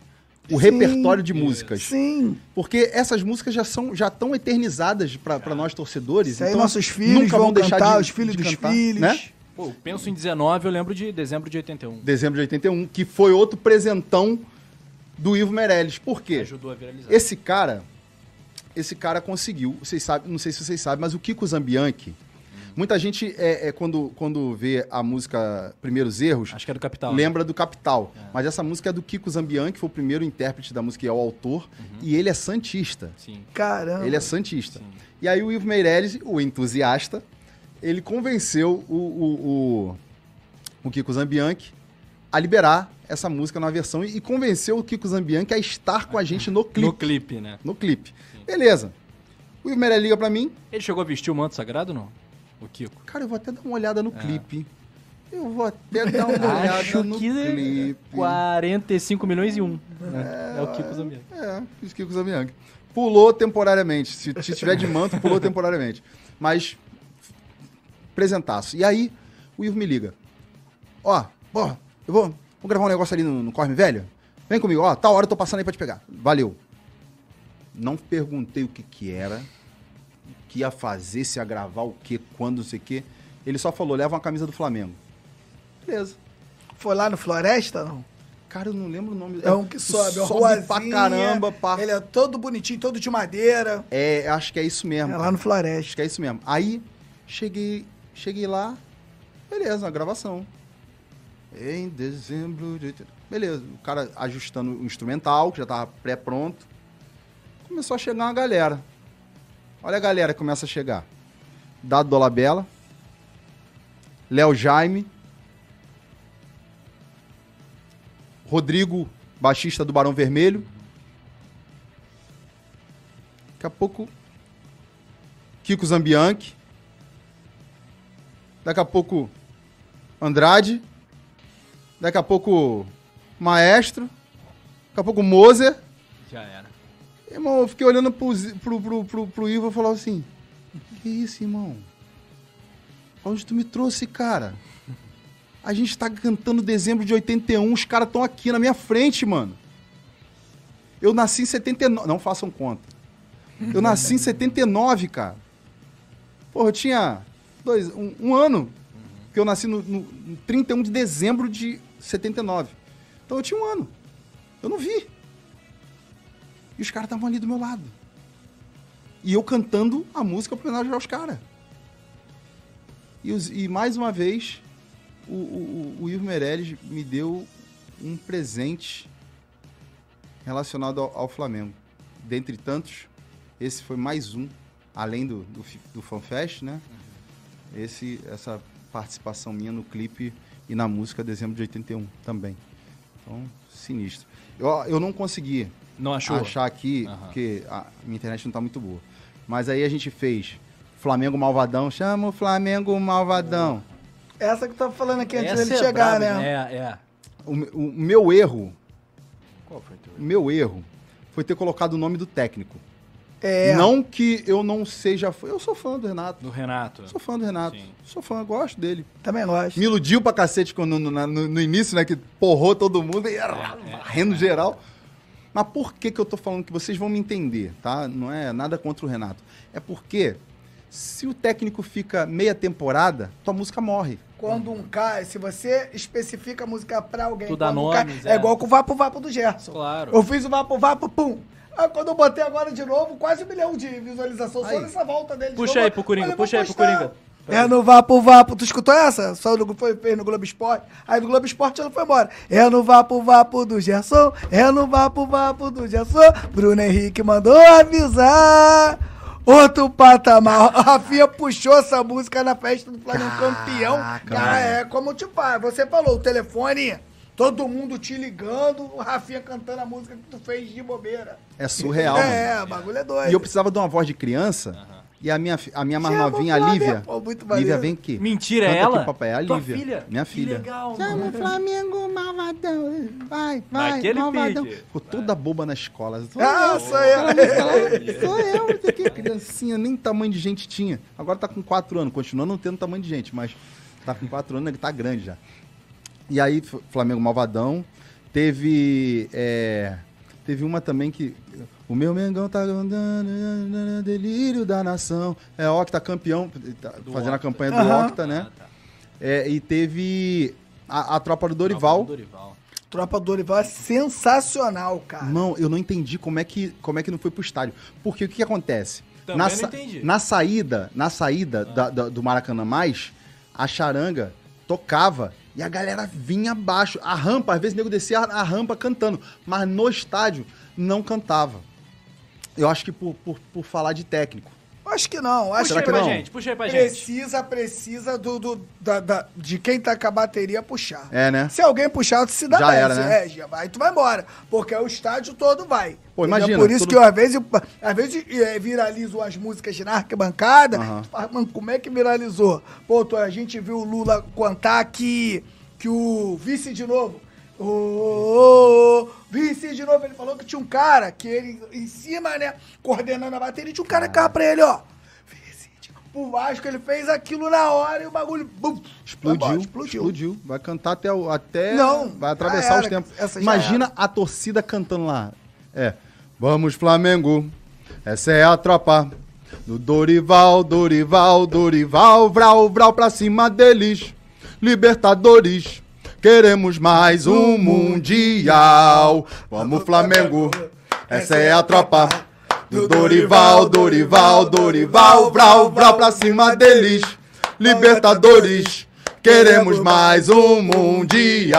o Sim. repertório de músicas. Sim, Porque essas músicas já são já tão eternizadas para nós torcedores. isso aí então nossos filhos nunca vão vão deixar cantar, de, os filhos de dos cantar, filhos. Né? Pô, eu penso em 19, eu lembro de dezembro de 81. Dezembro de 81, que foi outro presentão do Ivo Meirelles. Por quê? Ajudou a viralizar. Esse cara, esse cara conseguiu, vocês sabem, não sei se vocês sabem, mas o Kiko Zambianchi, muita gente é, é, quando, quando vê a música Primeiros Erros, Acho que é do Capital. lembra do Capital. Mas essa música é do Kiko Zambianchi, que foi o primeiro intérprete da música e é o autor, e ele é santista. Sim. Caramba. Ele é santista. Sim. E aí o Ivo Meirelles, o entusiasta, ele convenceu o, o, o, o Kiko Zambianchi a liberar essa música na versão e, e convenceu o Kiko Zambianchi a estar com a gente no clipe. No clipe, né? No clipe. Beleza. O Ivo Meirelles liga pra mim. Ele chegou a vestir o manto sagrado ou não? O Kiko. Cara, eu vou até dar uma olhada no clipe. Eu vou até dar uma olhada Acho no que clipe. 45 milhões e um. né? É, o Kiko Zambianchi. É, fiz Kiko Zambianchi. Pulou temporariamente. Se, se tiver de manto, pulou temporariamente. Mas, presentaço. E aí, o Ivo me liga. Ó, porra, eu vou, vou gravar um negócio ali no, no Corme Velho. Vem comigo, ó, tal hora eu tô passando aí pra te pegar. Valeu. Não perguntei o que que era, o que ia fazer, se ia gravar o que, quando, não sei o que. Ele só falou, leva uma camisa do Flamengo. Beleza. Foi lá no Floresta, não? Cara, eu não lembro o nome. É um que sobe, é sobe pra caramba, pá. Ele é todo bonitinho, todo de madeira. É, acho que é isso mesmo. É lá no Acho Floresta. que é isso mesmo. Aí, cheguei, cheguei lá, beleza, a gravação. Em dezembro de... Beleza, o cara ajustando o instrumental, que já tava pré-pronto. Começou a chegar uma galera. Olha a galera que começa a chegar. Dado Dolabella, Léo Jaime, Rodrigo, baixista do Barão Vermelho. Daqui a pouco, Kiko Zambianchi. Daqui a pouco, Andrade. Daqui a pouco, Maestro. Daqui a pouco, Moser. Já era. Irmão, eu fiquei olhando pro, pro, pro, pro, pro Ivo e falava assim: Que isso, irmão? Onde tu me trouxe, cara? A gente tá cantando dezembro de 81, os caras estão aqui na minha frente, mano. Eu nasci em 79. Não façam conta. Eu nasci em 79, cara. Porra, eu tinha dois, um, um ano. Porque eu nasci no, no 31 de dezembro de 79. Então eu tinha um ano. Eu não vi. E os caras estavam ali do meu lado. E eu cantando a música pra homenagear os caras. E, os- e mais uma vez, o, o, o Ivo Meirelles me deu um presente relacionado ao, ao Flamengo. Dentre tantos, esse foi mais um, além do, do, do FanFest, né? Esse, essa participação minha no clipe e na música Dezembro de 81 também. Então, sinistro. Eu, eu não consegui Não achou? achar aqui, Aham. porque a minha internet não tá muito boa. Mas aí a gente fez Flamengo Malvadão, chama o Flamengo Malvadão. Essa que eu tava falando aqui antes Essa dele é chegar, braba, né? É, é. O, o meu erro, Qual foi o teu? o meu erro foi ter colocado o nome do técnico. É. Não que eu não seja fã, eu sou fã do Renato. Do Renato. Sou fã do Renato. Sim. Sou fã, gosto dele. Também gosto. Me iludiu pra cacete quando, no, no- no início, né? Que porrou todo mundo e varrendo geral. Mas por que, que eu tô falando que vocês vão me entender, tá? Não é nada contra o Renato. É porque se o técnico fica meia temporada, tua música morre. Quando um cara, se você especifica a música pra alguém, Tu dá quando um cara- nomes, é. é. igual com o Vapo Vapo do Gerson. Claro. Eu fiz o Vapo Vapo, pum. Aí quando eu botei agora de novo, quase um milhão de visualização Aí. só nessa volta dele. de Puxa novo. aí pro Coringa, puxa aí pro. Coringa. É no Vapo Vapo. Tu escutou essa? Só no, foi, fez no Globo Esporte. Aí no Globo Esporte ela foi embora. É no Vapo Vapo do Gerson. É no Vapo Vapo do Gerson. Bruno Henrique mandou avisar. Outro patamar. A Rafinha puxou essa música na festa do Flamengo campeão. Cara, é como tipo, ah, você falou, o telefone, todo mundo te ligando, o Rafinha cantando a música que tu fez de bobeira. É surreal, mano. É, o bagulho é doido. E eu precisava de uma voz de criança. E a minha, a minha mais Chama novinha, a Lívia. pô, muito Lívia, vem aqui. Mentira, é Canta ela? aqui, papai, é a Tua Lívia. filha? Minha Que filha. legal, Chama o Flamengo malvadão. Vai, vai, Naquele malvadão. pique. Ficou toda boba na escola. Sou Ah, eu, sou eu. Sou eu, que. Criancinha, nem tamanho de gente tinha. Agora tá com 4 anos, continua não tendo tamanho de gente, mas tá com 4 anos, ele tá grande já. E aí, Flamengo Malvadão. Teve. é, teve uma também que. O meu Mengão tá andando, delírio da nação. É Octa campeão, tá fazendo a campanha do Aham. Octa, né? Ah, tá. É, e teve a, a tropa do Dorival. Dorival. Tropa do Dorival é sensacional, cara. Não, eu não entendi como é que, como é que não foi pro estádio. Porque o que, que acontece? Também na, não entendi. na saída, na saída da- da- do Maracanã Mais, a charanga tocava e a galera vinha abaixo. A rampa, às vezes o nego descia a, a rampa cantando, mas no estádio não cantava. Eu acho que por, por, por falar de técnico. Acho que não. Acho Puxa aí que pra não? gente, puxa aí pra gente. precisa, precisa do, do- da, da- de quem tá com a bateria puxar. É, né? Se alguém puxar, tu se dá Já bem. era, se- né? É, já vai, tu vai embora. Porque o estádio todo vai. Pô, imagina, Por isso todo- que eu, às vezes, às vezes é, viralizam as músicas na arquibancada. Tu fala, Mano, como é que viralizou? Pô, tu- a gente viu o Lula contar que, que o vice de novo. Ô, ô, ô, vice de novo, ele falou que tinha um cara que ele, em cima, né, coordenando a bateria, e tinha um cara que ficava pra ele, ó. Vice de novo. O Vasco, ele fez aquilo na hora e o bagulho. Bum, Explodiu, embora, explodiu. Vai cantar até. até Não, Vai atravessar era, os tempos. Imagina a torcida cantando lá. É. Vamos, Flamengo. Essa é a tropa. Do Dorival, Dorival, Dorival. Vral, vral pra cima deles. Libertadores. Queremos mais um Mundial. Vamos, Flamengo. Essa é a tropa. Do Dorival, Dorival, Dorival. Vral, vral pra cima deles. Libertadores. Queremos mais um Mundial.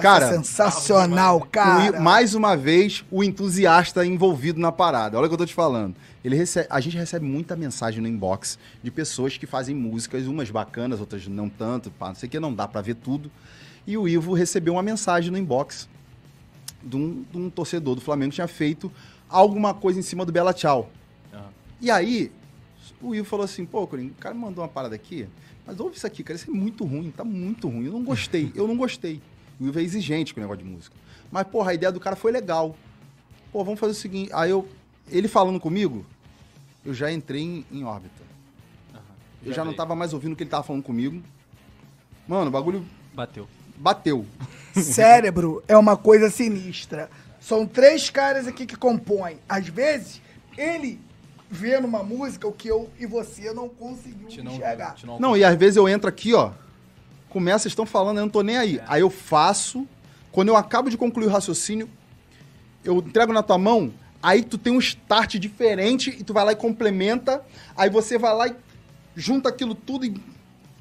Cara, sensacional, cara. Mais uma vez, o entusiasta envolvido na parada. Olha o que eu tô te falando. Ele recebe, a gente recebe muita mensagem no inbox de pessoas que fazem músicas, umas bacanas, outras não tanto, pá, não sei o que, não dá pra ver tudo. E o Ivo recebeu uma mensagem no inbox de um, de um torcedor do Flamengo que tinha feito alguma coisa em cima do Bela Tchau. Aham. E aí, o Ivo falou assim, pô, Corinho, o cara mandou uma parada aqui, mas ouve isso aqui, cara, isso é muito ruim, tá muito ruim. Eu não gostei, eu não gostei. O Ivo é exigente com o negócio de música. Mas, porra, a ideia do cara foi legal. Pô, vamos fazer o seguinte. Aí eu, ele falando comigo, eu já entrei em, em órbita. Eu já não veio. tava mais ouvindo o que ele tava falando comigo. Mano, o bagulho Bateu. bateu. Cérebro é uma coisa sinistra. São três caras aqui que compõem. Às vezes, ele vê numa música o que eu e você não conseguiu Te não, enxergar. não, Não, e às vezes eu entro aqui, ó. Começa, estão falando, eu não tô nem aí. Aí eu faço. Quando eu acabo de concluir o raciocínio, eu entrego na tua mão. Aí tu tem um start diferente e tu vai lá e complementa. Aí você vai lá e junta aquilo tudo e.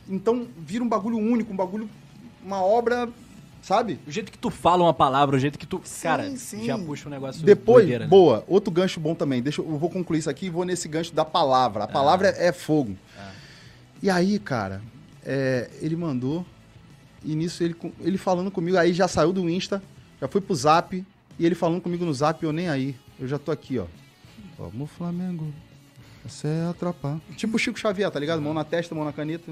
Então vira um bagulho único, um bagulho. Uma obra, sabe? O jeito que tu fala uma palavra, o jeito que tu. Sim, cara, sim. já puxa um negócio. Depois, doideira, né? boa, outro gancho bom também. Deixa eu, vou concluir isso aqui e vou nesse gancho da palavra. A palavra é, é fogo. E aí, cara, é, ele mandou. E nisso ele, ele falando comigo, aí já saiu do Insta, já foi pro Zap. E ele falando comigo no Zap, eu nem aí. Eu já tô aqui, ó. Vamos, Flamengo. Essa é a tropa. Tipo o Chico Xavier, tá ligado? Mão na testa, mão na caneta.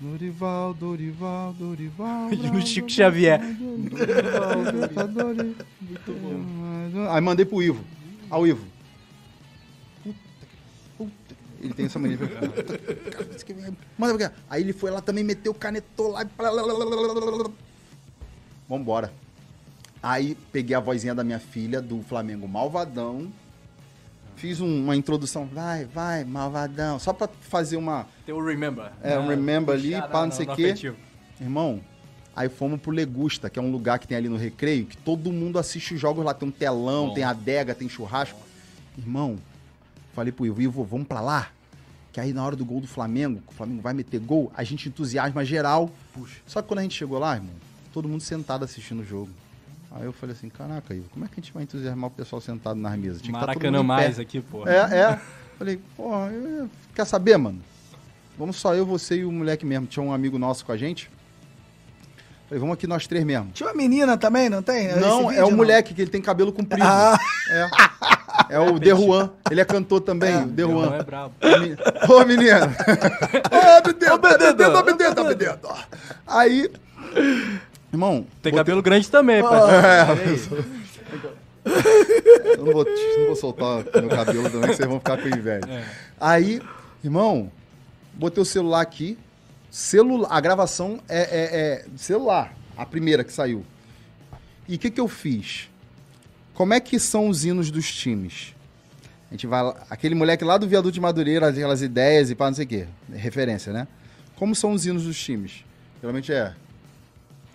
Dorival, Dorival, Dorival. E no Chico Xavier. Aí mandei pro Ivo. Ao Ivo. Puta, puta. Ele tem essa mania. Manda pra cá. Aí ele foi lá também, meteu o canetou lá. e. Vambora. Aí peguei a vozinha da minha filha do Flamengo Malvadão. Fiz um- uma introdução. Vai, vai, Malvadão. Só pra fazer uma. Tem o Remember. É, um Ah, remember ali, pá, no- não sei o quê. afetivo. Irmão, aí fomos pro Legusta, que é um lugar que tem ali no Recreio, que todo mundo assiste os jogos lá. Tem um telão, Bom. tem adega, tem churrasco. Irmão, falei pro Ivo, Ivo, vamos pra lá? Que aí na hora do gol do Flamengo, que o Flamengo vai meter gol, a gente entusiasma geral. Puxa. Só que quando a gente chegou lá, irmão, todo mundo sentado assistindo o jogo. Aí eu falei assim, caraca, Ivo, como é que a gente vai entusiasmar o pessoal sentado nas mesas? Tinha que tá todo Maracanã pé. mais aqui, pô. É, é. Falei, porra, eu- quer saber, mano? Vamos só eu, você e o moleque mesmo. Tinha um amigo nosso com a gente. Falei, vamos aqui nós três mesmo. Tinha uma menina também, não tem? não, é o vídeo, moleque que ele tem cabelo comprido. Ah. É. É o Derruan. Ele é cantor também, o Derruan Derruan. é brabo. Ô, menino. Ô, Abdedo, Abdedo, Abdedo. Aí, irmão, Tem cabelo grande também, pai. Eu não vou, não vou soltar meu cabelo também, que vocês vão ficar com inveja. Aí, irmão, botei o celular aqui. Celular, a gravação é, é- é celular, a primeira que saiu. E o que, que eu fiz? Como é que são os hinos dos times? A gente vai lá, aquele moleque lá do Viaduto de Madureira, aquelas ideias e pá, não sei o quê. Referência, né? Como são os hinos dos times? Geralmente é.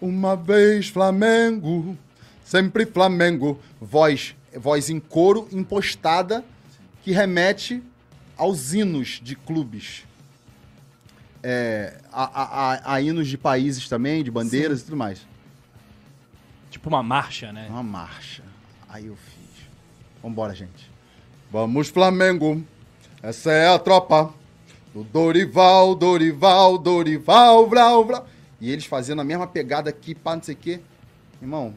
Uma vez Flamengo, sempre Flamengo. Voz, voz em coro impostada que remete aos hinos de clubes. É, a, a- a- a hinos de países também, de bandeiras e tudo mais. Tipo uma marcha, né? Uma marcha. Aí eu fiz. Vambora, gente. Vamos, Flamengo. Essa é a tropa do Dorival, Dorival, Dorival, Vral, Vral. E eles fazendo a mesma pegada aqui, pá, não sei o quê. Irmão,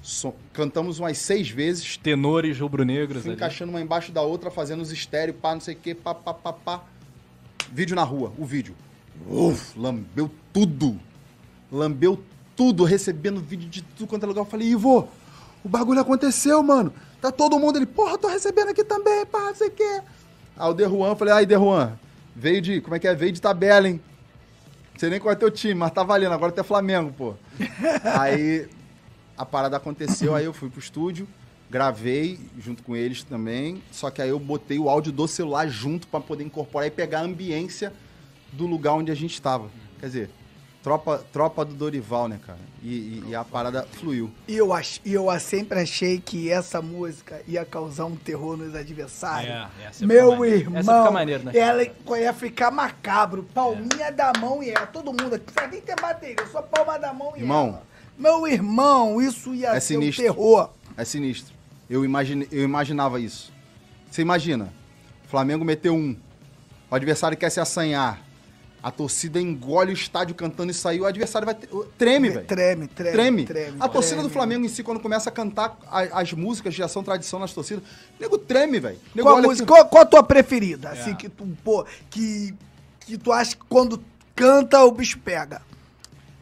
so- cantamos umas seis vezes. Tenores rubro-negros encaixando uma embaixo da outra, fazendo os estéreo, pá, não sei o quê, pá, pá, pá, pá. Vídeo na rua, o vídeo. Uf, lambeu tudo. Lambeu tudo, recebendo vídeo de tudo quanto é lugar. Eu falei, Ivo, o bagulho aconteceu, mano. Tá todo mundo ele, porra, tô recebendo aqui também, pá, não sei o quê. Aí o Derruan, eu falei, aí, Derruan, veio de, como é que é? Veio de tabela, hein? Não sei nem qual é teu time, mas tá valendo, agora até Flamengo, pô. aí a parada aconteceu, aí eu fui pro estúdio, gravei junto com eles também, só que aí eu botei o áudio do celular junto pra poder incorporar e pegar a ambiência do lugar onde a gente estava. Quer dizer, tropa, tropa do Dorival, né, cara? E, e- e a parada fluiu. E eu, ach, e eu sempre achei que essa música ia causar um terror nos adversários. É, essa ia Meu maneiro. irmão, Essa fica maneiro, né? ela ia ficar macabro. Palminha da mão e ela. Todo mundo aqui. Precisa nem ter bateria, só palma da mão e Irmão. ela. Meu irmão, isso ia É ser sinistro. um terror. É sinistro. Eu, imagine, eu imaginava isso. Você imagina, o Flamengo meteu um, o adversário quer se assanhar, a torcida engole o estádio cantando e saiu, o adversário vai... ter- Treme, velho. Treme, treme, Treme. treme. a torcida do treme. Flamengo em si, quando começa a cantar a- as músicas já são tradição nas torcidas, o nego treme, velho. O nego Qual a olha música? assim, Qual, qual a tua preferida? Assim, É. que tu, pô, que, que tu acha que quando canta o bicho pega.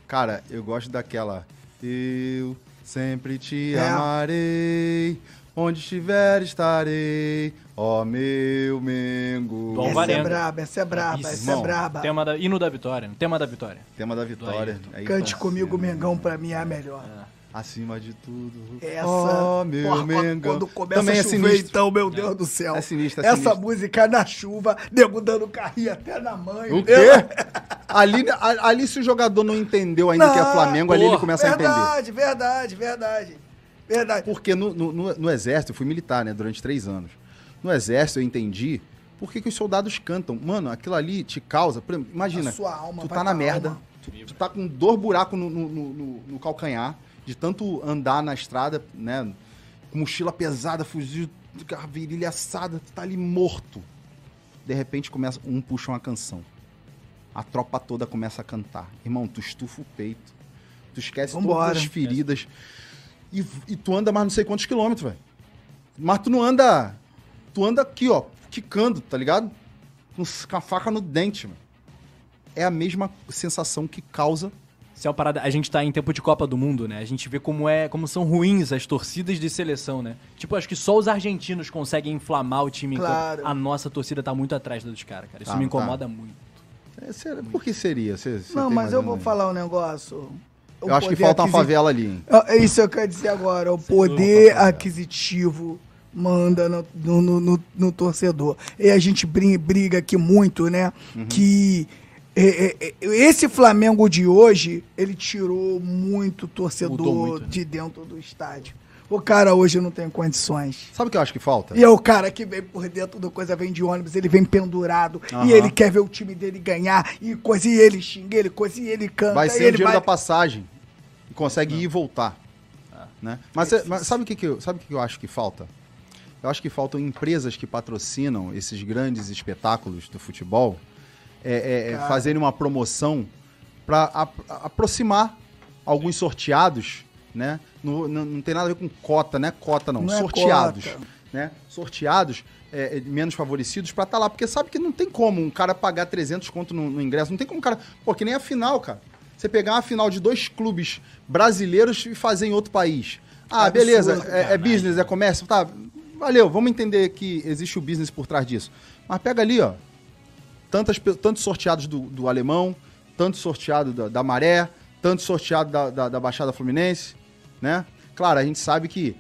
Cara, eu gosto daquela. Eu sempre te É. amarei, onde estiver estarei, ó meu Mengo. Dom essa é Varenga. braba, essa é braba, essa é Irmão, braba. Tema da, hino da vitória. Tema da vitória. Tema da vitória. Aí, Cante então, comigo, assim, Mengão, pra mim é a melhor. Acima de tudo. Essa. Ó meu porra, quando- Mengão. Quando começa Também a é chover, sinistro. então, meu Deus do céu. É sinistro, é Essa música na chuva, nego dando carrinho até na mãe. O quê? ali, ali, se o jogador não entendeu ainda que é Não, Flamengo, ali ele porra, começa a entender. Verdade, verdade, verdade. Verdade. Porque no, no, no- exército, eu fui militar, né, durante três anos. No exército eu entendi por que, que os soldados cantam. Mano, aquilo ali te causa. exemplo, Imagina, alma tu tá na merda, tu, tu tá com dor buraco no, no, no- calcanhar, de tanto andar na estrada, né? Com mochila pesada, fuzil, virilha assada, tu tá ali morto. De repente começa, um puxa uma canção. A tropa toda começa a cantar. Irmão, tu estufa o peito. Tu esquece Vambora. todas as feridas. E, e tu anda mais não sei quantos quilômetros, velho. Mas tu não anda. Tu anda aqui, ó, quicando, tá ligado? Com, a faca no dente, mano. É a mesma sensação que causa. Isso é uma parada. A gente tá em tempo de Copa do Mundo, né? A gente vê como é, como são ruins as torcidas de seleção, né? Tipo, acho que só os argentinos conseguem inflamar o time. Claro. A nossa torcida tá muito atrás da dos caras, cara. Isso Tá, me tá. incomoda muito. É, será- por que seria? Cê- cê Não, mas eu vou aí? falar um negócio. Eu acho que falta uma aquisi- favela ali, hein? Ah, É isso que eu quero dizer agora. O dúvida, poder aquisitivo manda no, no, no- no- no torcedor. E a gente briga aqui muito, né? Uhum. Que é, é, esse Flamengo de hoje, ele tirou muito torcedor muito, né? de dentro do estádio. O cara hoje não tem condições. Sabe o que eu acho que falta? E é o cara que vem por dentro do coisa, vem de ônibus, ele vem pendurado. Aham. E ele quer ver o time dele ganhar. E coisa, e ele xinga, ele coisa, e ele canta. Vai e ser o ele dinheiro vai... da passagem. Consegue ir e voltar. Né? Mas, cê- mas sabe o que, que, eu, sabe o que eu acho que falta? Eu acho que faltam empresas que patrocinam esses grandes espetáculos do futebol é, é, é, fazerem uma promoção para aproximar alguns sorteados né? Não, não, não tem nada a ver com cota, né? Cota não, Não é sorteados, cota. né? Sorteados, é, é, menos favorecidos pra estar lá, porque sabe que não tem como um cara pagar 300 conto no, no ingresso, não tem como um cara, pô, que nem a final, cara. Você pegar uma final de dois clubes brasileiros e fazer em outro país. Ah, Absurdo, beleza, é- é, business, é comércio, tá? Valeu, vamos entender que existe o business por trás disso. Mas pega ali, ó, tantas, pe- tantos sorteados do, do alemão, tantos sorteados da, da Maré, tantos sorteados da, da, da Baixada Fluminense, né? Claro, a gente sabe que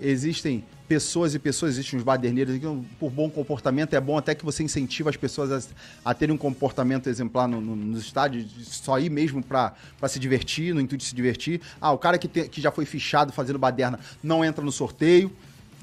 existem pessoas e pessoas, existem uns baderneiros que, por bom comportamento, é bom até que você incentiva as pessoas a, a terem um comportamento exemplar no, no, nos estádios, só ir mesmo pra se divertir, no intuito de se divertir. Ah, o cara que, tem- que já foi fichado fazendo baderna não entra no sorteio.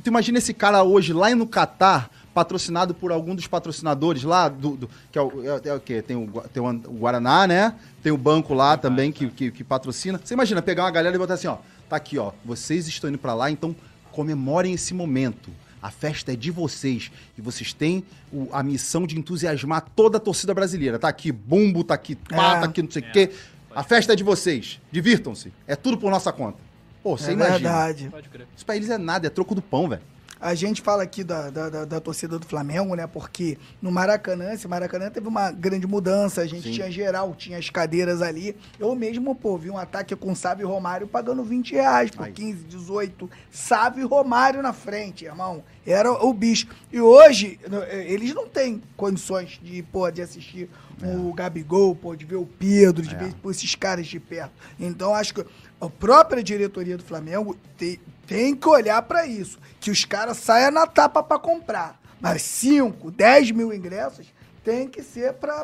Tu imagina esse cara hoje lá no Catar, patrocinado por algum dos patrocinadores lá, do, do- que é o, é, é o quê? Tem o, tem o An- o Guaraná, né? Tem o banco lá também que, que, que patrocina. Você imagina pegar uma galera e botar assim, ó, tá aqui, ó, vocês estão indo pra lá, então comemorem esse momento. A festa é de vocês e vocês têm o- a missão de entusiasmar toda a torcida brasileira. Tá aqui bumbo, tá aqui pá, É. tá aqui não sei o quê. A festa é de vocês. Divirtam-se. É tudo por nossa conta. Pô, você é imagina. verdade. Pode crer. Isso pra eles é nada, é troco do pão, velho. A gente fala aqui da, da, da- da torcida do Flamengo, né? Porque no Maracanã, esse Maracanã teve uma grande mudança. A gente Sim. tinha geral, tinha as cadeiras ali. Eu mesmo, pô, vi um ataque com Sávio e Romário pagando 20 reais por Aí. 15, 18. Sávio e Romário na frente, irmão. Era o bicho. E hoje, eh, eles não têm condições de, pô, de assistir o Gabigol, pô, de ver o Pedro, de É. ver pô, esses caras de perto. Então, acho que a própria diretoria do Flamengo te- tem que olhar pra isso. Que os caras saiam na tapa pra comprar. Mas 5, 10 mil ingressos tem que ser pra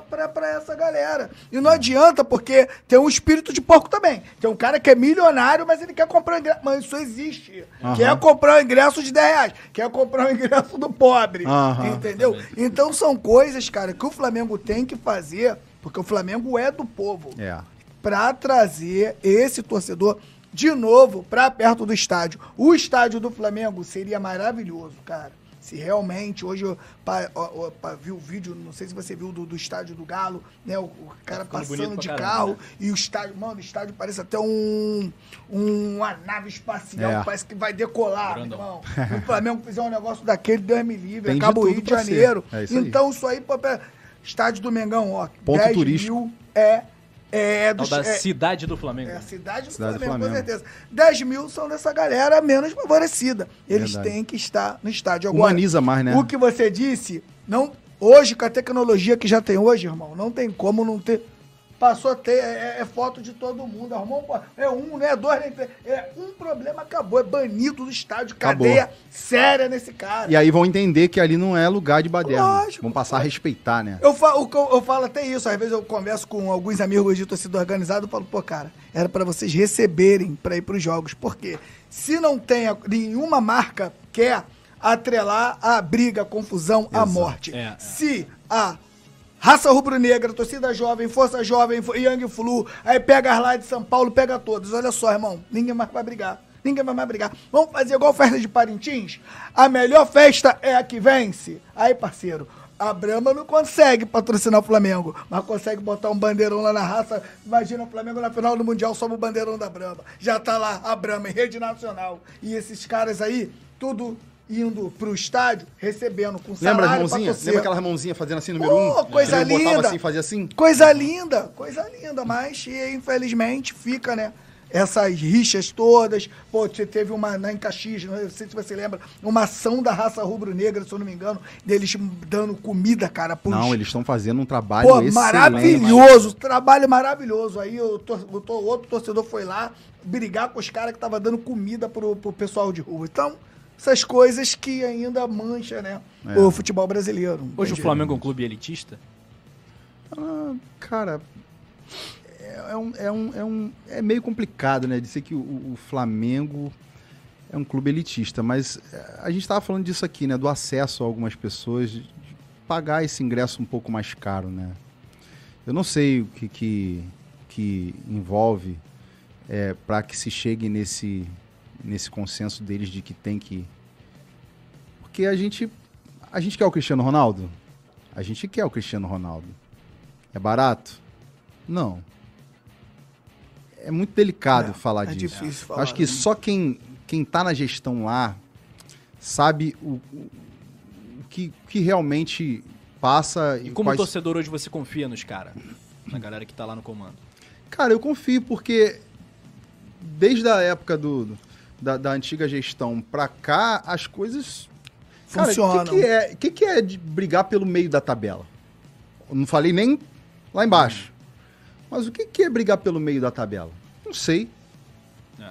essa galera. E não adianta, porque tem um espírito de porco também. Tem um cara que é milionário, mas ele quer comprar ingresso. Mas isso existe. Aham. Quer comprar o ingresso de 10 reais. Quer comprar o ingresso do pobre. Aham. Entendeu? Então são coisas, cara, que o Flamengo tem que fazer, porque o Flamengo é do povo É. para trazer esse torcedor de novo para perto do estádio. O estádio do Flamengo seria maravilhoso, cara. Se realmente, hoje eu pa- pa- vi o vídeo, não sei se você viu do, do estádio do Galo, né? O, o cara bonito passando de caramba, carro né? e o estádio, mano, o estádio parece até um, um- uma nave espacial, É. parece que vai decolar, meu Grandão. irmão. Se o Flamengo fizer um negócio daquele, Deus me livre, Tem de acaba o Rio de. Janeiro. É isso aí. então isso aí, pô, estádio do Mengão, ó, Ponto 10 turístico. mil é, é, dos, da é, cidade do Flamengo. é a cidade do Cidade do Flamengo, com Flamengo. certeza. 10 mil são dessa galera menos favorecida. Eles Verdade. têm que estar no estádio agora. Humaniza mais, né? O que você disse, não, hoje, com a tecnologia que já tem hoje, irmão, não tem como não ter. Passou a ter, é, é foto de todo mundo. Arrumou um, é um, né? Dois, né? três. É um problema, acabou. É banido do estádio. Acabou. Cadeia séria nesse cara. E aí vão entender que ali não é lugar de baderna. Lógico, vão passar a respeitar, né? Eu falo, eu falo até isso, às vezes eu converso com alguns amigos de torcida organizada e falo, pô, cara, era pra vocês receberem pra ir pros jogos. Porque se não tem a- nenhuma marca quer atrelar a briga, a confusão, a Exato. morte. É, é. Se a raça rubro-negra, torcida jovem, força jovem, Young Flu, aí pega as lá de São Paulo, pega todos. Olha só, irmão, ninguém mais vai brigar. Ninguém vai mais brigar. Vamos fazer igual festa de Parintins? A melhor festa é a que vence. Aí, parceiro, a Brahma não consegue patrocinar o Flamengo, mas consegue botar um bandeirão lá na raça. Imagina o Flamengo na final do Mundial, sobe o bandeirão da Brahma. Já tá lá a Brahma em rede nacional. E esses caras aí, tudo indo pro estádio, recebendo com Lembra as salário mãozinhas? Lembra aquelas mãozinhas fazendo assim, número Pô, um? coisa Ele Botava linda. assim, fazia assim? Coisa linda, coisa linda, mas infelizmente fica, né? Essas rixas todas. Pô, você teve uma na em Caxias, não sei se você lembra, uma ação da raça rubro-negra, se eu não me engano, deles dando comida, cara, pros, Não, eles estão fazendo um trabalho Pô, excelente. maravilhoso, trabalho maravilhoso. Aí o, tor- o tor- outro torcedor foi lá brigar com os caras que estavam dando comida pro, pro pessoal de rua. Então, essas coisas que ainda mancha, né, É. o futebol brasileiro. Hoje o. Flamengo é um clube elitista? Ah, cara, é, é um, é, um, é, um, é meio complicado, né? Dizer que o, o Flamengo é um clube elitista, mas é, a gente estava falando disso aqui, né? Do acesso a algumas pessoas, de, pagar esse ingresso um pouco mais caro, né? Eu não sei o que, que, que envolve para que se chegue nesse, nesse consenso deles de que tem que. Porque a gente, a gente quer o Cristiano Ronaldo? A gente quer o Cristiano Ronaldo. É barato? Não. é muito delicado É, falar é disso. difícil falar, Acho que né? só quem, quem tá na gestão lá sabe o, o- o que, que realmente passa E como quais- torcedor hoje você confia nos caras? Na galera que tá lá no comando. Cara, eu confio porque desde a época do, do- da, da antiga gestão pra cá, as coisas. Funcionam. O que, que é, que, que é de brigar pelo meio da tabela? Eu não falei nem lá embaixo. Mas o que, que é brigar pelo meio da tabela? Não sei. É.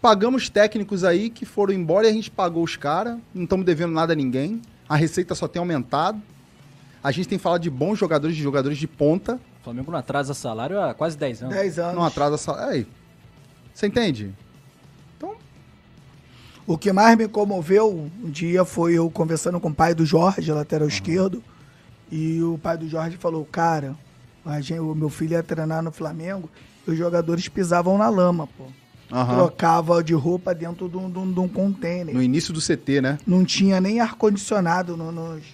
Pagamos técnicos aí que foram embora e a gente pagou os caras. Não estamos devendo nada a ninguém. A receita só tem aumentado. A gente tem falado de bons jogadores, de jogadores de ponta. O Flamengo não atrasa salário há quase 10 anos. 10 anos. Não atrasa salário. Aí. Você entende? O que mais me comoveu um dia foi eu conversando com o pai do Jorge, lateral esquerdo, e o pai do Jorge falou, cara, gente- o meu filho ia treinar no Flamengo e os jogadores pisavam na lama, pô. Aham. Trocava de roupa dentro de um, de um- de um container. No início do CT, né? Não tinha nem ar-condicionado no, nos-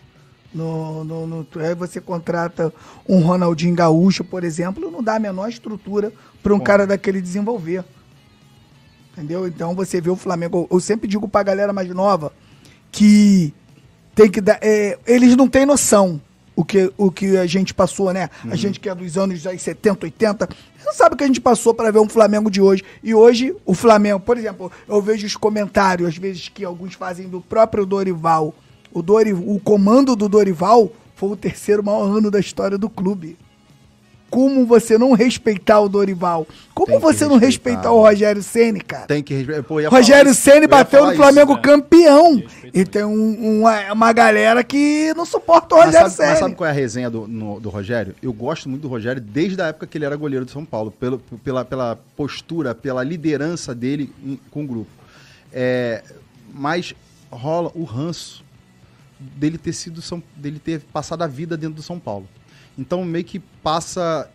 no, no, no- Aí você contrata um Ronaldinho Gaúcho, por exemplo, não dá a menor estrutura para um Bom. cara daquele desenvolver. Entendeu? Então você vê o Flamengo. Eu sempre digo pra galera mais nova que tem que dar. é, eles não têm noção o que, o que a gente passou, né? A gente que é dos anos aí 70, 80, não sabe o que a gente passou para ver um Flamengo de hoje. E hoje, o Flamengo, por exemplo, eu vejo os comentários, às vezes, que alguns fazem do próprio Dorival. O, Dori, o comando do Dorival foi o terceiro maior ano da história do clube. Como você não respeitar o Dorival? Como você não respeitar. o Rogério Ceni, cara? Tem que respeitar. Pô, Rogério isso. Ceni bateu no Flamengo isso, né? campeão. Respeito E tem um- uma, uma galera que não suporta o Mas Rogério sabe, mas sabe Ceni. qual é a resenha do, no- do Rogério? Eu gosto muito do Rogério desde a época que ele era goleiro do São Paulo, pelo, pela, pela postura, pela liderança dele em- com o grupo. É, mas rola o ranço dele ter sido São, dele ter passado a vida dentro do São Paulo. Então meio que passa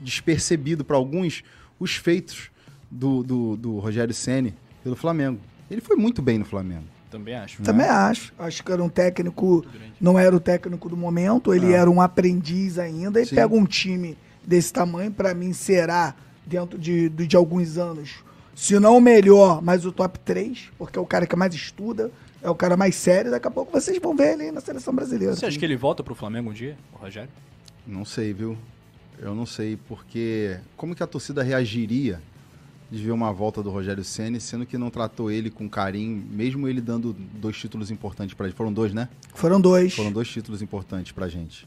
despercebido para alguns os feitos do, do, do Rogério Ceni pelo Flamengo. Ele foi muito bem no Flamengo. Também acho. Também acho. Acho que era um técnico, não era o técnico do momento, ele era um aprendiz ainda. E Sim. pega um time desse tamanho, pra mim será, dentro de, de, de alguns anos, se não o melhor, mas o top 3, porque é o cara que mais estuda, é o cara mais sério. Daqui a pouco vocês vão ver ele na seleção brasileira. Você acha que ele volta pro Flamengo um dia, o Rogério? Não sei, viu? Eu não sei, porque como que a torcida reagiria de ver uma volta do Rogério Ceni, sendo que não tratou ele com carinho, mesmo ele dando dois títulos importantes pra gente. Foram dois, né? Foram dois. Foram dois títulos importantes pra gente.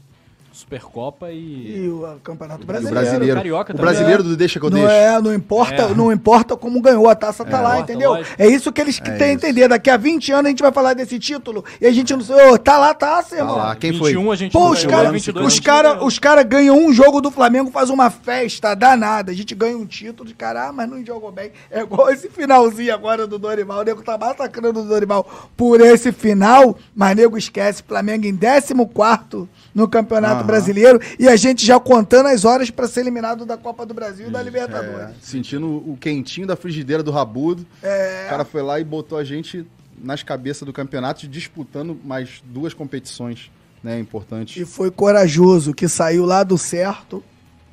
Supercopa e. E o Campeonato E o Brasileiro. brasileiro, Carioca o também. brasileiro do deixa que eu não deixo. É, não importa, É. não importa como ganhou, a taça tá É. lá, entendeu? lógico. É isso que eles que É têm a isso. entender. Daqui a 20 anos a gente vai falar desse título e a gente não sei, ô, tá lá a taça, Tá irmão. lá. Quem foi? 21 a gente Pô, os ganhou, caras 22 a os cara, ganhou. os cara ganham um jogo do Flamengo, faz uma festa danada. A gente ganha um título de cara, ah, mas não jogou bem. É igual esse finalzinho agora do Dorival. O nego tá massacrando o Dorival por esse final, mas nego esquece. Flamengo em 14 no Campeonato Aham. Brasileiro e a gente já contando as horas pra ser eliminado da Copa do Brasil e da É, Libertadores. sentindo o quentinho da frigideira do Rabudo. O cara foi lá e botou a gente nas cabeças do campeonato, disputando mais duas competições né, importantes. E foi corajoso, que saiu lá do certo.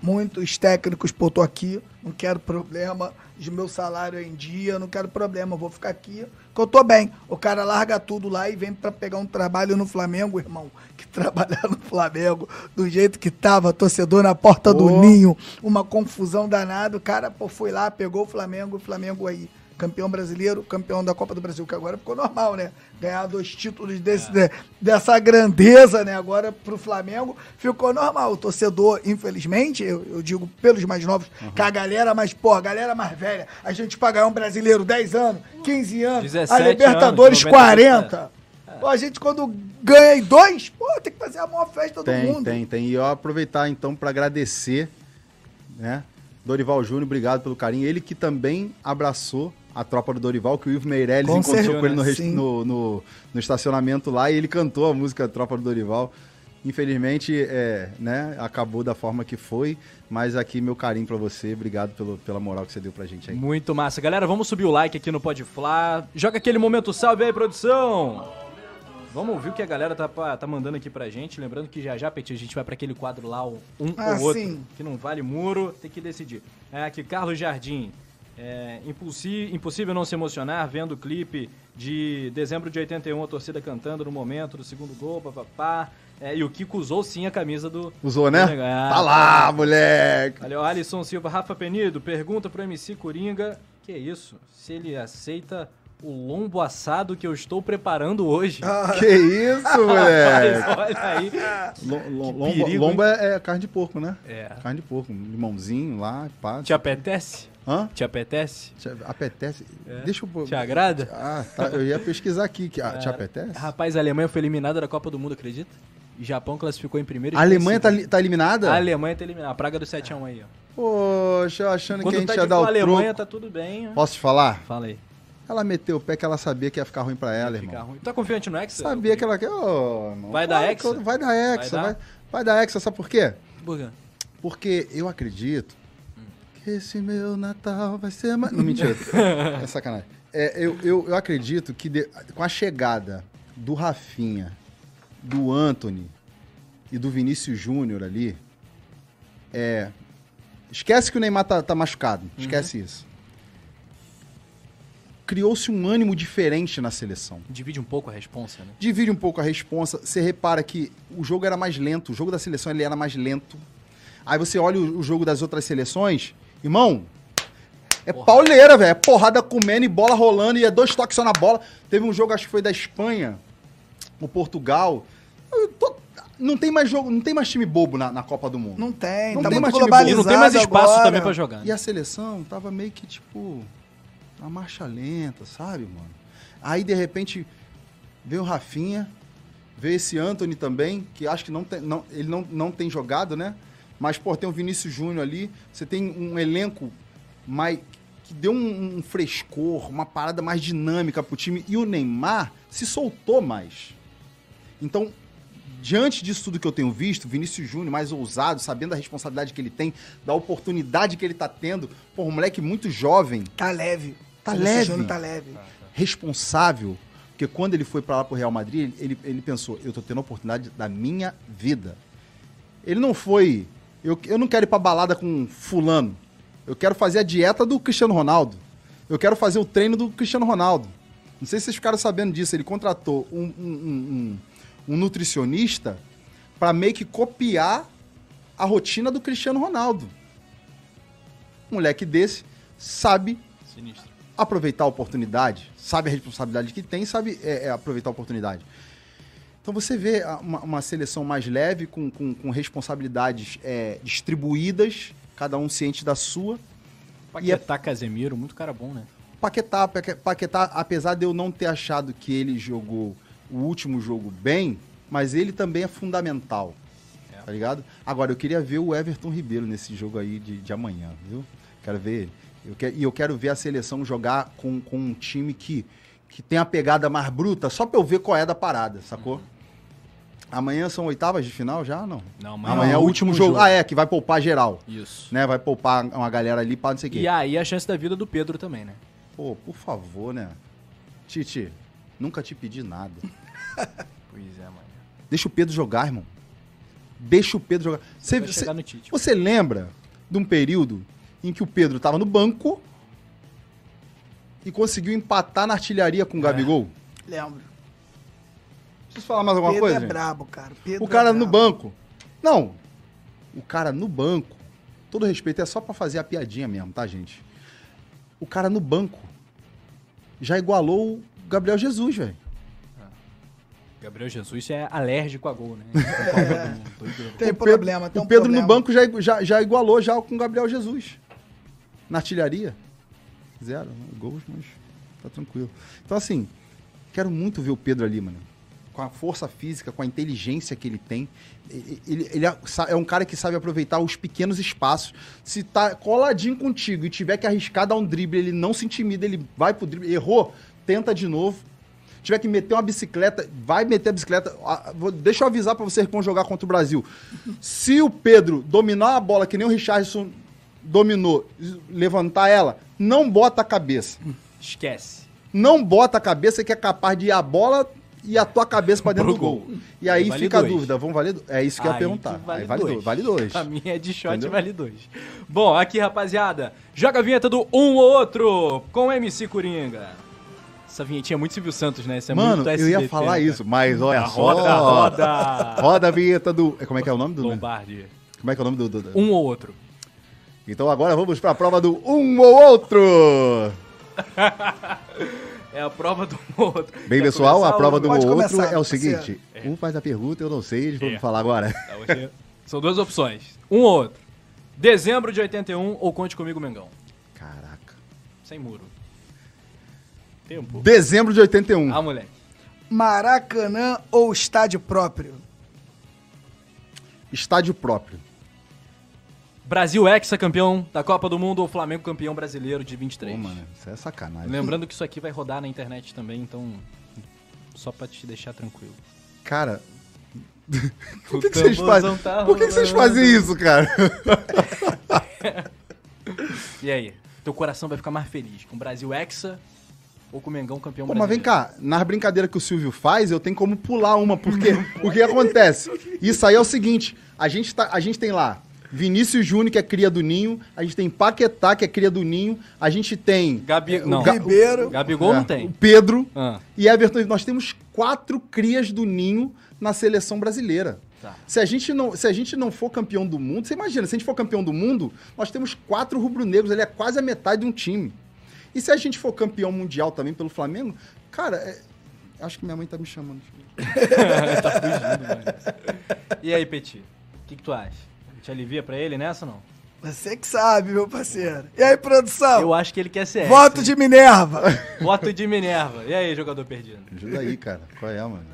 Muitos técnicos botou aqui, não quero problema, de meu salário é em dia, não quero problema, vou ficar aqui, que eu tô bem. O cara larga tudo lá e vem pra pegar um trabalho no Flamengo, irmão. Que trabalhar no Flamengo, do jeito que tava, torcedor na porta do Pô. ninho, uma confusão danada. O cara pô, foi lá, pegou o Flamengo, o Flamengo aí. Campeão brasileiro, campeão da Copa do Brasil, que agora ficou normal, né? Ganhar dois títulos desse, de- dessa grandeza, né? Agora pro Flamengo ficou normal. O torcedor, infelizmente, eu, eu digo pelos mais novos, que a galera mais, pô, a galera mais velha, a gente pra ganhar um brasileiro 10 anos, 15 anos, 17 a Libertadores anos, 90, 40. Pô, a gente quando ganha em dois, pô, tem que fazer a maior festa do Tem, mundo. tem, tem. E eu aproveitar então para agradecer, né? Dorival Júnior, obrigado pelo carinho. Ele que também abraçou a tropa do Dorival, que o Ivo Meirelles Com encontrou certeza, com ele no, res- sim. no, no- no estacionamento lá e ele cantou a música Tropa do Dorival. Infelizmente, é, né, acabou da forma que foi, mas aqui meu carinho pra você, obrigado pelo, pela moral que você deu pra gente aí. Muito massa. Galera, vamos subir o like aqui no Pode Flá. Joga aquele momento salve aí, produção. Vamos ouvir o que a galera tá, tá mandando aqui pra gente. Lembrando que já já, Petit, a gente vai pra aquele quadro lá, um Ah, ou outro, sim. que não vale muro, tem que decidir. É aqui, Carlos Jardim. É, impulsi- impossível não se emocionar vendo o clipe de dezembro de 81, a torcida cantando no momento do segundo gol, papapá. É, e o Kiko usou sim a camisa do. Usou, né? do- Ah, Tá lá, moleque. Olha, o Alisson Silva, Rafa Penido, pergunta pro MC Coringa, que é isso? Se ele aceita o lombo assado que eu estou preparando hoje. Que isso, moleque. Rapaz, olha aí. Lomba, perigo, lomba é, é carne de porco, né? É. Carne de porco. Limãozinho lá, pá. Te apetece? Hã? Te apetece? Te apetece? É. Deixa eu... Te agrada? Ah, tá. Eu ia pesquisar aqui. Que, ah, te É. apetece? Rapaz, a Alemanha foi eliminada da Copa do Mundo, acredita? E Japão classificou em primeiro. A Alemanha tá, tá eliminada? A Alemanha tá eliminada. A praga do 7x1 aí, ó. Poxa, achando Quando que a gente tá ia de dar o a Alemanha, troco. tá tudo bem. ó. Posso te falar? Fala aí. Ela meteu o pé que ela sabia que ia ficar ruim pra ela, Fica irmão. ruim. Tá confiante no Hexa? Sabia que ela. Ô, irmão, Vai dar Hexa? Vai dar Hexa, Vai vai, dar? vai dar Hexa, sabe por quê? Por quê? Porque eu acredito esse meu Natal vai ser mais. Não, mentira. é sacanagem. É, eu, eu, eu acredito que de- com a chegada do Rafinha, do Anthony e do Vinícius Júnior ali, é. Esquece que o Neymar tá, tá machucado. Esquece isso. Criou-se um ânimo diferente na seleção Divide um pouco a responsa, né? divide um pouco a responsa. Você repara que o jogo era mais lento, o jogo da seleção ele era mais lento. Aí você olha o, o jogo das outras seleções, irmão, é pauleira, velho. É porrada comendo e bola rolando e é dois toques só na bola. Teve um jogo, acho que foi da Espanha, o Portugal. Tô- Não tem mais jogo, não tem mais time bobo na, na Copa do Mundo. Não tem, Não tá tem mais time E não tem mais espaço agora. também pra jogar. né? E a seleção tava meio que tipo. Uma marcha lenta, sabe, mano? Aí de repente veio o Rafinha, veio esse Anthony também, que acho que não tem, não, ele não, não tem jogado, né? Mas, pô, tem o Vinícius Júnior ali. Você tem um elenco mais, que deu um, um frescor, uma parada mais dinâmica pro time. E o Neymar se soltou mais. Então, diante disso tudo que eu tenho visto, Vinícius Júnior mais ousado, sabendo a responsabilidade que ele tem, da oportunidade que ele tá tendo, pô, um moleque muito jovem, Tá leve. Tá leve. Júnior tá leve. responsável, porque quando ele foi pra lá pro Real Madrid, ele, ele pensou, eu tô tendo a oportunidade da minha vida. Ele não foi, eu, eu não quero ir pra balada com fulano, eu quero fazer a dieta do Cristiano Ronaldo, eu quero fazer o treino do Cristiano Ronaldo. Não sei se vocês ficaram sabendo disso, ele contratou um, um- um- um- nutricionista pra meio que copiar a rotina do Cristiano Ronaldo. Um moleque desse sabe Sinistro. aproveitar a oportunidade, sabe a responsabilidade que tem, sabe é, é, aproveitar a oportunidade. Então você vê uma, uma seleção mais leve, com, com, com responsabilidades é, distribuídas, cada um ciente da sua. Paquetá Casemiro, muito cara bom, né? Paquetá, Paque- Paquetá, apesar de eu não ter achado que ele jogou o último jogo bem, mas ele também é fundamental. É. Tá ligado? Agora, eu queria ver o Everton Ribeiro nesse jogo aí de, de amanhã, viu? Quero ver ele. Eu que- e eu quero ver a seleção jogar com, com um time que, que tem a pegada mais bruta, só pra eu ver qual é da parada, sacou? Amanhã são oitavas de final já? Não. Não, Amanhã é o último jogo. Ah, é, que vai poupar geral. Isso. Né? Vai poupar uma galera ali pra não sei o quê. E aí a chance da vida do Pedro também, né? Pô, por favor, né? Titi, nunca te pedi nada. Pois é, mano. Deixa o Pedro jogar, irmão. Deixa o Pedro jogar. Você, você, Tite. você lembra de um período em que o Pedro tava no banco e conseguiu empatar na artilharia com o É. Gabigol? Lembro. Preciso falar mais alguma Pedro coisa? é gente? brabo, cara. Pedro O cara é no banco. Não. O cara no banco. Todo respeito, é só pra fazer a piadinha mesmo, tá, gente? O cara no banco já igualou o Gabriel Jesus, velho. Gabriel Jesus é alérgico a gol, né? Doido. Tem o problema, Pedro, tem o um Pedro problema. no banco já, já, já igualou já com o Gabriel Jesus. Na artilharia. Zero né? gols, mas tá tranquilo. Então, assim, quero muito ver o Pedro ali, mano. Com a força física, com a inteligência que ele tem. Ele, ele é é um cara que sabe aproveitar os pequenos espaços. Se tá coladinho contigo e tiver que arriscar dar um drible, ele não se intimida, ele vai pro drible. Errou, tenta de novo. Tiver que meter uma bicicleta, vai meter a bicicleta. Ah, vou- Deixa eu avisar pra vocês que vão jogar contra o Brasil. Se o Pedro dominar a bola que nem o Richardson dominou, levantar ela, não bota a cabeça. Esquece. Não bota a cabeça que é capaz de ir a bola e a tua cabeça pra dentro do gol. E aí Vale fica a dois. dúvida, vamos valer? É isso que eu ia Aí perguntar. vale aí vale dois. Vale dois. A minha é de shot Entendeu? vale dois. Bom, aqui, rapaziada, joga a vinheta do um ou outro com MC Coringa. Essa vinhetinha é muito Silvio Santos, né? Isso é Mano, muito eu ia SBT, falar né, isso, mas olha cara? só. Roda, roda. Roda a vinheta do. Como é que é o nome do. Lombardi. Como é que é o nome do. do- do- Um ou outro. Então agora vamos pra prova do um ou outro. É a prova do ou outro. Bem, Quer pessoal, a prova do outro começar, é o seguinte: um faz a pergunta, eu não sei, eles vão É. falar agora. Tá, hoje- São duas opções. Um ou outro. Dezembro de 81 ou Conte Comigo, Mengão. Caraca. Sem muro. Tempo. Dezembro de 81. Ah, moleque. Maracanã ou estádio próprio? Estádio próprio. Brasil hexa campeão da Copa do Mundo ou Flamengo campeão brasileiro de 23. Pô, mano, isso é sacanagem. Lembrando que isso aqui vai rodar na internet também, então só pra te deixar tranquilo. Cara, Por que que vocês fazem- Tá por que, que vocês fazem isso, cara? E aí? Teu coração vai ficar mais feliz com o Brasil hexa ou com o Mengão campeão Pô, mas vem brasileiro? cá, nas brincadeiras que o Silvio faz, eu tenho como pular uma, porque o que acontece? Isso aí é o seguinte: a gente, tá, a gente tem lá Vinícius Júnior, que é cria do Ninho, a gente tem Paquetá, que é cria do Ninho, a gente tem Gabi... o Não. Ga- Ribeiro. Gabigol é, não o tem. Pedro Ah, e Everton. Nós temos quatro crias do Ninho na seleção brasileira. tá. Se a, gente não, se a gente não for campeão do mundo, você imagina, se a gente for campeão do mundo, nós temos quatro rubro-negros, ele é quase a metade de um time. E se a gente for campeão mundial também pelo Flamengo, cara, é- acho que minha mãe tá me chamando. tá fugindo, mano. E aí, Petit? O que, que tu acha? Te alivia pra ele nessa ou não? Você que sabe, meu parceiro. E aí, produção? Eu acho que ele quer ser. Voto de Minerva. Voto de Minerva. E aí, jogador perdido? Ajuda aí, cara. Qual é, mano?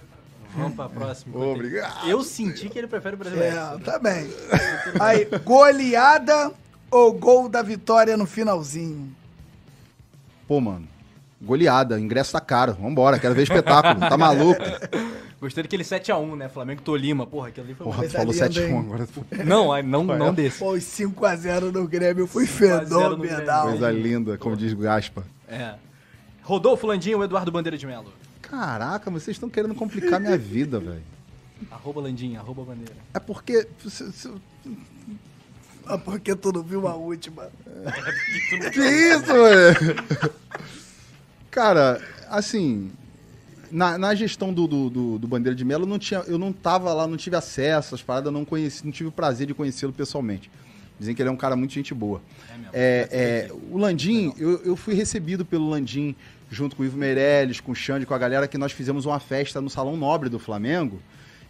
Vamos pra próxima. Obrigado. Eu senti que ele prefere o Brasil. É, tá bem. Aí, goleada ou gol da vitória no finalzinho? Pô, mano. Goleada, ingresso tá caro. Vambora, quero ver espetáculo. Tá maluco? Gostei daquele 7x1, né? Flamengo Tolima. Porra, aquele ali foi Porra, tu falou linda, 7 hein? agora. Não, não, não desse. Pô, os 5x0 no Grêmio foi 5 a 0 no fenomenal. Coisa linda, como diz o Gaspa. É. Rodolfo Landinho ou Eduardo Bandeira de Melo? Caraca, vocês estão querendo complicar minha vida, velho. Arroba Landinho, arroba Bandeira. É porque. se- se- Ah, Porque tu não viu a última. Que isso, velho? Cara, assim, na, na gestão do, do, do, do Bandeira de Melo, eu não, tinha, eu não tava lá, não tive acesso às paradas, não conheci, não tive o prazer de conhecê-lo pessoalmente. Dizem que ele é um cara muito gente boa. É mesmo. É, é, o Landim, eu, eu fui recebido pelo Landim junto com o Ivo Meirelles, com o Xande, com a galera, que nós fizemos uma festa no Salão Nobre do Flamengo.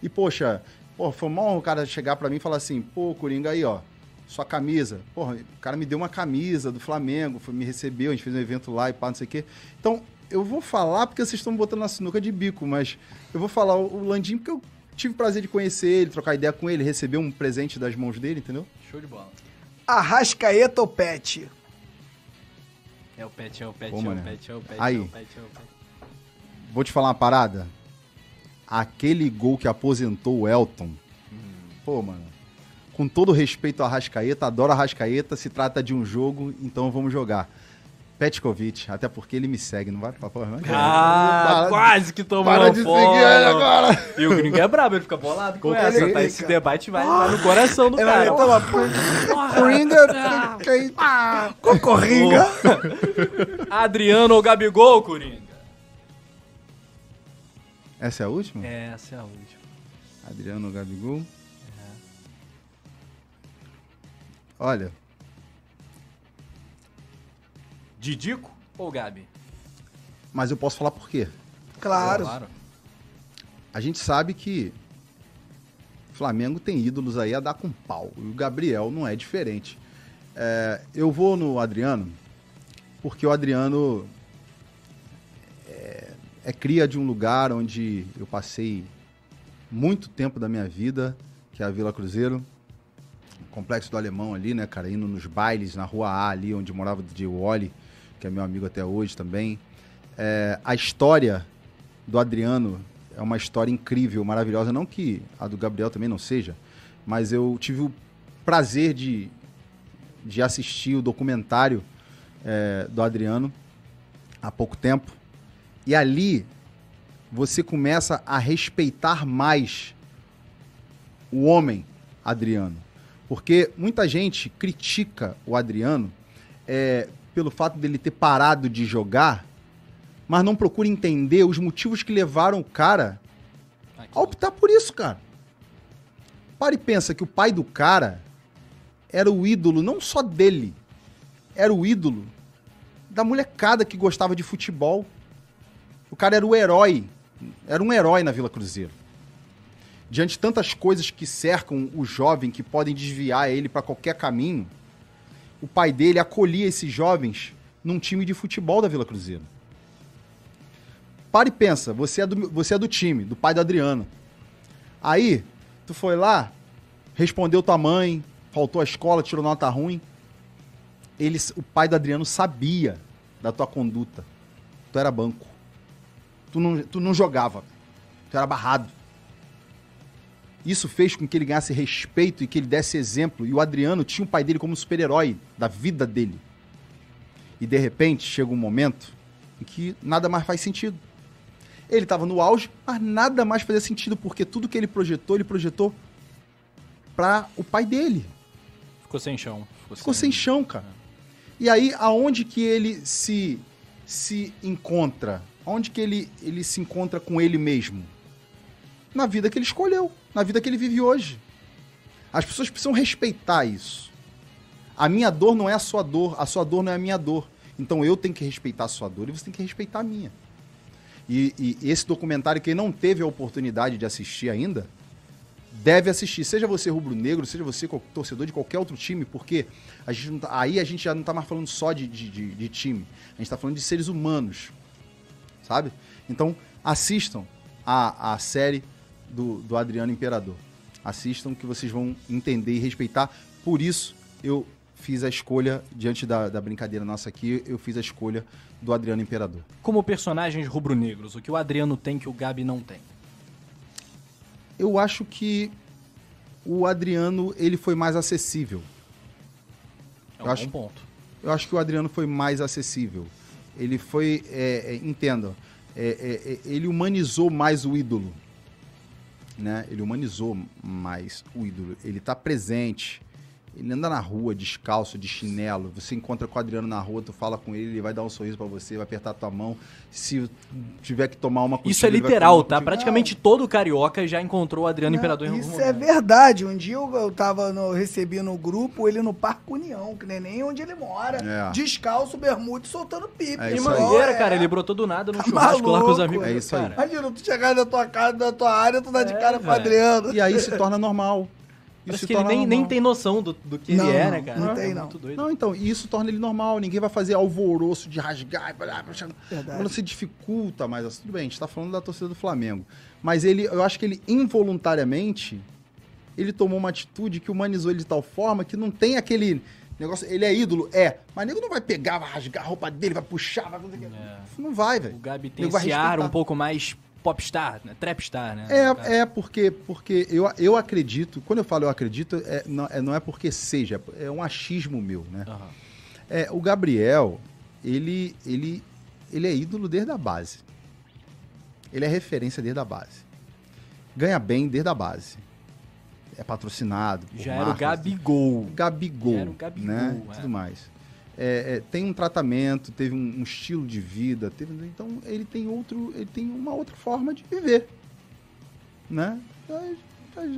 E, poxa, pô, foi mal o cara chegar pra mim e falar assim, pô, Coringa, aí, ó, sua camisa. Porra, o cara me deu uma camisa do Flamengo, foi, me recebeu, a gente fez um evento lá e pá, não sei o quê. Então, eu vou falar porque vocês estão me botando na sinuca de bico, mas eu vou falar o, Landim porque eu tive o prazer de conhecer ele, trocar ideia com ele, receber um presente das mãos dele, entendeu? Show de bola. Arrascaeta ou Pet? É o pet, é o pet, Pô, é o mano. pet, é o pet, Aí. é o pet, é o pet. Vou te falar uma parada. Aquele gol que aposentou o Elton. Pô, mano. Com todo respeito ao Arrascaeta, adoro Arrascaeta, se trata de um jogo, então vamos jogar. Petkovic, até porque ele me segue, não vai pra porra, não? Ah, Para- quase que tomou Para de follow. seguir ele agora! E o gringo é brabo, ele fica bolado com Ele essa, tá? fica. Esse debate vai, no coração do cara. tava Coringa, Cocorringa. Adriano ou Gabigol, Coringa? Essa é a última? Essa é a última. Adriano Gabigol. Olha, Didico ou Gabi? mas eu posso falar por quê. Claro. A gente sabe que o Flamengo tem ídolos aí a dar com pau. E o Gabriel não é diferente. É, eu vou no Adriano porque o Adriano é, é cria de um lugar onde eu passei muito tempo da minha vida, que é a Vila Cruzeiro. Complexo do Alemão ali, né, cara? Indo nos bailes na Rua A ali, onde morava o DJ Wally, que é meu amigo até hoje também. É, a história do Adriano é uma história incrível, maravilhosa. Não que a do Gabriel também não seja, mas eu tive o prazer de, de assistir o documentário é, do Adriano há pouco tempo. E ali você começa a respeitar mais o homem Adriano. Porque muita gente critica o Adriano é, pelo fato dele ter parado de jogar, mas não procura entender os motivos que levaram o cara a optar por isso, cara. Para e pensa que o pai do cara era o ídolo não só dele, era o ídolo da molecada que gostava de futebol. O cara era o herói, era um herói na Vila Cruzeiro. Diante de tantas coisas que cercam o jovem, que podem desviar ele para qualquer caminho, o pai dele acolhia esses jovens num time de futebol da Vila Cruzeiro. Para e pensa, você é do, você é do time, do pai do Adriano. Aí, tu foi lá, respondeu tua mãe, faltou a escola, tirou nota ruim. Eles, o pai do Adriano sabia da tua conduta. Tu era banco. Tu não, tu não jogava. Tu era barrado. Isso fez com que ele ganhasse respeito e que ele desse exemplo. E o Adriano tinha o pai dele como super-herói da vida dele. E de repente chega um momento em que nada mais faz sentido. Ele estava no auge, mas nada mais fazia sentido, porque tudo que ele projetou, ele projetou para o pai dele. Ficou sem chão. Ficou, Ficou sem... sem chão, cara. E aí, aonde que ele se, se encontra? Onde que ele, ele se encontra com ele mesmo? Na vida que ele escolheu, na vida que ele vive hoje. As pessoas precisam respeitar isso. A minha dor não é a sua dor, a sua dor não é a minha dor. Então eu tenho que respeitar a sua dor e você tem que respeitar a minha. E, e esse documentário, quem não teve a oportunidade de assistir ainda, deve assistir. Seja você rubro-negro, seja você torcedor de qualquer outro time, porque a gente tá, aí a gente já não está mais falando só de, de, de, de time. A gente está falando de seres humanos. Sabe? Então, assistam a, a série do, do Adriano Imperador. Assistam que vocês vão entender e respeitar. Por isso, eu fiz a escolha, diante da, da brincadeira nossa aqui, eu fiz a escolha do Adriano Imperador. Como personagens rubro-negros, o que o Adriano tem que o Gabi não tem? Eu acho que o Adriano ele foi mais acessível. É um eu acho, ponto. Eu acho que o Adriano foi mais acessível. Ele foi, é, é, entenda, é, é, é ele humanizou mais o ídolo. Né? Ele humanizou mais o ídolo. Ele está presente ele anda na rua descalço, de chinelo. Você encontra com o Adriano na rua, tu fala com ele, ele vai dar um sorriso para você, vai apertar tua mão. Se tiver que tomar uma Isso é literal, tá? Praticamente todo carioca já encontrou o Adriano não, Imperador em algum Isso é verdade. Um dia eu, eu tava no, recebi no grupo ele no Parque União, que nem, nem onde ele mora. É. Descalço, bermudo, soltando pipa. É Mangueira, cara, ele brotou do nada no tá churrasco maluco, lá com os amigos. É isso aí. Imagina, tu chegar na tua casa, na tua área, tu dá de é, cara com o Adriano. E aí se torna normal. Parece que ele nem, nem tem noção do, do que não, ele é, né, cara? Não, tem, é não. Não, então, isso torna ele normal. Ninguém vai fazer alvoroço de rasgar. Quando se dificulta mais. Assim, tudo bem, a gente tá falando da torcida do Flamengo. Mas ele, eu acho que ele involuntariamente, ele tomou uma atitude que humanizou ele de tal forma que não tem aquele negócio. Ele é ídolo? É. Mas nego não vai pegar, vai rasgar a roupa dele, vai puxar, vai fazer. É. Não vai, velho. O Gabi tem esse ar um pouco mais popstar, né? Trapstar, né? É, é porque, porque eu, eu acredito, quando eu falo eu acredito, é, não, é, não é porque seja, é um achismo meu, né? Uhum. É, o Gabriel, ele, ele, ele é ídolo desde a base. Ele é referência desde a base. Ganha bem desde a base. É patrocinado. Já era o Gabigol. Gabigol. Já era o Gabigol. Né? É. Tudo mais é, é, tem um tratamento, teve um, um, estilo de vida, teve, então ele tem outro, ele tem uma outra forma de viver, né? Então,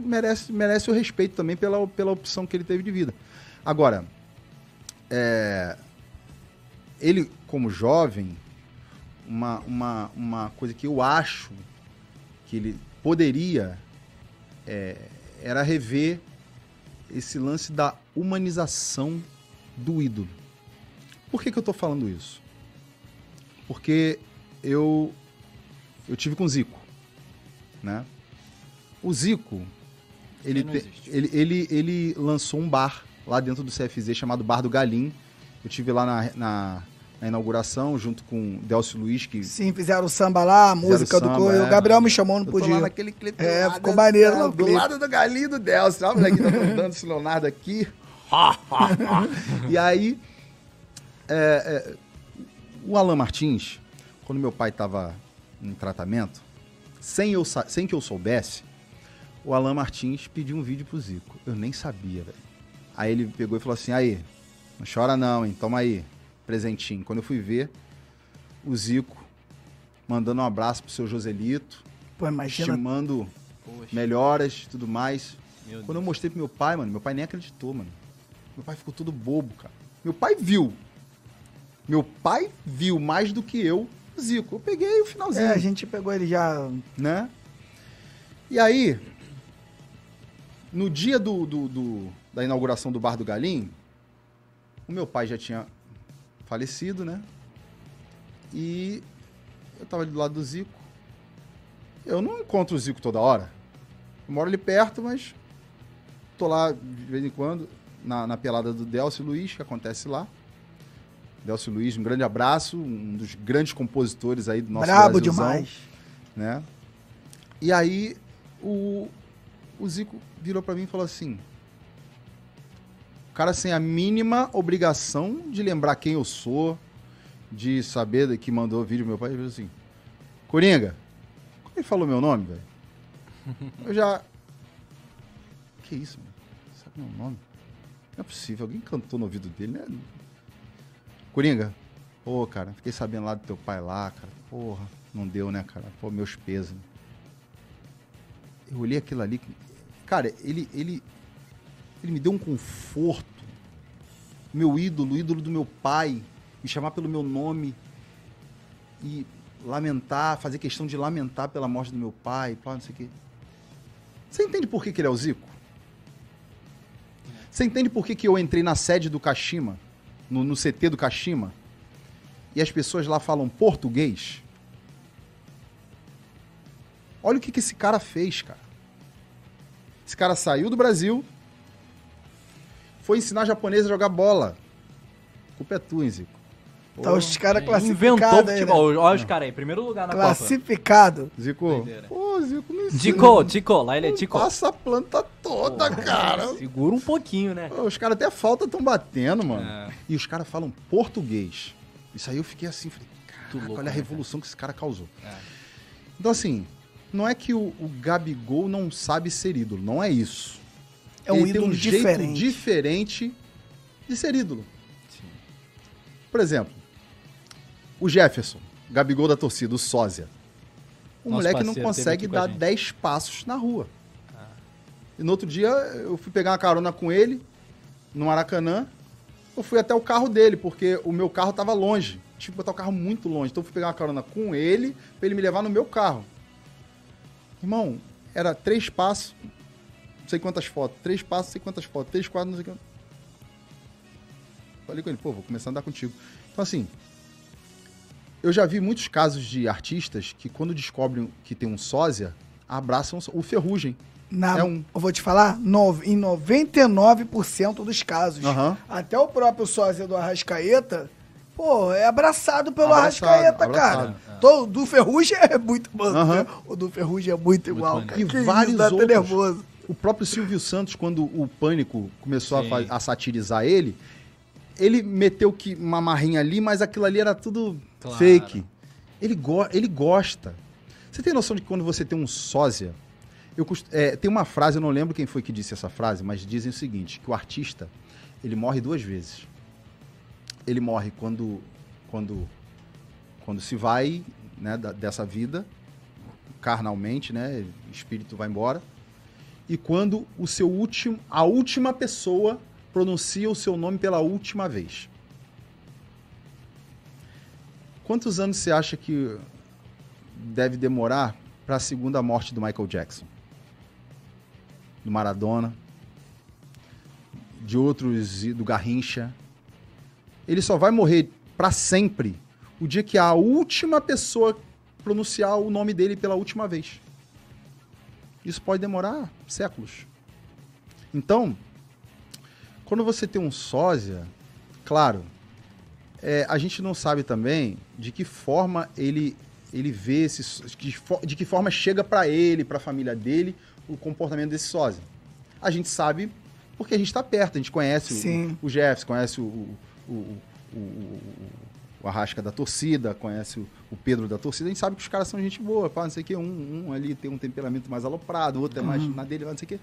merece, merece o respeito também pela, pela opção que ele teve de vida. Agora, é, ele como jovem, uma, uma, uma coisa que eu acho que ele poderia é, era rever esse lance da humanização do ídolo. Por que, que eu estou falando isso? Porque eu, eu tive com o Zico. Né? O Zico, ele, ele, ele, ele lançou um bar lá dentro do CFZ chamado Bar do Galim. Eu tive lá na, na, na inauguração junto com Delcio Luiz. Que Sim, fizeram o samba lá, a música samba, do. É. O Gabriel me chamou, não eu podia. Lá naquele clipe é, ficou maneiro. Do, do lado do Galinho do Delcio. Olha aqui, tá dando esse Leonardo aqui. e aí é, é, o Alan Martins, quando meu pai estava em tratamento, sem, eu, sem que eu soubesse, o Alan Martins pediu um vídeo pro Zico. Eu nem sabia, velho. Aí ele pegou e falou assim: aí, não chora não, hein? Toma aí, presentinho. Quando eu fui ver, o Zico mandando um abraço pro seu Joselito, Pô, imagina. estimando Poxa, melhoras e tudo mais. meu Quando eu Deus. mostrei pro meu pai, mano, meu pai nem acreditou, mano. Meu pai ficou todo bobo, cara. Meu pai viu. Meu pai viu mais do que eu, o Zico. Eu peguei o finalzinho, É, a gente pegou ele já. né? E aí, no dia do, do- do- da inauguração do Bar do Galim, o meu pai já tinha falecido, né? E eu tava ali do lado do Zico. Eu não encontro o Zico toda hora. Eu moro ali perto, mas tô lá de vez em quando na, na pelada do Delcio Luiz, que acontece lá. Delcio Luiz, um grande abraço, um dos grandes compositores aí do nosso Brabo Brasilzão demais. né? E aí o, o Zico virou pra mim e falou assim: o cara sem a mínima obrigação de lembrar quem eu sou, de saber que mandou o vídeo meu pai, ele falou assim: Coringa, quando ele falou meu nome, velho, eu já. Que isso, mano? Sabe meu nome? Não é possível, alguém cantou no ouvido dele, né? Coringa, pô, cara, fiquei sabendo lá do teu pai lá, cara. Porra, não deu, né, cara? Pô, meus pesos. Eu olhei aquilo ali. Cara, ele, ele, ele me deu um conforto. Meu ídolo, ídolo do meu pai, me chamar pelo meu nome e lamentar, fazer questão de lamentar pela morte do meu pai, não sei o quê. Você entende por que, que ele é o Zico? Você entende por que, que eu entrei na sede do Kashima, no, no CT do Kashima, e as pessoas lá falam português? Olha o que, que esse cara fez, cara. Esse cara saiu do Brasil, foi ensinar japonês a jogar bola. A culpa é tua, hein, Zico. Tá os caras Inventou classificados aí, né? Olha os caras aí, primeiro lugar na Copa. Classificado. Zico, Doideira. pô, Zico, não ensina. Tico, Tico, lá ele é Tico. Passa a planta toda, cara. Segura um pouquinho, né? Pô, Os caras até falta estão batendo, mano. É. E os caras falam português. Isso aí eu fiquei assim, falei, caraca, louco, olha a né, revolução que esse cara causou. É. Então, assim, não é que o, o Gabigol não sabe ser ídolo, não é isso. É um Ele tem ídolo um jeito diferente. diferente de ser ídolo. Por exemplo, o Jefferson, Gabigol da torcida, o sósia. O Nosso moleque não consegue dar gente. 10 passos na rua. E no outro dia eu fui pegar uma carona com ele no Maracanã. Eu fui até o carro dele, porque o meu carro tava longe. Tive que botar o carro muito longe. Então eu fui pegar uma carona com ele pra ele me levar no meu carro. Irmão, era três passos, não sei quantas fotos. Três passos, não sei quantas fotos. Três, quatro, não sei quantas. Falei com ele, pô, vou começar a andar contigo. Então, assim, eu já vi muitos casos de artistas que, quando descobrem que tem um sósia, abraçam o Ferrugem. Na- É um- Eu vou te falar, no- em 99% dos casos, Aham. até o próprio sósia do Arrascaeta, pô, é abraçado pelo Abraçado, Arrascaeta, abraçado. cara. Todo, do Ferrugem é muito bom. Aham. né? O do Ferrugem é muito igual, maneiro. cara. E Que vários até outros. nervoso. O próprio Silvio Santos, quando o Pânico começou a, a satirizar ele, ele meteu que uma marrinha ali, mas aquilo ali era tudo Claro. fake. Ele, go ele gosta. Você tem noção de que quando você tem um sósia... Eu é, tem uma frase, eu não lembro quem foi que disse essa frase, mas dizem o seguinte, que o artista, ele morre duas vezes. Ele morre quando, quando, quando se vai né, da- dessa vida, carnalmente, né? O espírito vai embora. E quando o seu último, a última pessoa pronuncia o seu nome pela última vez. Quantos anos você acha que deve demorar para a segunda morte do Michael Jackson? Do Maradona? De outros, do Garrincha? Ele só vai morrer para sempre o dia que a última pessoa pronunciar o nome dele pela última vez. Isso pode demorar séculos. Então, quando você tem um sósia, claro, é, a gente não sabe também de que forma ele ele vê esse, de, de que forma chega para ele, para a família dele, o comportamento desse sósia. A gente sabe porque a gente está perto, a gente conhece o- o, Jefferson, conhece o, o, o, Arrasca da torcida, conhece o, Pedro da torcida, a gente sabe que os caras são gente boa, pá, não sei o quê. Um, um ali tem um temperamento mais aloprado, o outro é mais na dele, não sei o quê.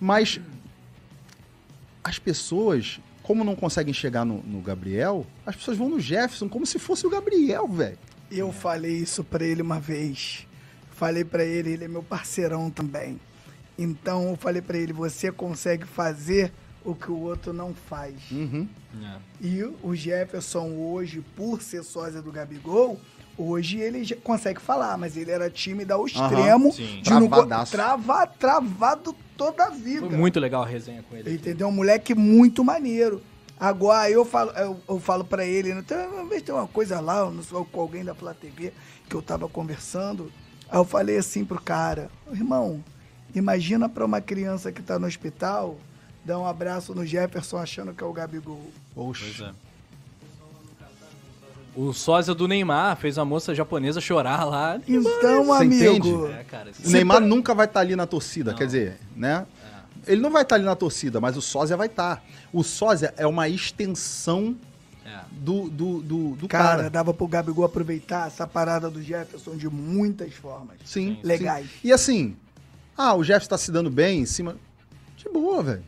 Mas as pessoas, como não conseguem chegar no, no Gabriel, as pessoas vão no Jefferson como se fosse o Gabriel, velho. Eu falei isso pra ele uma vez. Falei pra ele, ele é meu parceirão também. Então eu falei pra ele, você consegue fazer o que o outro não faz. Uhum. É. E o Jefferson hoje, por ser sósia do Gabigol, hoje ele já consegue falar, mas ele era tímido ao extremo. sim. de não co- Travadaço. trava, travado toda a vida. Foi muito legal a resenha com ele. aqui. Entendeu? Um moleque muito maneiro. Agora eu falo, eu, eu falo pra ele, né? Tem- uma vez tem uma coisa lá, eu não sei, com alguém da Flá TV, que eu tava conversando. Aí eu falei assim pro cara, irmão, imagina pra uma criança que tá no hospital dar um abraço no Jefferson achando que é o Gabigol. Pois é. O sósia do Neymar fez a moça japonesa chorar lá. Então, Você amigo? É, cara. O Neymar pra- nunca vai estar ali na torcida, quer dizer, né? Ele não vai estar ali na torcida, mas o sósia vai estar. O sósia é uma extensão É. do, do, do, do cara, cara. dava pro Gabigol aproveitar essa parada do Jefferson de muitas formas. Sim, Sim. Legais. sim. E assim, ah, o Jefferson tá se dando bem em cima. De boa, velho.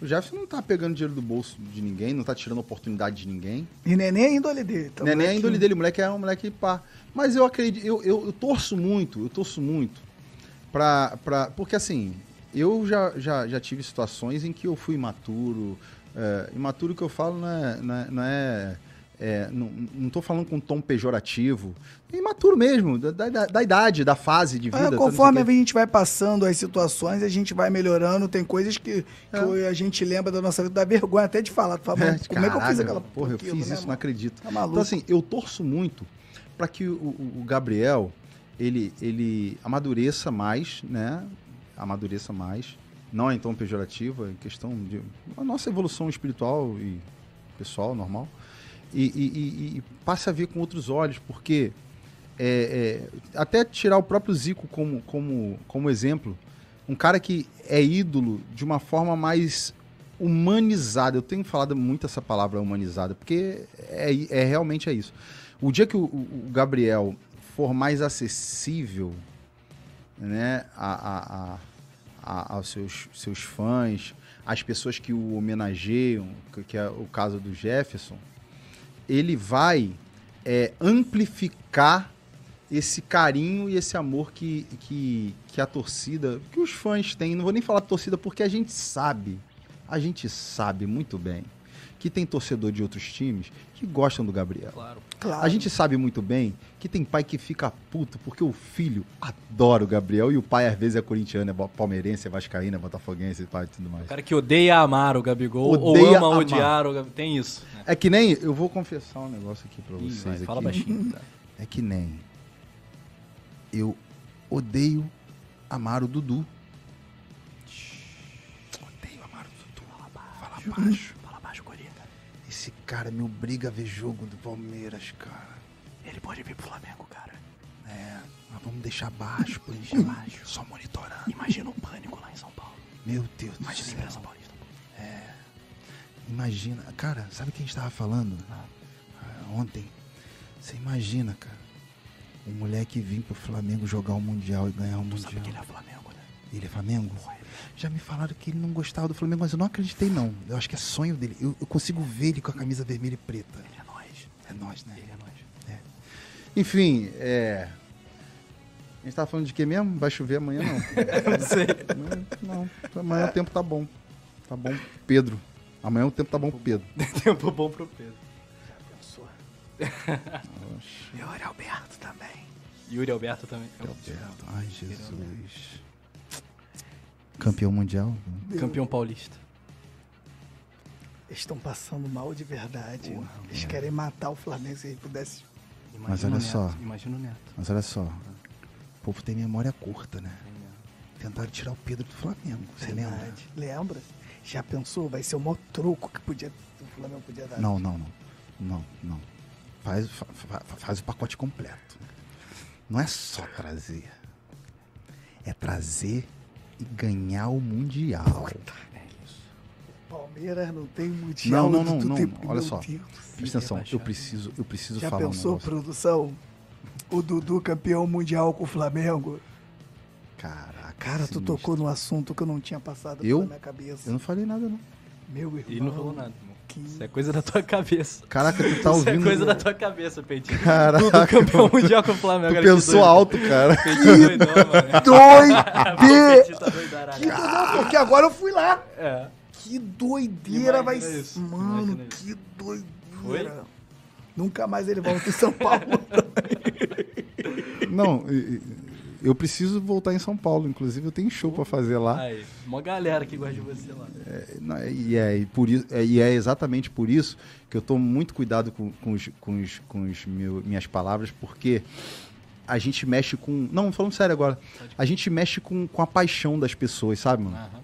O Jefferson não tá pegando dinheiro do bolso de ninguém, não tá tirando oportunidade de ninguém. E nem nem a índole dele. Então, Não é nem a índole dele, o moleque é um moleque pá. Mas eu acredito, eu, eu, eu torço muito, eu torço muito pra. pra porque assim, eu já, já, já tive situações em que eu fui imaturo. É, imaturo que eu falo não é. Não é, não é- é, não, tô falando com um tom pejorativo. É imaturo mesmo, da, da, da idade, da fase de vida. É, tá, conforme o a quê. gente vai passando as situações, a gente vai melhorando. Tem coisas que, que a gente lembra da nossa vida, dá vergonha até de falar. Tu fala, É, "Mano, como é que eu fiz caralho, aquela Porra, eu fiz né, isso, não mano?" acredito. Tá. Então, assim, eu torço muito para que o, o- Gabriel ele, ele amadureça mais, né? Amadureça mais. Não é então pejorativo, é questão de a nossa evolução espiritual e pessoal, normal. E, e- e- passe a ver com outros olhos, porque é, é, até tirar o próprio Zico como, como, como exemplo, um cara que é ídolo de uma forma mais humanizada. Eu tenho falado muito essa palavra humanizada, porque é, é realmente é isso. O dia que o, o- Gabriel for mais acessível né, a- a- a- aos seus, seus fãs, às pessoas que o homenageiam, que, que é o caso do Jefferson, ele vai é, amplificar esse carinho e esse amor que, que, que a torcida, que os fãs têm. Não vou nem falar torcida porque a gente sabe, a gente sabe muito bem que tem torcedor de outros times que gostam do Gabriel. Claro. Claro. A gente sabe muito bem que tem pai que fica puto porque o filho adora o Gabriel e o pai às vezes é corintiano, é palmeirense, é vascaíno, é botafoguense pai, e tudo mais. O cara que odeia amar o Gabigol Odeia ou ama amar. odiar o Gabigol. Tem isso. né? É que nem, eu vou confessar um negócio aqui pra Ih, vocês vai, aqui. fala baixinho. tá? É que nem eu odeio amar o Dudu. Odeio amar o Dudu. Fala baixo. Esse cara me obriga a ver jogo do Palmeiras, cara. Ele pode vir pro Flamengo, cara. É, mas vamos deixar baixo, por deixar baixo. Só monitorando. Imagina um pânico lá em São Paulo. Meu Deus do Imagina a céu. imprensa paulista. Imagina, cara, sabe o que a gente tava falando ah, ontem? Você imagina, cara, o moleque vir pro Flamengo jogar o Mundial e ganhar o Tu Mundial. sabe que ele é Flamengo, né? Ele é Flamengo? Já me falaram que ele não gostava do Flamengo, mas eu não acreditei, não. Eu acho que é sonho dele. Eu, eu consigo ver ele com a camisa vermelha e preta. Ele é nós. É nós, né? Ele é nós. Enfim, é. A gente tava falando de quê mesmo? Vai chover amanhã, não. Não sei. não, não. Amanhã o tempo tá bom. Tá bom, Pedro. Amanhã o tempo tá bom pro Pedro. Tempo bom pro Pedro. E olha Alberto também. Yuri Alberto também. Alberto. Ai, Jesus. Campeão mundial. Campeão paulista. Eles estão passando mal de verdade. Eles querem matar o Flamengo se ele pudesse. Mas Imagina olha o Neto, só. Imagina o Neto. Mas olha só. O povo tem memória curta, né? Tentaram tirar o Pedro do Flamengo. Você lembra? Verdade. Lembra? Já pensou? Vai ser o maior troco que podia, o Flamengo podia dar. Não, não, não. Não, não. Faz, fa- fa- faz o pacote completo. Não é só trazer. É trazer e ganhar o Mundial. É. Palmeiras não tem mundial. Não, não, não, do não. tempo- Olha meu só. Deus. Presta atenção, eu preciso, eu preciso Já falar um pensou, produção? O Dudu campeão mundial com o Flamengo? Caraca. Cara, tu sinistro. tocou no assunto que eu não tinha passado Eu? pela minha cabeça. Eu não falei nada, não. Meu irmão. E não falou nada. Que... Isso é coisa da tua cabeça. Caraca, tu tá Isso é ouvindo. coisa da tua cabeça, Peitinho. Caraca, Dudu campeão mundial com o Flamengo. tu pensou doido. alto, cara. Peitinho doidão, mano. Doide... Peitinho tá doidaraço. que doidão, porque agora eu fui lá. É. Que doideira vai isso, Mano, imagina isso. que doideira. Foi? Nunca mais ele volta em São Paulo. Não, e- e- eu preciso voltar em São Paulo. Inclusive, eu tenho show pra fazer lá. Aí, uma galera que gosta de você lá. Não, E é, e por isso, é, e é exatamente por isso que eu tomo muito cuidado com, com, os, com, os, com os meu- minhas palavras, porque a gente mexe com. Não, falando sério agora. A gente mexe com, com a paixão das pessoas, sabe, mano? Aham.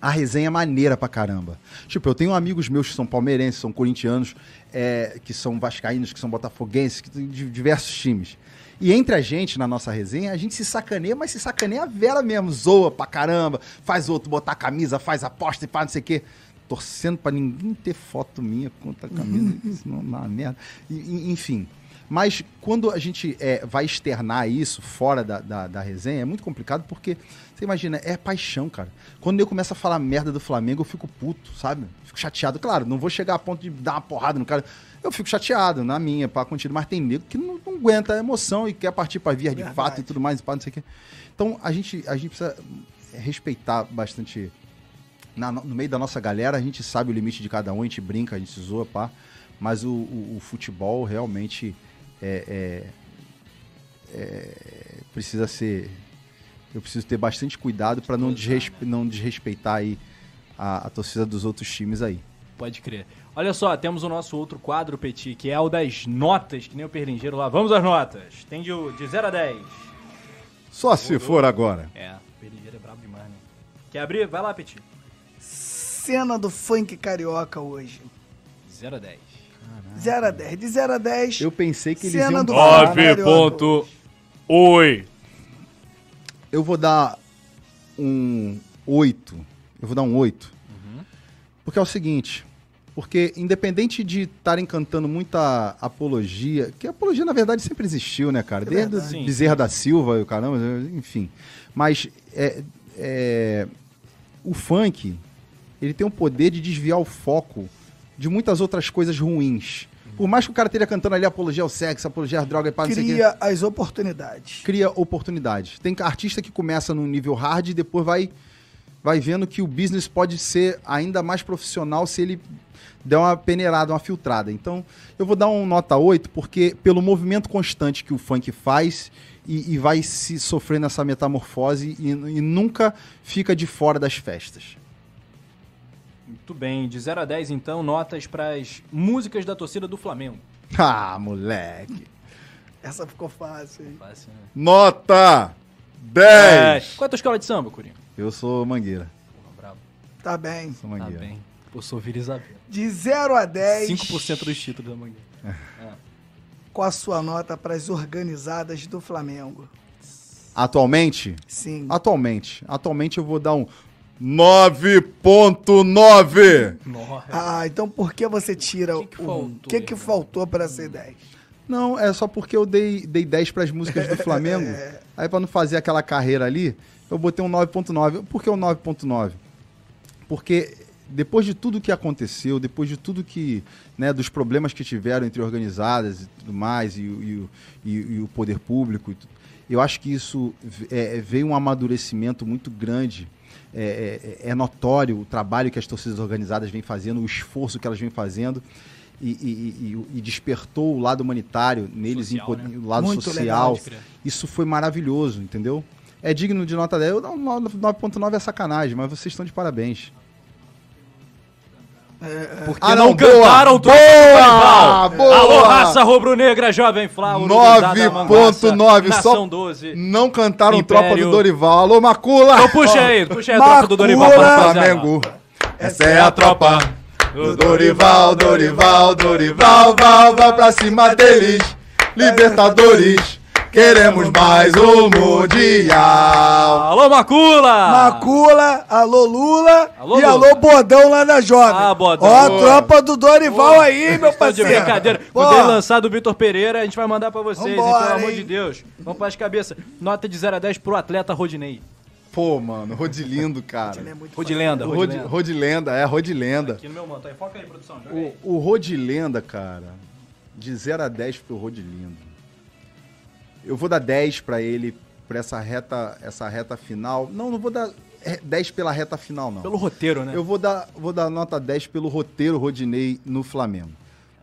A resenha é maneira pra caramba. Tipo, eu tenho amigos meus que são palmeirenses, são corintianos, é, que são vascaínos, que são botafoguenses, que tem diversos times. E entre a gente, na nossa resenha, a gente se sacaneia, mas se sacaneia a vera mesmo. Zoa pra caramba, faz outro botar a camisa, faz aposta e pá, não sei o quê. Torcendo pra ninguém ter foto minha contra a camisa, senão dá uma merda. E- enfim. Mas quando a gente é, vai externar isso fora da, da, da resenha, é muito complicado porque, você imagina, é paixão, cara. Quando eu começo a falar merda do Flamengo, eu fico puto, sabe? Fico chateado. Claro, não vou chegar a ponto de dar uma porrada no cara. Eu fico chateado na minha, pá, contigo. Mas tem nego que não, não aguenta a emoção e quer partir pra vias de Verdade. fato e tudo mais, pá, não sei o quê. Então, a gente, a gente precisa respeitar bastante na- no meio da nossa galera, a gente sabe o limite de cada um, a gente brinca, a gente zoa, pá. Mas o, o- o futebol realmente é, é- é- precisa ser. Eu preciso ter bastante cuidado para não, desrespe- não desrespeitar aí a, a torcida dos outros times aí. Pode crer. Olha só, temos o nosso outro quadro, Petit, que é o das notas, que nem o Perlingeiro lá. Vamos às notas. Tem de, de 0 a 10. Só se for agora. É, o Perlingeiro é brabo demais, né? Quer abrir? Vai lá, Petit. Cena do funk carioca hoje. 0 a 10. 0 a 10. De 0 a 10. Eu pensei que eles Cena iam. do funk carioca hoje. Oi. Eu vou dar um 8. Eu vou dar um 8. Porque é o seguinte. Porque independente de estarem cantando muita apologia, que a apologia na verdade sempre existiu, né, cara? Desde verdade. Sim. Bezerra da Silva e o caramba, enfim. Mas é, é, o funk, ele tem o poder de desviar o foco de muitas outras coisas ruins. Por mais que o cara esteja cantando ali apologia ao sexo, apologia à droga e quê Cria as oportunidades. cria oportunidades. Tem artista que começa num nível hard e depois vai, vai vendo que o business pode ser ainda mais profissional se ele der uma peneirada, uma filtrada. Então, eu vou dar um nota 8, porque pelo movimento constante que o funk faz e, e vai se sofrendo essa metamorfose e, e nunca fica de fora das festas. Muito bem. De 0 a 10, então, notas para as músicas da torcida do Flamengo. Ah, moleque. Essa ficou fácil, hein? Fácil, né? Nota 10! É. Qual é a tua escola de samba, Curinho? Eu sou mangueira. Porra, bravo. Tá bem. Sou Tá mangueira. bem. Eu sou Vila Isabel. De 0 a 10. 5% dos títulos da Mangueira. Qual a sua nota para as organizadas do Flamengo? Atualmente, Sim. Atualmente. Atualmente eu vou dar um 9.9. Nossa. Ah, então por que você tira Que que o. faltou, O que, que faltou para ser 10? Não, é só porque eu dei, dei 10 para as músicas do Flamengo. Aí para não fazer aquela carreira ali, eu botei um 9.9. Por que um 9.9? Porque depois de tudo que aconteceu, depois de tudo que, né, dos problemas que tiveram entre organizadas e tudo mais, e, o- e o- e- e o poder público, eu acho que isso é, veio um amadurecimento muito grande. É, é- é notório o trabalho que as torcidas organizadas vêm fazendo, o esforço que elas vêm fazendo. E, e- e- e despertou o lado humanitário neles, Social, em né? o lado Muito social. legal. Isso foi maravilhoso, entendeu? É digno de nota 10. Eu dou um 9.9 é sacanagem, mas vocês estão de parabéns. Porque Ah, não, não, cantaram boa, boa, Dorival. boa. Alô, raça rubro-negra, jovem Flá, uruguizada, 9.9, Manguaça, só Nação 12. não cantaram Império. tropa do Dorival. Alô, Macula! Então puxa aí, puxa aí a tropa do Dorival rapaziada. Flamengo. Essa é a tropa do Dorival, Dorival, Dorival, Val, vai pra cima deles. Libertadores, Queremos mais um Mundial. Alô, Macula! Macula, alô Lula Alô, e Lula. alô Bodão lá da Jovem. Ah, Bodão. Ó, a tropa do Dorival aí, meu de parceiro. brincadeira. Pô, Quando ele lançar do Vitor Pereira, a gente vai mandar pra vocês, hein, Vambora, pelo amor hein? de Deus. Vamos para as cabeças. Nota de 0 a 10 pro atleta Rodinei. Pô, mano, Rodilindo, cara. É Rodilenda, Rod- Rodilenda. Rodilenda, é, Rodilenda. Aqui no meu manto. Aí, foca aí, produção. Joga aí. O, o Rodilenda, cara, de 0 a 10 pro Rodilindo. Eu vou dar 10 pra ele, pra essa reta, essa reta final. Não, não vou dar é, 10 pela reta final, não. Pelo roteiro, né? Eu vou dar, vou dar nota 10 pelo roteiro Rodinei no Flamengo.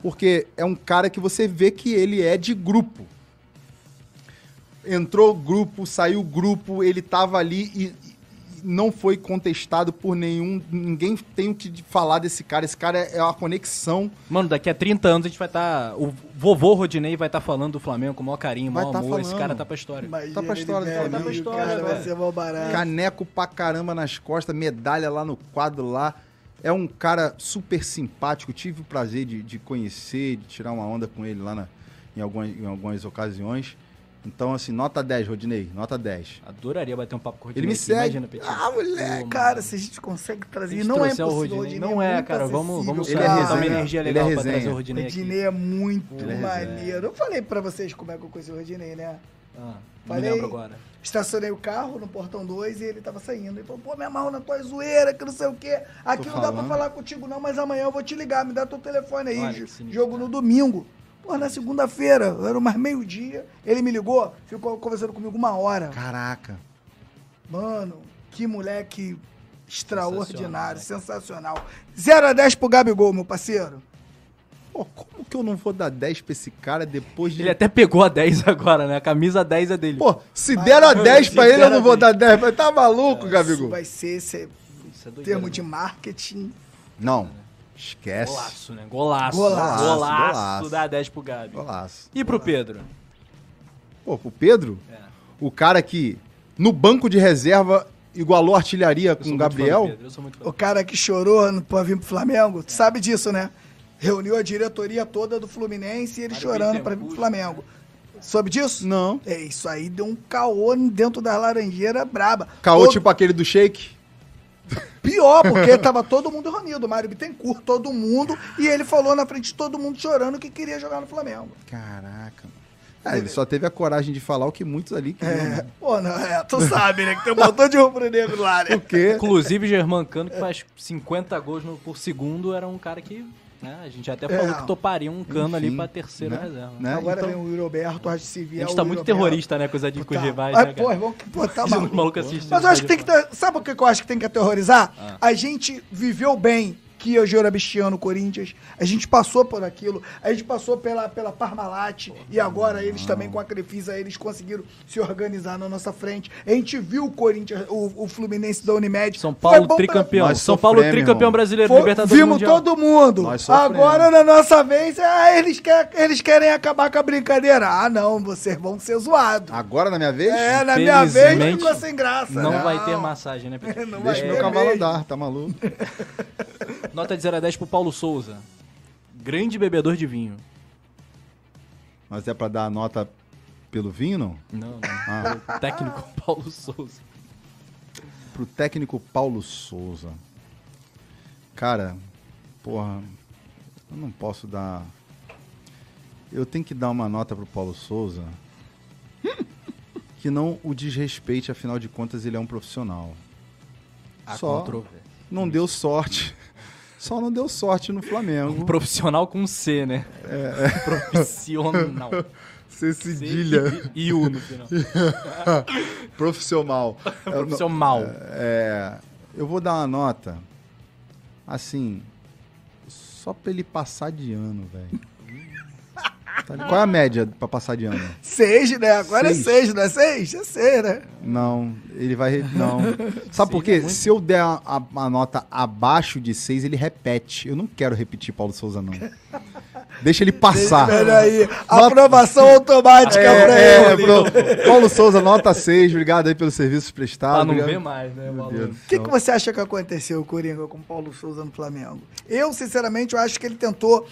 Porque é um cara que você vê que ele é de grupo. Entrou grupo, saiu grupo, ele tava ali e não foi contestado por nenhum. Ninguém tem o que falar desse cara. Esse cara é uma conexão. Mano, daqui a 30 anos a gente vai estar. o vovô Rodinei vai estar falando do Flamengo com o maior carinho, o Vai maior tá amor. Esse falando. cara tá pra história. Imagina Tá pra ele história do velho, Flamengo. Tá pra história, cara, vai ser mó barato. Caneco pra caramba nas costas, medalha lá no quadro lá. É um cara super simpático. Tive o prazer de, de conhecer, de tirar uma onda com ele lá na- em, algumas, em algumas ocasiões. Então, assim, nota 10, Rodinei, nota 10. Adoraria bater um papo com o Ele Rodinei. me aqui, segue. Imagina, Petit. Ah, moleque, cara, se a gente consegue trazer. gente Não é trouxer o. Rodinei. Rodinei Não é, muito cara. Vamos, vamos Ele é uma energia Ele é legal pra trazer o Rodinei Rodinei é muito Ele é maneiro. Eu falei pra vocês como é que eu conheci o Rodinei, né? Ah, Falei. lembro agora. Estacionei o carro no portão 2 e ele tava saindo. Ele falou, pô, me amarro na tua zoeira, que não sei o quê. Aqui Tô não dá pra falando. falar contigo não, mas amanhã eu vou te ligar, me dá teu telefone aí. Olha, Jogo no domingo. Pô, na segunda-feira, era mais meio-dia. Ele me ligou, ficou conversando comigo uma hora. Caraca. Mano, que moleque extraordinário, sensacional. 0 a 10 pro Gabigol, meu parceiro. Pô, como que eu não vou dar 10 pra esse cara depois de. Ele até pegou a 10 agora, né? A camisa 10 é dele. Pô, se deram a 10 pra ele, eu não vou dar 10. Mas tá maluco, Isso Gabigol? vai ser esse Isso é doideira, termo né? de marketing. Não. Esquece. Golaço, né? Golaço. Golaço, Golaço. golaço. Dá 10 pro Gabi. Golaço. E pro Pedro? Pô, pro Pedro, É. o cara que no banco de reserva igualou a artilharia Eu com o muito fã do Gabriel. Pedro, Eu sou muito fã. O cara que chorou no- pra vir pro Flamengo, tu sabe disso, né? Reuniu a diretoria toda do Fluminense e ele Mário chorando pra vir pro. Flamengo. Soube disso? Não. É, isso aí deu um caô dentro das laranjeiras braba. Caô Todo- tipo aquele do Shake. Pior, porque tava todo mundo reunido, o Mário Bittencourt, todo mundo, e ele falou na frente de todo mundo chorando que queria jogar no Flamengo. Caraca, mano. Ah, ele só teve a coragem de falar o que muitos ali queriam. É, né? pô, não, é, tu sabe, né? Que tem um montão de rubro-negro lá, né? Por quê? Inclusive, Germancano, que faz 50 gols no- por segundo, era um cara que. Né, a gente até falou É. que toparia um cano ali Enfim, pra terceira né? reserva. Né? Agora Então- vem o Yuri Alberto, acho que se A gente tá muito terrorista, né? Coisa de com os Tá. rivais, Ai, né, pô, cara? irmão, que pô, tá Os maluco. assistem. Mas eu acho que tem que ter, Sabe o que eu acho que tem que aterrorizar? Ah. A gente viveu bem que eu Giro Abistiano, Corinthians. A gente passou por aquilo. A gente passou pela, pela Parmalat. E agora eles também com a Crefisa, eles conseguiram se organizar na nossa frente. A gente viu o Corinthians, o, o Fluminense da Unimed. São Paulo pra- tricampeão. Nós São Paulo sofremos, tricampeão irmão. brasileiro, Foi- Libertadores vimos Mundial. todo mundo. Agora, na nossa vez, ah, eles, quer, eles querem acabar com a brincadeira. Ah, não, vocês vão ser zoados. Agora na minha vez? É, na minha vez ficou sem graça. Não vai ter massagem, né, Pedro? Não vai Deixa meu cavalo mesmo. andar, tá maluco? Nota de 0 a 10 pro Paulo Souza. Grande bebedor de vinho. Mas é pra dar a nota pelo vinho, não? Não, não. Ah. O técnico Paulo Souza. Pro técnico Paulo Souza. Cara, porra, eu não posso dar. Eu tenho que dar uma nota pro Paulo Souza que não o desrespeite, afinal de contas ele é um profissional. A Só não deu sorte. Só não deu sorte no Um Flamengo. profissional com C, né? É. Profissional. C cedilha. E, U no final. Profissional. Profissional. É, eu vou dar uma nota, assim, só pra ele passar de ano, velho. Tá Qual é a média pra passar de ano? Seis, né? Agora Seis. é seis, não é seis? É seis, né? Não, ele vai. Não. Sabe por Seis é quê? muito. Se eu der a, a- a nota abaixo de 6, ele repete. Eu não quero repetir Paulo Souza, não. Deixa ele passar. Olha aí, aprovação automática pra É, é, ele. pro- Paulo Souza, nota 6. Obrigado aí pelos serviços prestados. Pra não obrigado. ver mais, né, O que, que você acha que aconteceu, Coringa, com o Paulo Souza no Flamengo? Eu, sinceramente, eu acho que ele tentou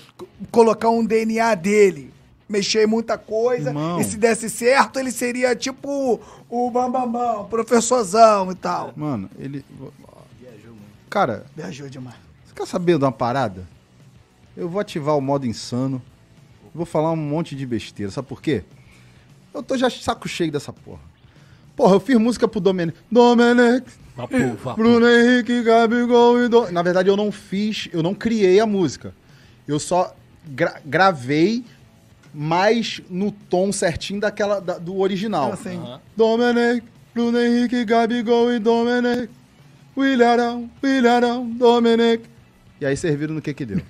colocar um DNA dele. Mexer em muita coisa. Irmão. E se desse certo, ele seria tipo o Bambambam, o professorzão e tal. Mano, ele. Viajou muito. Cara, Viajou demais. você quer saber de uma parada? Eu vou ativar o modo insano. Vou falar um monte de besteira. Sabe por quê? Eu tô já saco cheio dessa porra. Porra, eu fiz música pro Domenech. Domenech. Bruno Henrique, Gabigol e Dom... Na verdade, eu não fiz, eu não criei a música. Eu só gra- gravei mais no tom certinho daquela da- do original. Assim. Aham. Domenech, Bruno Henrique, Gabigol e Domenech. Willarão, Willarão, Domenech. E aí serviram no que que deu.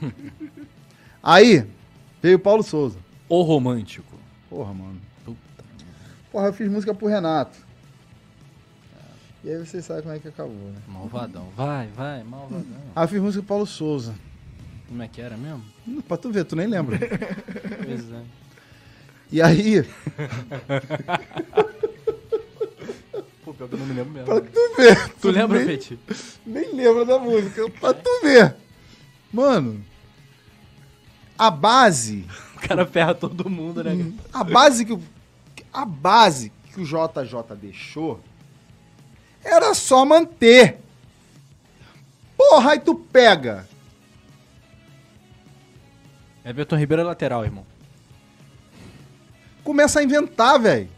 aí veio o Paulo Souza. O romântico. Porra, mano. Puta. Porra, eu fiz música pro Renato. E aí vocês sabem como é que acabou, né? Malvadão. Vai, vai, malvadão. Aí eu fiz música pro Paulo Souza. Como é que era mesmo? Pra tu ver, tu nem lembra. Pois é. E aí, Pô, pior que eu não me lembro mesmo. pra tu ver. Tu lembra, nem, Peti? nem lembra da música. Pra tu ver. Mano, a base O cara ferra todo mundo, né? A base que o, a base que o JJ deixou era só manter. Porra, aí tu pega. Everton Ribeiro é lateral, irmão. Começa a inventar, velho.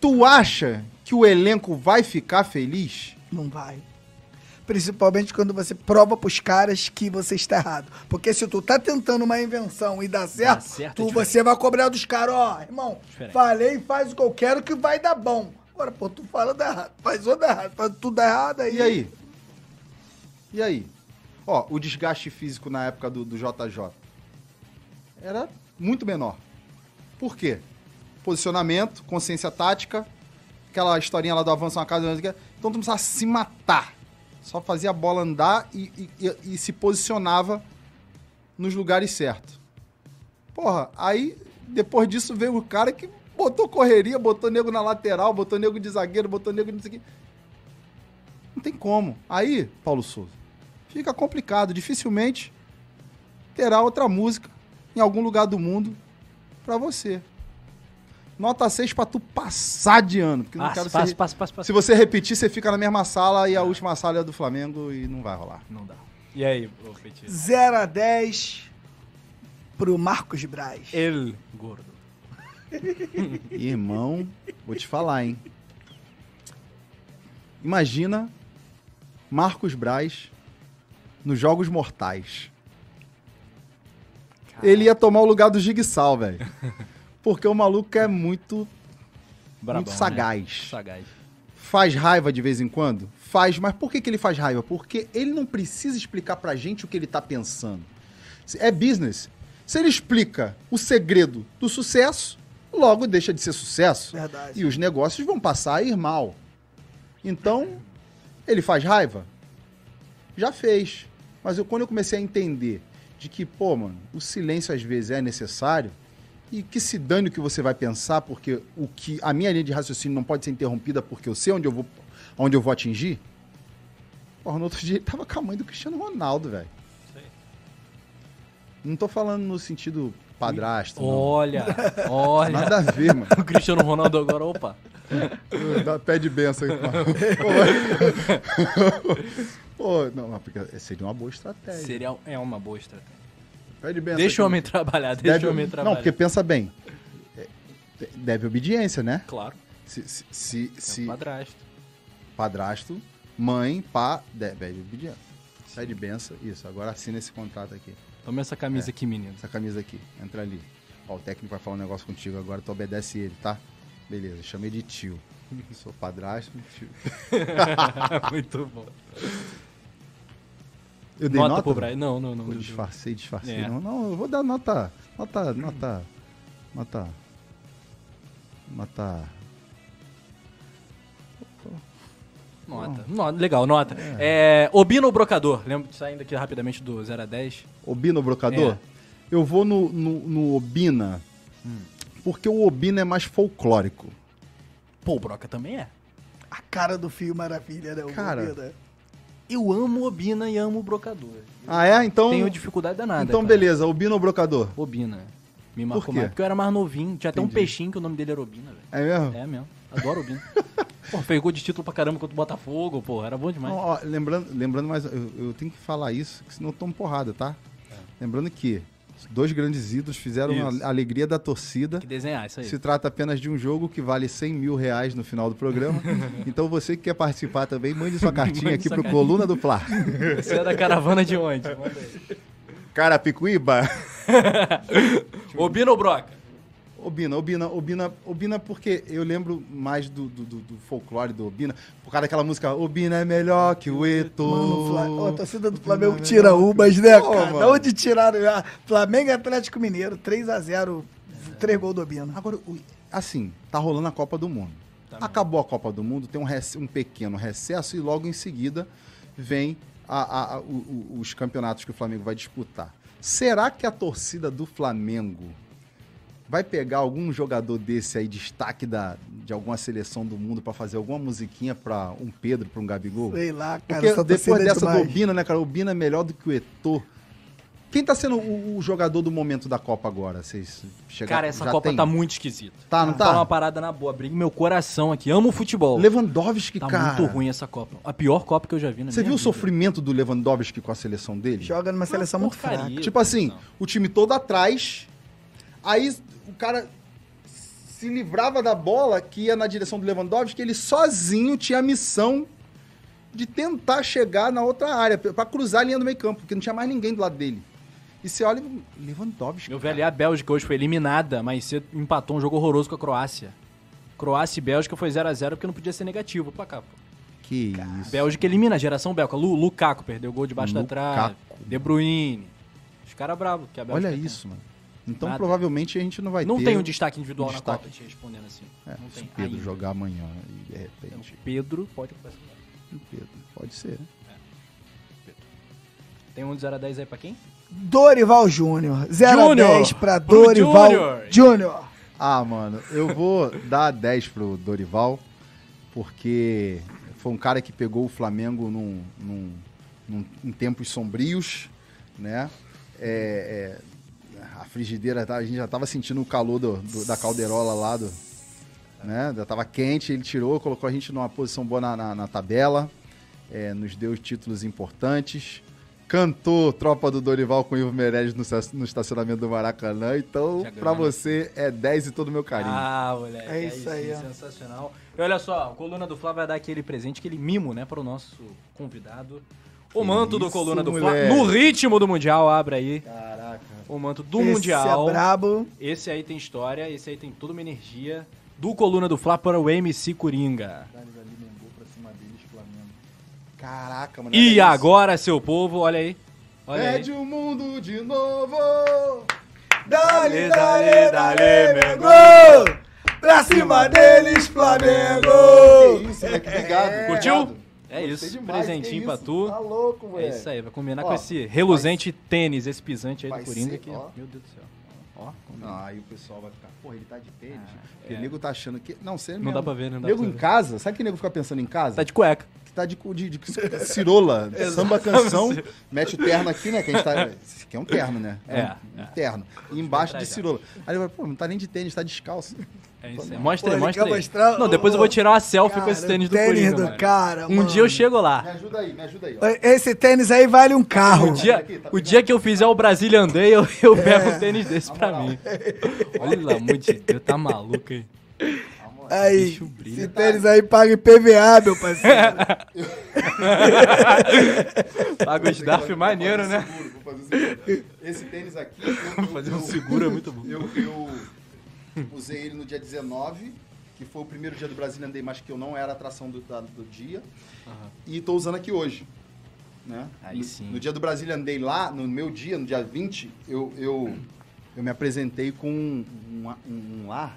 Tu acha que o elenco vai ficar feliz? Não vai. Principalmente quando você prova pros caras que você está errado. Porque se tu tá tentando uma invenção e dá certo, certo, é tu, diferente. você vai cobrar dos caras, ó, irmão, Diferente. falei, faz o que eu quero que vai dar bom. Agora, pô, tu fala dá errado, faz outro dá errado, faz tudo dá errado aí. E aí? E aí? Ó, o desgaste físico na época do, do JJ era muito menor. Por quê? Posicionamento, consciência tática, aquela historinha lá do avanço na casa, quê. então tu precisava se matar. Só fazia a bola andar e, e- e- se posicionava nos lugares certos. Porra, aí depois disso veio o cara que botou correria, botou nego na lateral, botou nego de zagueiro, botou nego de não sei o. Não tem como. Aí, Paulo Souza, fica complicado. Dificilmente terá outra música em algum lugar do mundo pra você. Nota 6 pra tu passar de ano. Porque eu não Passa, quero passa, ser... passa, passa, passa. Se você repetir, você fica na mesma sala e a última sala é do Flamengo e não vai rolar. Não dá. E aí, ô Peti? 0 a 10 pro Marcos Braz. El gordo. Irmão, vou te falar, hein? Imagina Marcos Braz nos Jogos Mortais. Ele ia tomar o lugar do Jigsaw, velho. Porque o maluco é muito, Brabão, muito sagaz. Né? Sagaz. Faz raiva de vez em quando? Faz, mas por que, que ele faz raiva? Porque ele não precisa explicar pra gente o que ele tá pensando. É business. Se ele explica o segredo do sucesso, logo deixa de ser sucesso. Verdade. E os negócios vão passar a ir mal. Então, ele faz raiva? Já fez. Mas eu, quando eu comecei a entender de que, pô, mano, o silêncio às vezes é necessário e que se dane o que você vai pensar, porque o que a minha linha de raciocínio não pode ser interrompida porque eu sei onde eu vou, onde eu vou atingir. Porra, no outro dia ele tava com a mãe do Cristiano Ronaldo, velho. Não tô falando no sentido padrasto, não. Olha, olha. Nada a ver, mano. O Cristiano Ronaldo agora, opa. Dá pé de benção aí. Pô, não, porque seria uma boa estratégia. Seria, é uma boa estratégia. Pé de benção Deixa o homem trabalhar, deixa Deve- o homem trabalhar. Não, porque pensa bem. É, Deve obediência, né? Claro, Se, se, se, é se padrasto. padrasto, mãe, pá, deve obediência. Pé de benção, isso. Agora assina esse contrato aqui. Toma essa camisa aqui, menino. Essa camisa aqui. Entra ali. Ó, o técnico vai falar um negócio contigo agora, tu obedece ele, tá? Beleza, chamei de tio. Sou padrasto, tio. Muito bom. Eu dei Nota, nota? pro Brian. Não, não, não. Não. disfarcei, disfarcei. É. Não, não, eu vou dar nota. Nota. Nota. Nota. Nota. Nota. Nota. Legal, nota. É, Obino ou Brocador? Lembra, saindo aqui rapidamente do 0 a 10. Obina Brocador? É. Eu vou no, no, no Obina. Porque o Obina é mais folclórico. Pô, o Broca também é. A cara do Fio Maravilha, né? o Cara. Bobina. Eu amo Obina e amo o Brocador. Ah, é? Então. Tenho dificuldade danada. então, cara. beleza. Obina ou Brocador? Obina. Me marcou quê? mais porque eu era mais novinho. Tinha até um Entendi. peixinho que o nome dele era Obina, velho. É mesmo? É mesmo. Adoro Obina. pô, fez gol de título pra caramba contra o Botafogo, pô. Era bom demais. Não, ó, lembrando, lembrando mais, eu, eu tenho que falar isso, que senão eu tomo porrada, tá? Lembrando que dois grandes ídolos fizeram. Isso. a alegria da torcida. Que desenhar isso aí. Se trata apenas de um jogo que vale 100 mil reais no final do programa. então você que quer participar também, mande sua cartinha Mande aqui cartinha. Coluna do Fla. Você é da caravana de onde? Manda aí. Carapicuíba. Obina ou Broca? Obina, Obina, Obina, Obina, porque eu lembro mais do, do, do- folclore do Obina, por causa daquela música Obina é melhor que o Eto. Mano, Fla- ó, a torcida do Flamengo tira ubas, né, Pô, cara? mano. Da onde tiraram? Ah, Flamengo e Atlético Mineiro, 3x0, 3 gols do Obina. Agora, assim, tá rolando a Copa do Mundo. Tá Acabou a Copa do Mundo, tem um, rece- um pequeno recesso e logo em seguida vem a- a- a- o- o- os campeonatos que o Flamengo vai disputar. Será que a torcida do Flamengo vai pegar algum jogador desse aí, destaque da, de alguma seleção do mundo, pra fazer alguma musiquinha pra um Pedro, pra um Gabigol? Sei lá, cara. Porque essa depois é dessa do demais. Obina, né, cara? O Obina é melhor do que o Eto'o. Quem tá sendo o, o jogador do momento da Copa agora? Vocês chegaram Cara, essa já Copa tem? tá muito esquisita. Tá, não Vou tá? falar uma parada na boa. Briga meu coração aqui. Amo futebol. Lewandowski, Tá cara. muito ruim essa Copa. A pior Copa que eu já vi na Você viu o vida. sofrimento do Lewandowski com a seleção dele? Joga numa seleção muito porcaria. fraca. Tipo assim, Não. o time todo atrás, aí o cara se livrava da bola que ia na direção do Lewandowski, ele sozinho tinha a missão de tentar chegar na outra área, pra cruzar a linha do meio campo, porque não tinha mais ninguém do lado dele. E você olha, Lewandowski. Meu velho, a Bélgica hoje foi eliminada, mas cedo empatou um jogo horroroso com a Croácia. Croácia e Bélgica foi 0x0 porque não podia ser negativo o placar, pô. Que isso. Bélgica elimina a geração belga. Lu, Lukaku perdeu gol debaixo da trave. Lukaku. De Bruyne. Os caras bravos que a Bélgica Olha tem. isso, mano. Então Nada. provavelmente a gente não vai Não ter. tem um destaque individual na destaque. Copa, te respondendo assim. É, não se tem o Pedro ainda. jogar amanhã e de Então, repente. Pedro pode começar. Pedro, pode ser. Tem um de 0 a 10 aí pra quem? Dorival Júnior. 0 a Júnior. 10 pra Dorival Júnior. Ah, mano, eu vou dar 10 pro Dorival, porque foi um cara que pegou o Flamengo num, num- num- em tempos sombrios, né? É, é, frigideira, tá- a gente já tava sentindo o calor do- do- da calderola lá, do, né? Já tava quente, ele tirou, colocou a gente numa posição boa na, na- na tabela, é, nos deu títulos importantes. Cantou Tropa do Dorival com o Ivo Meirelles no, no estacionamento do Maracanã. Então, grana. você, é 10 e todo o meu carinho. Ah, moleque. É isso aí, ó. Sensacional. E olha só, a coluna do Flá vai dar aquele presente, aquele mimo, né, para o nosso convidado. O Que manto do isso, coluna do Flá. No ritmo do Mundial, abre aí. Caraca. O manto do Esse Mundial. é brabo. Esse aí tem história, esse aí tem toda uma energia. Do coluna do Flá para o MC Coringa. Caraca, mano. E isso. agora, seu povo, olha aí. Olha. Pede o mundo de novo. Dale, dale, dale. Mengo! Pra cima deles, Flamengo! Que isso, moleque. Obrigado. É. Curtiu? É Gostei isso, demais, presentinho pra isso. tu. Tá louco, É velho. isso aí, vai combinar Ó, com esse reluzente tênis, esse pisante aí vai do Coringa aqui. ó. Meu Deus do céu. Ó. Não, aí o pessoal vai ficar, porra, ele tá de tênis. Porque é. o nego tá achando que. Não, você Não dá pra ver, dá Nego pra em ver. casa, sabe que o nego fica pensando em casa? Tá de cueca. Que tá de, de, de cirola, samba canção, mete o terno aqui, né? Que a gente tá. Esse aqui é um terno, né? É, um, um é. terno. E embaixo de cirola. Aí ele vai, pô, não tá nem de tênis, tá descalço. É isso aí. Mostra Pô, aí, mostra aí. mostrar Não, o- depois eu vou tirar uma selfie com Cara, esse tênis o do Coringa, do cara, Um mano. dia eu chego Me lá. ajuda aí, me ajuda aí, ó. Esse tênis aí vale um carro. O dia, aqui, tá o dia que eu fizer o Brasília Day, eu, eu pego um tênis desse pra moral. mim. Olha pelo amor de Deus, tá maluco aí. Aí, esse tênis aí paga IPVA, meu parceiro. Paga os DAF maneiro, né? Seguro. Esse tênis aqui. Eu, eu- Fazer um seguro é muito bom. Eu, eu usei ele no dia 19, que foi o primeiro dia do Brasilian Day, mas que eu não era a atração do, da- do dia. E tô usando aqui hoje. Né? Aí no, sim. No dia do Brasilian Day lá, no meu dia, no dia 20, eu, eu, eu me apresentei com um, um, um lá,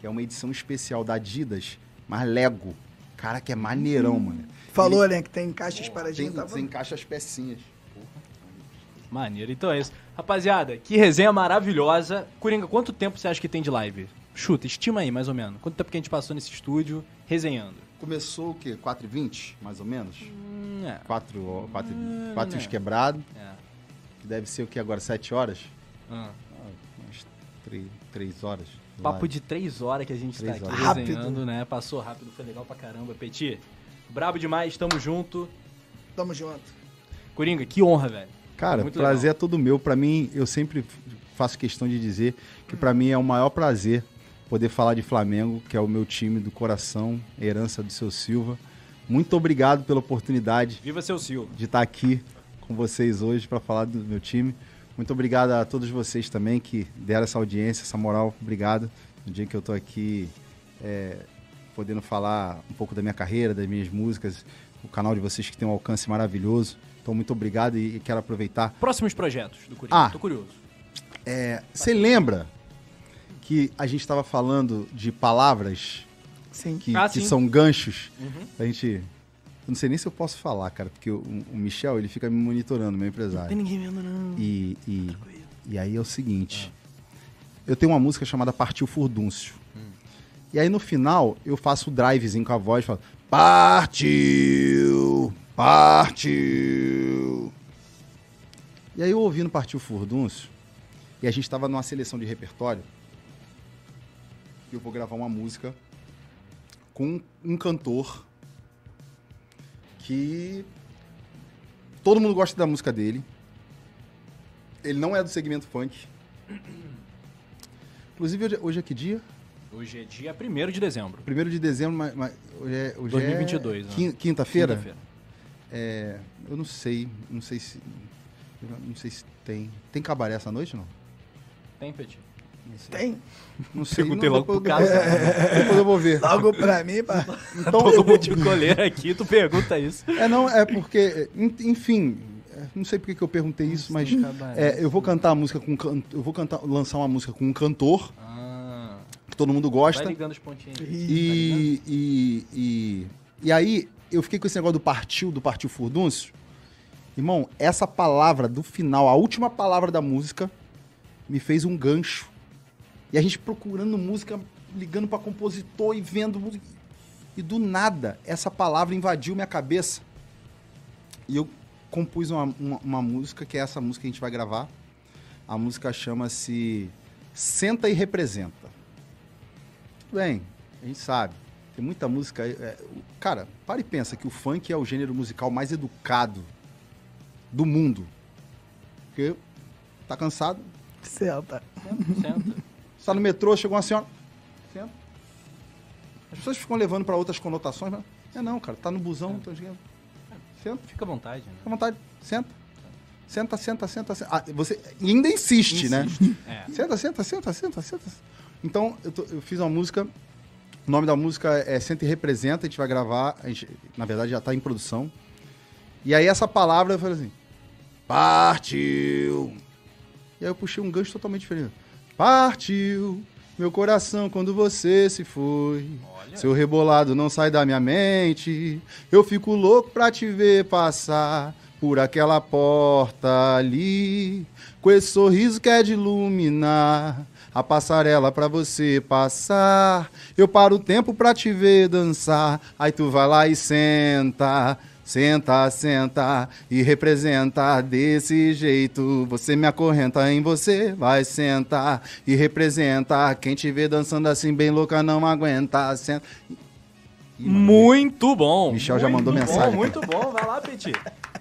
que é uma edição especial da Adidas, mas Lego. Cara, que é maneirão, mano. Falou, né, que tem caixas Tem, paradinhas. Tá você encaixa as pecinhas. Maneiro, então é isso. Rapaziada, que resenha maravilhosa. Coringa, quanto tempo você acha que tem de live? Chuta, estima aí, mais ou menos. Quanto tempo que a gente passou nesse estúdio resenhando? Começou o quê? 4h20, mais ou menos? Hum, é. 4 quatro, Hum, quatro né. os quebrados, é. que deve ser o que agora? 7 horas? Ah. Ah, umas três, três horas. Papo de três horas que a gente tá aqui horas. Rápido. resenhando, né? Passou rápido, foi legal pra caramba. Petit, brabo demais, tamo junto. Tamo junto. Coringa, que honra, velho. Cara, Muito prazer legal. é todo meu. Pra mim, eu sempre faço questão de dizer que pra mim é o maior prazer poder falar de Flamengo, que é o meu time do coração, herança do seu Silva. Muito obrigado pela oportunidade Viva seu Silva. de estar aqui com vocês hoje para falar do meu time. Muito obrigado a todos vocês também que deram essa audiência, essa moral. Obrigado. No dia que eu tô aqui é, podendo falar um pouco da minha carreira, das minhas músicas, o canal de vocês que tem um alcance maravilhoso. Então, muito obrigado e, e quero aproveitar. Próximos projetos do Coringa, Ah. tô curioso. É, Você lembra que a gente estava falando de palavras Sim. que, Ah, que sim. são ganchos? Uhum. A gente. Eu não sei nem se eu posso falar, cara, porque o, o Michel ele fica me monitorando, meu empresário. ninguém vendo, não. E, e, e aí é o seguinte. Eu tenho uma música chamada Partiu Furdúncio. E aí no final eu faço o drivezinho com a voz e falo: Partiu! Partiu! E aí eu ouvindo Partiu Furdúncio, e a gente estava numa seleção de repertório, e eu vou gravar uma música com um cantor que todo mundo gosta da música dele. Ele não é do segmento funk. Inclusive, hoje, hoje é que dia? Hoje é dia 1 de dezembro. Primeiro de dezembro, mas, mas hoje é... Hoje 2022, é né? quin- Quinta-feira? Quinta-feira. É, eu não sei, não sei se... Não sei se tem... Tem cabaré essa noite, não? Tem, Petit? Tem? Não sei. Perguntei logo pro depois, cara. depois eu vou ver. Logo pra mim, pá. Então, Todo coleira aqui, tu pergunta isso. É, não, é porque, en- enfim, é, não sei porque que eu perguntei isso, mas é, eu vou cantar a música com, eu vou cantar, lançar uma música com um cantor Ah, que todo mundo vai gosta ligando os pontinhos. e, e, e, e aí eu fiquei com esse negócio do partiu, do partiu furdúncio. Irmão, essa palavra do final, a última palavra da música, me fez um gancho. E a gente procurando música, ligando pra compositor e vendo. E do nada, essa palavra invadiu minha cabeça. E eu compus uma, uma, uma música, que é essa música que a gente vai gravar. A música chama-se Senta e Representa. Tudo bem, a gente sabe. Tem muita música. aí, é, o- cara, para e pensa que o funk é o gênero musical mais educado do mundo. Porque tá cansado, Senta. Senta. está no metrô, chegou uma senhora. Senta. As pessoas ficam levando para outras conotações, mas. É não, cara, tá no busão, tá chegando. Senta, Fica à vontade, né? fica à vontade, senta. Senta, senta, senta, senta. Ah, você ainda insiste, né? É. Senta, senta, senta, senta, senta. Então, eu, tô- eu fiz uma música. O nome da música é Senta e Representa. A gente vai gravar. A gente, na verdade, já está em produção. E aí, essa palavra, eu falei assim: Partiu. E aí, eu puxei um gancho totalmente diferente. Partiu meu coração quando você se foi. Olha. Seu rebolado não sai da minha mente. Eu fico louco pra te ver passar por aquela porta ali. Com esse sorriso que é de iluminar a passarela pra você passar. Eu paro o tempo pra te ver dançar. Aí tu vai lá e senta. Senta, senta e representa desse jeito. Você me acorrenta em você, vai sentar e representa. Quem te vê dançando assim bem louca não aguenta. Senta. Ih, mano, Muito bom. Michel já Muito mandou bom, mensagem. Muito bom, vai lá, Petit.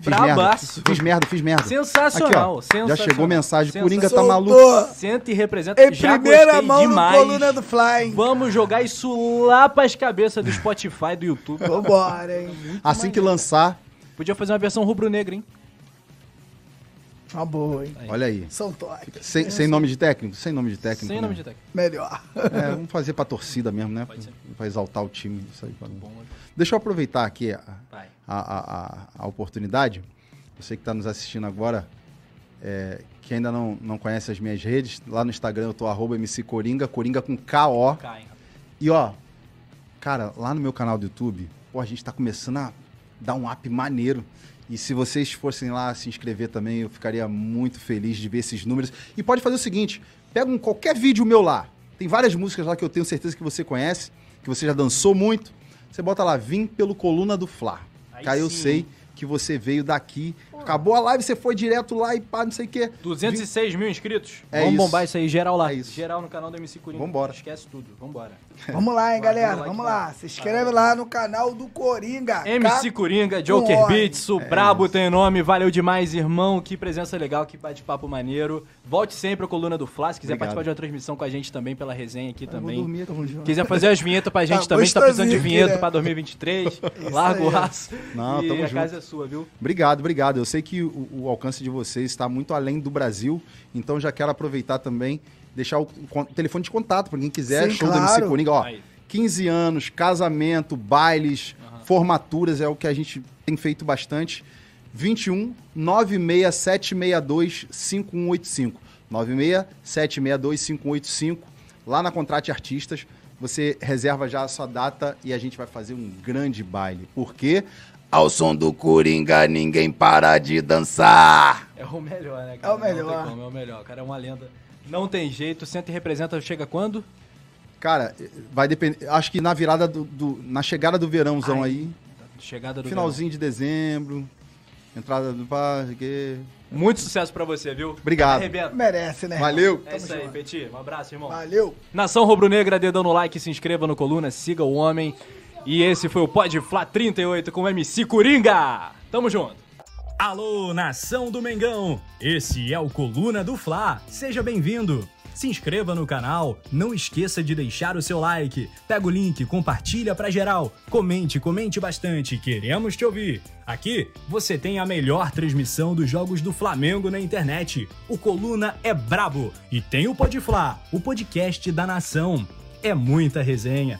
Fiz merda, Brabaço. fiz merda, fiz merda. Sensacional, Aqui, ó, Já sensacional. chegou mensagem. Sensacional. Coringa tá maluco. Senta e representa. Em Já primeira mão demais. no Coluna do Fly. Vamos jogar isso lá pras cabeças do Spotify, do YouTube. Vambora, hein? Assim que lançar, Podia fazer uma versão rubro-negra, hein? Uma boa, hein? Aí. olha aí. São toques. Sem, sem nome de técnico? Sem nome de técnico. Sem né? nome de técnico. Melhor. É, vamos fazer pra torcida mesmo, né? Pode ser. Pra exaltar o time. Isso aí, pra- Bom, Deixa eu aproveitar aqui a, vai. A, a, a- oportunidade. Você que está nos assistindo agora, é, que ainda não, não conhece as minhas redes, lá no Instagram eu tô arroba MC Coringa, Coringa com K-O. E ó, cara, lá no meu canal do YouTube, pô, a gente tá começando a dar um up maneiro. E se vocês fossem lá se inscrever também, eu ficaria muito feliz de ver esses números. E pode fazer o seguinte: pega um, qualquer vídeo meu lá. Tem várias músicas lá que eu tenho certeza que você conhece, que você já dançou muito. Você bota lá, vim pelo Coluna do Fla. Aí aí eu sei que você veio daqui Acabou a live, você foi direto lá e pá, não sei o quê. 206 mil inscritos. É Vamos isso. bombar isso aí, geral lá. É isso. Geral no canal do MC Coringa. Vambora. Esquece tudo, vambora. Vamos lá, hein, Vai, galera. Vamos vai. lá. Se inscreve lá no canal do Coringa. MC Coringa, Joker Com Beats, o Brabo tem nome, valeu demais, irmão. Que presença legal, que bate-papo maneiro. Volte sempre à coluna do Fla, se quiser Obrigado. participar de uma transmissão com a gente também, pela resenha aqui Eu vou também. dormir. Quiser fazer as vinhetas pra gente Tá também, tá precisando de aqui, vinheta né? pra 2023, larga o aço. Não, e tamo a junto. casa é sua, viu? Obrigado, obrigado. Eu sei que o, o alcance de vocês está muito além do Brasil, então já quero aproveitar também, deixar o, con- telefone de contato para quem quiser, Sim, show do MC claro. Coringa, ó. Aí. 15 anos, casamento, bailes, formaturas é o que a gente tem feito bastante. 21 96762 5185. 96762 5185. Lá na Contrate Artistas, você reserva já a sua data e a gente vai fazer um grande baile. Porque ao som do Coringa ninguém para de dançar. É o melhor, né, É cara? o melhor. Não tem como, é o melhor. Cara é uma lenda. Não tem jeito, senta e representa, chega quando? Cara, vai depender. Acho que na virada do. do- na chegada do verãozão Ai, aí. Chegada do Finalzinho de dezembro. Entrada do parque. verão. Muito sucesso pra você, viu? Obrigado. Arrebenta. Merece, né? Valeu! É isso aí, Petit. Um abraço, irmão. Valeu. Nação Rubro-Negra, dedão no like, se inscreva no Coluna, siga o homem. E esse foi o Pod Fla 38 com o MC Coringa. Tamo junto. Alô, nação do Mengão! Esse é o Coluna do Fla. Seja bem-vindo. Se inscreva no canal, não esqueça de deixar o seu like. Pega o link, compartilha pra geral. Comente, comente bastante, queremos te ouvir. Aqui você tem a melhor transmissão dos jogos do Flamengo na internet. O Coluna é brabo e tem o Pod Fla, o podcast da nação. É muita resenha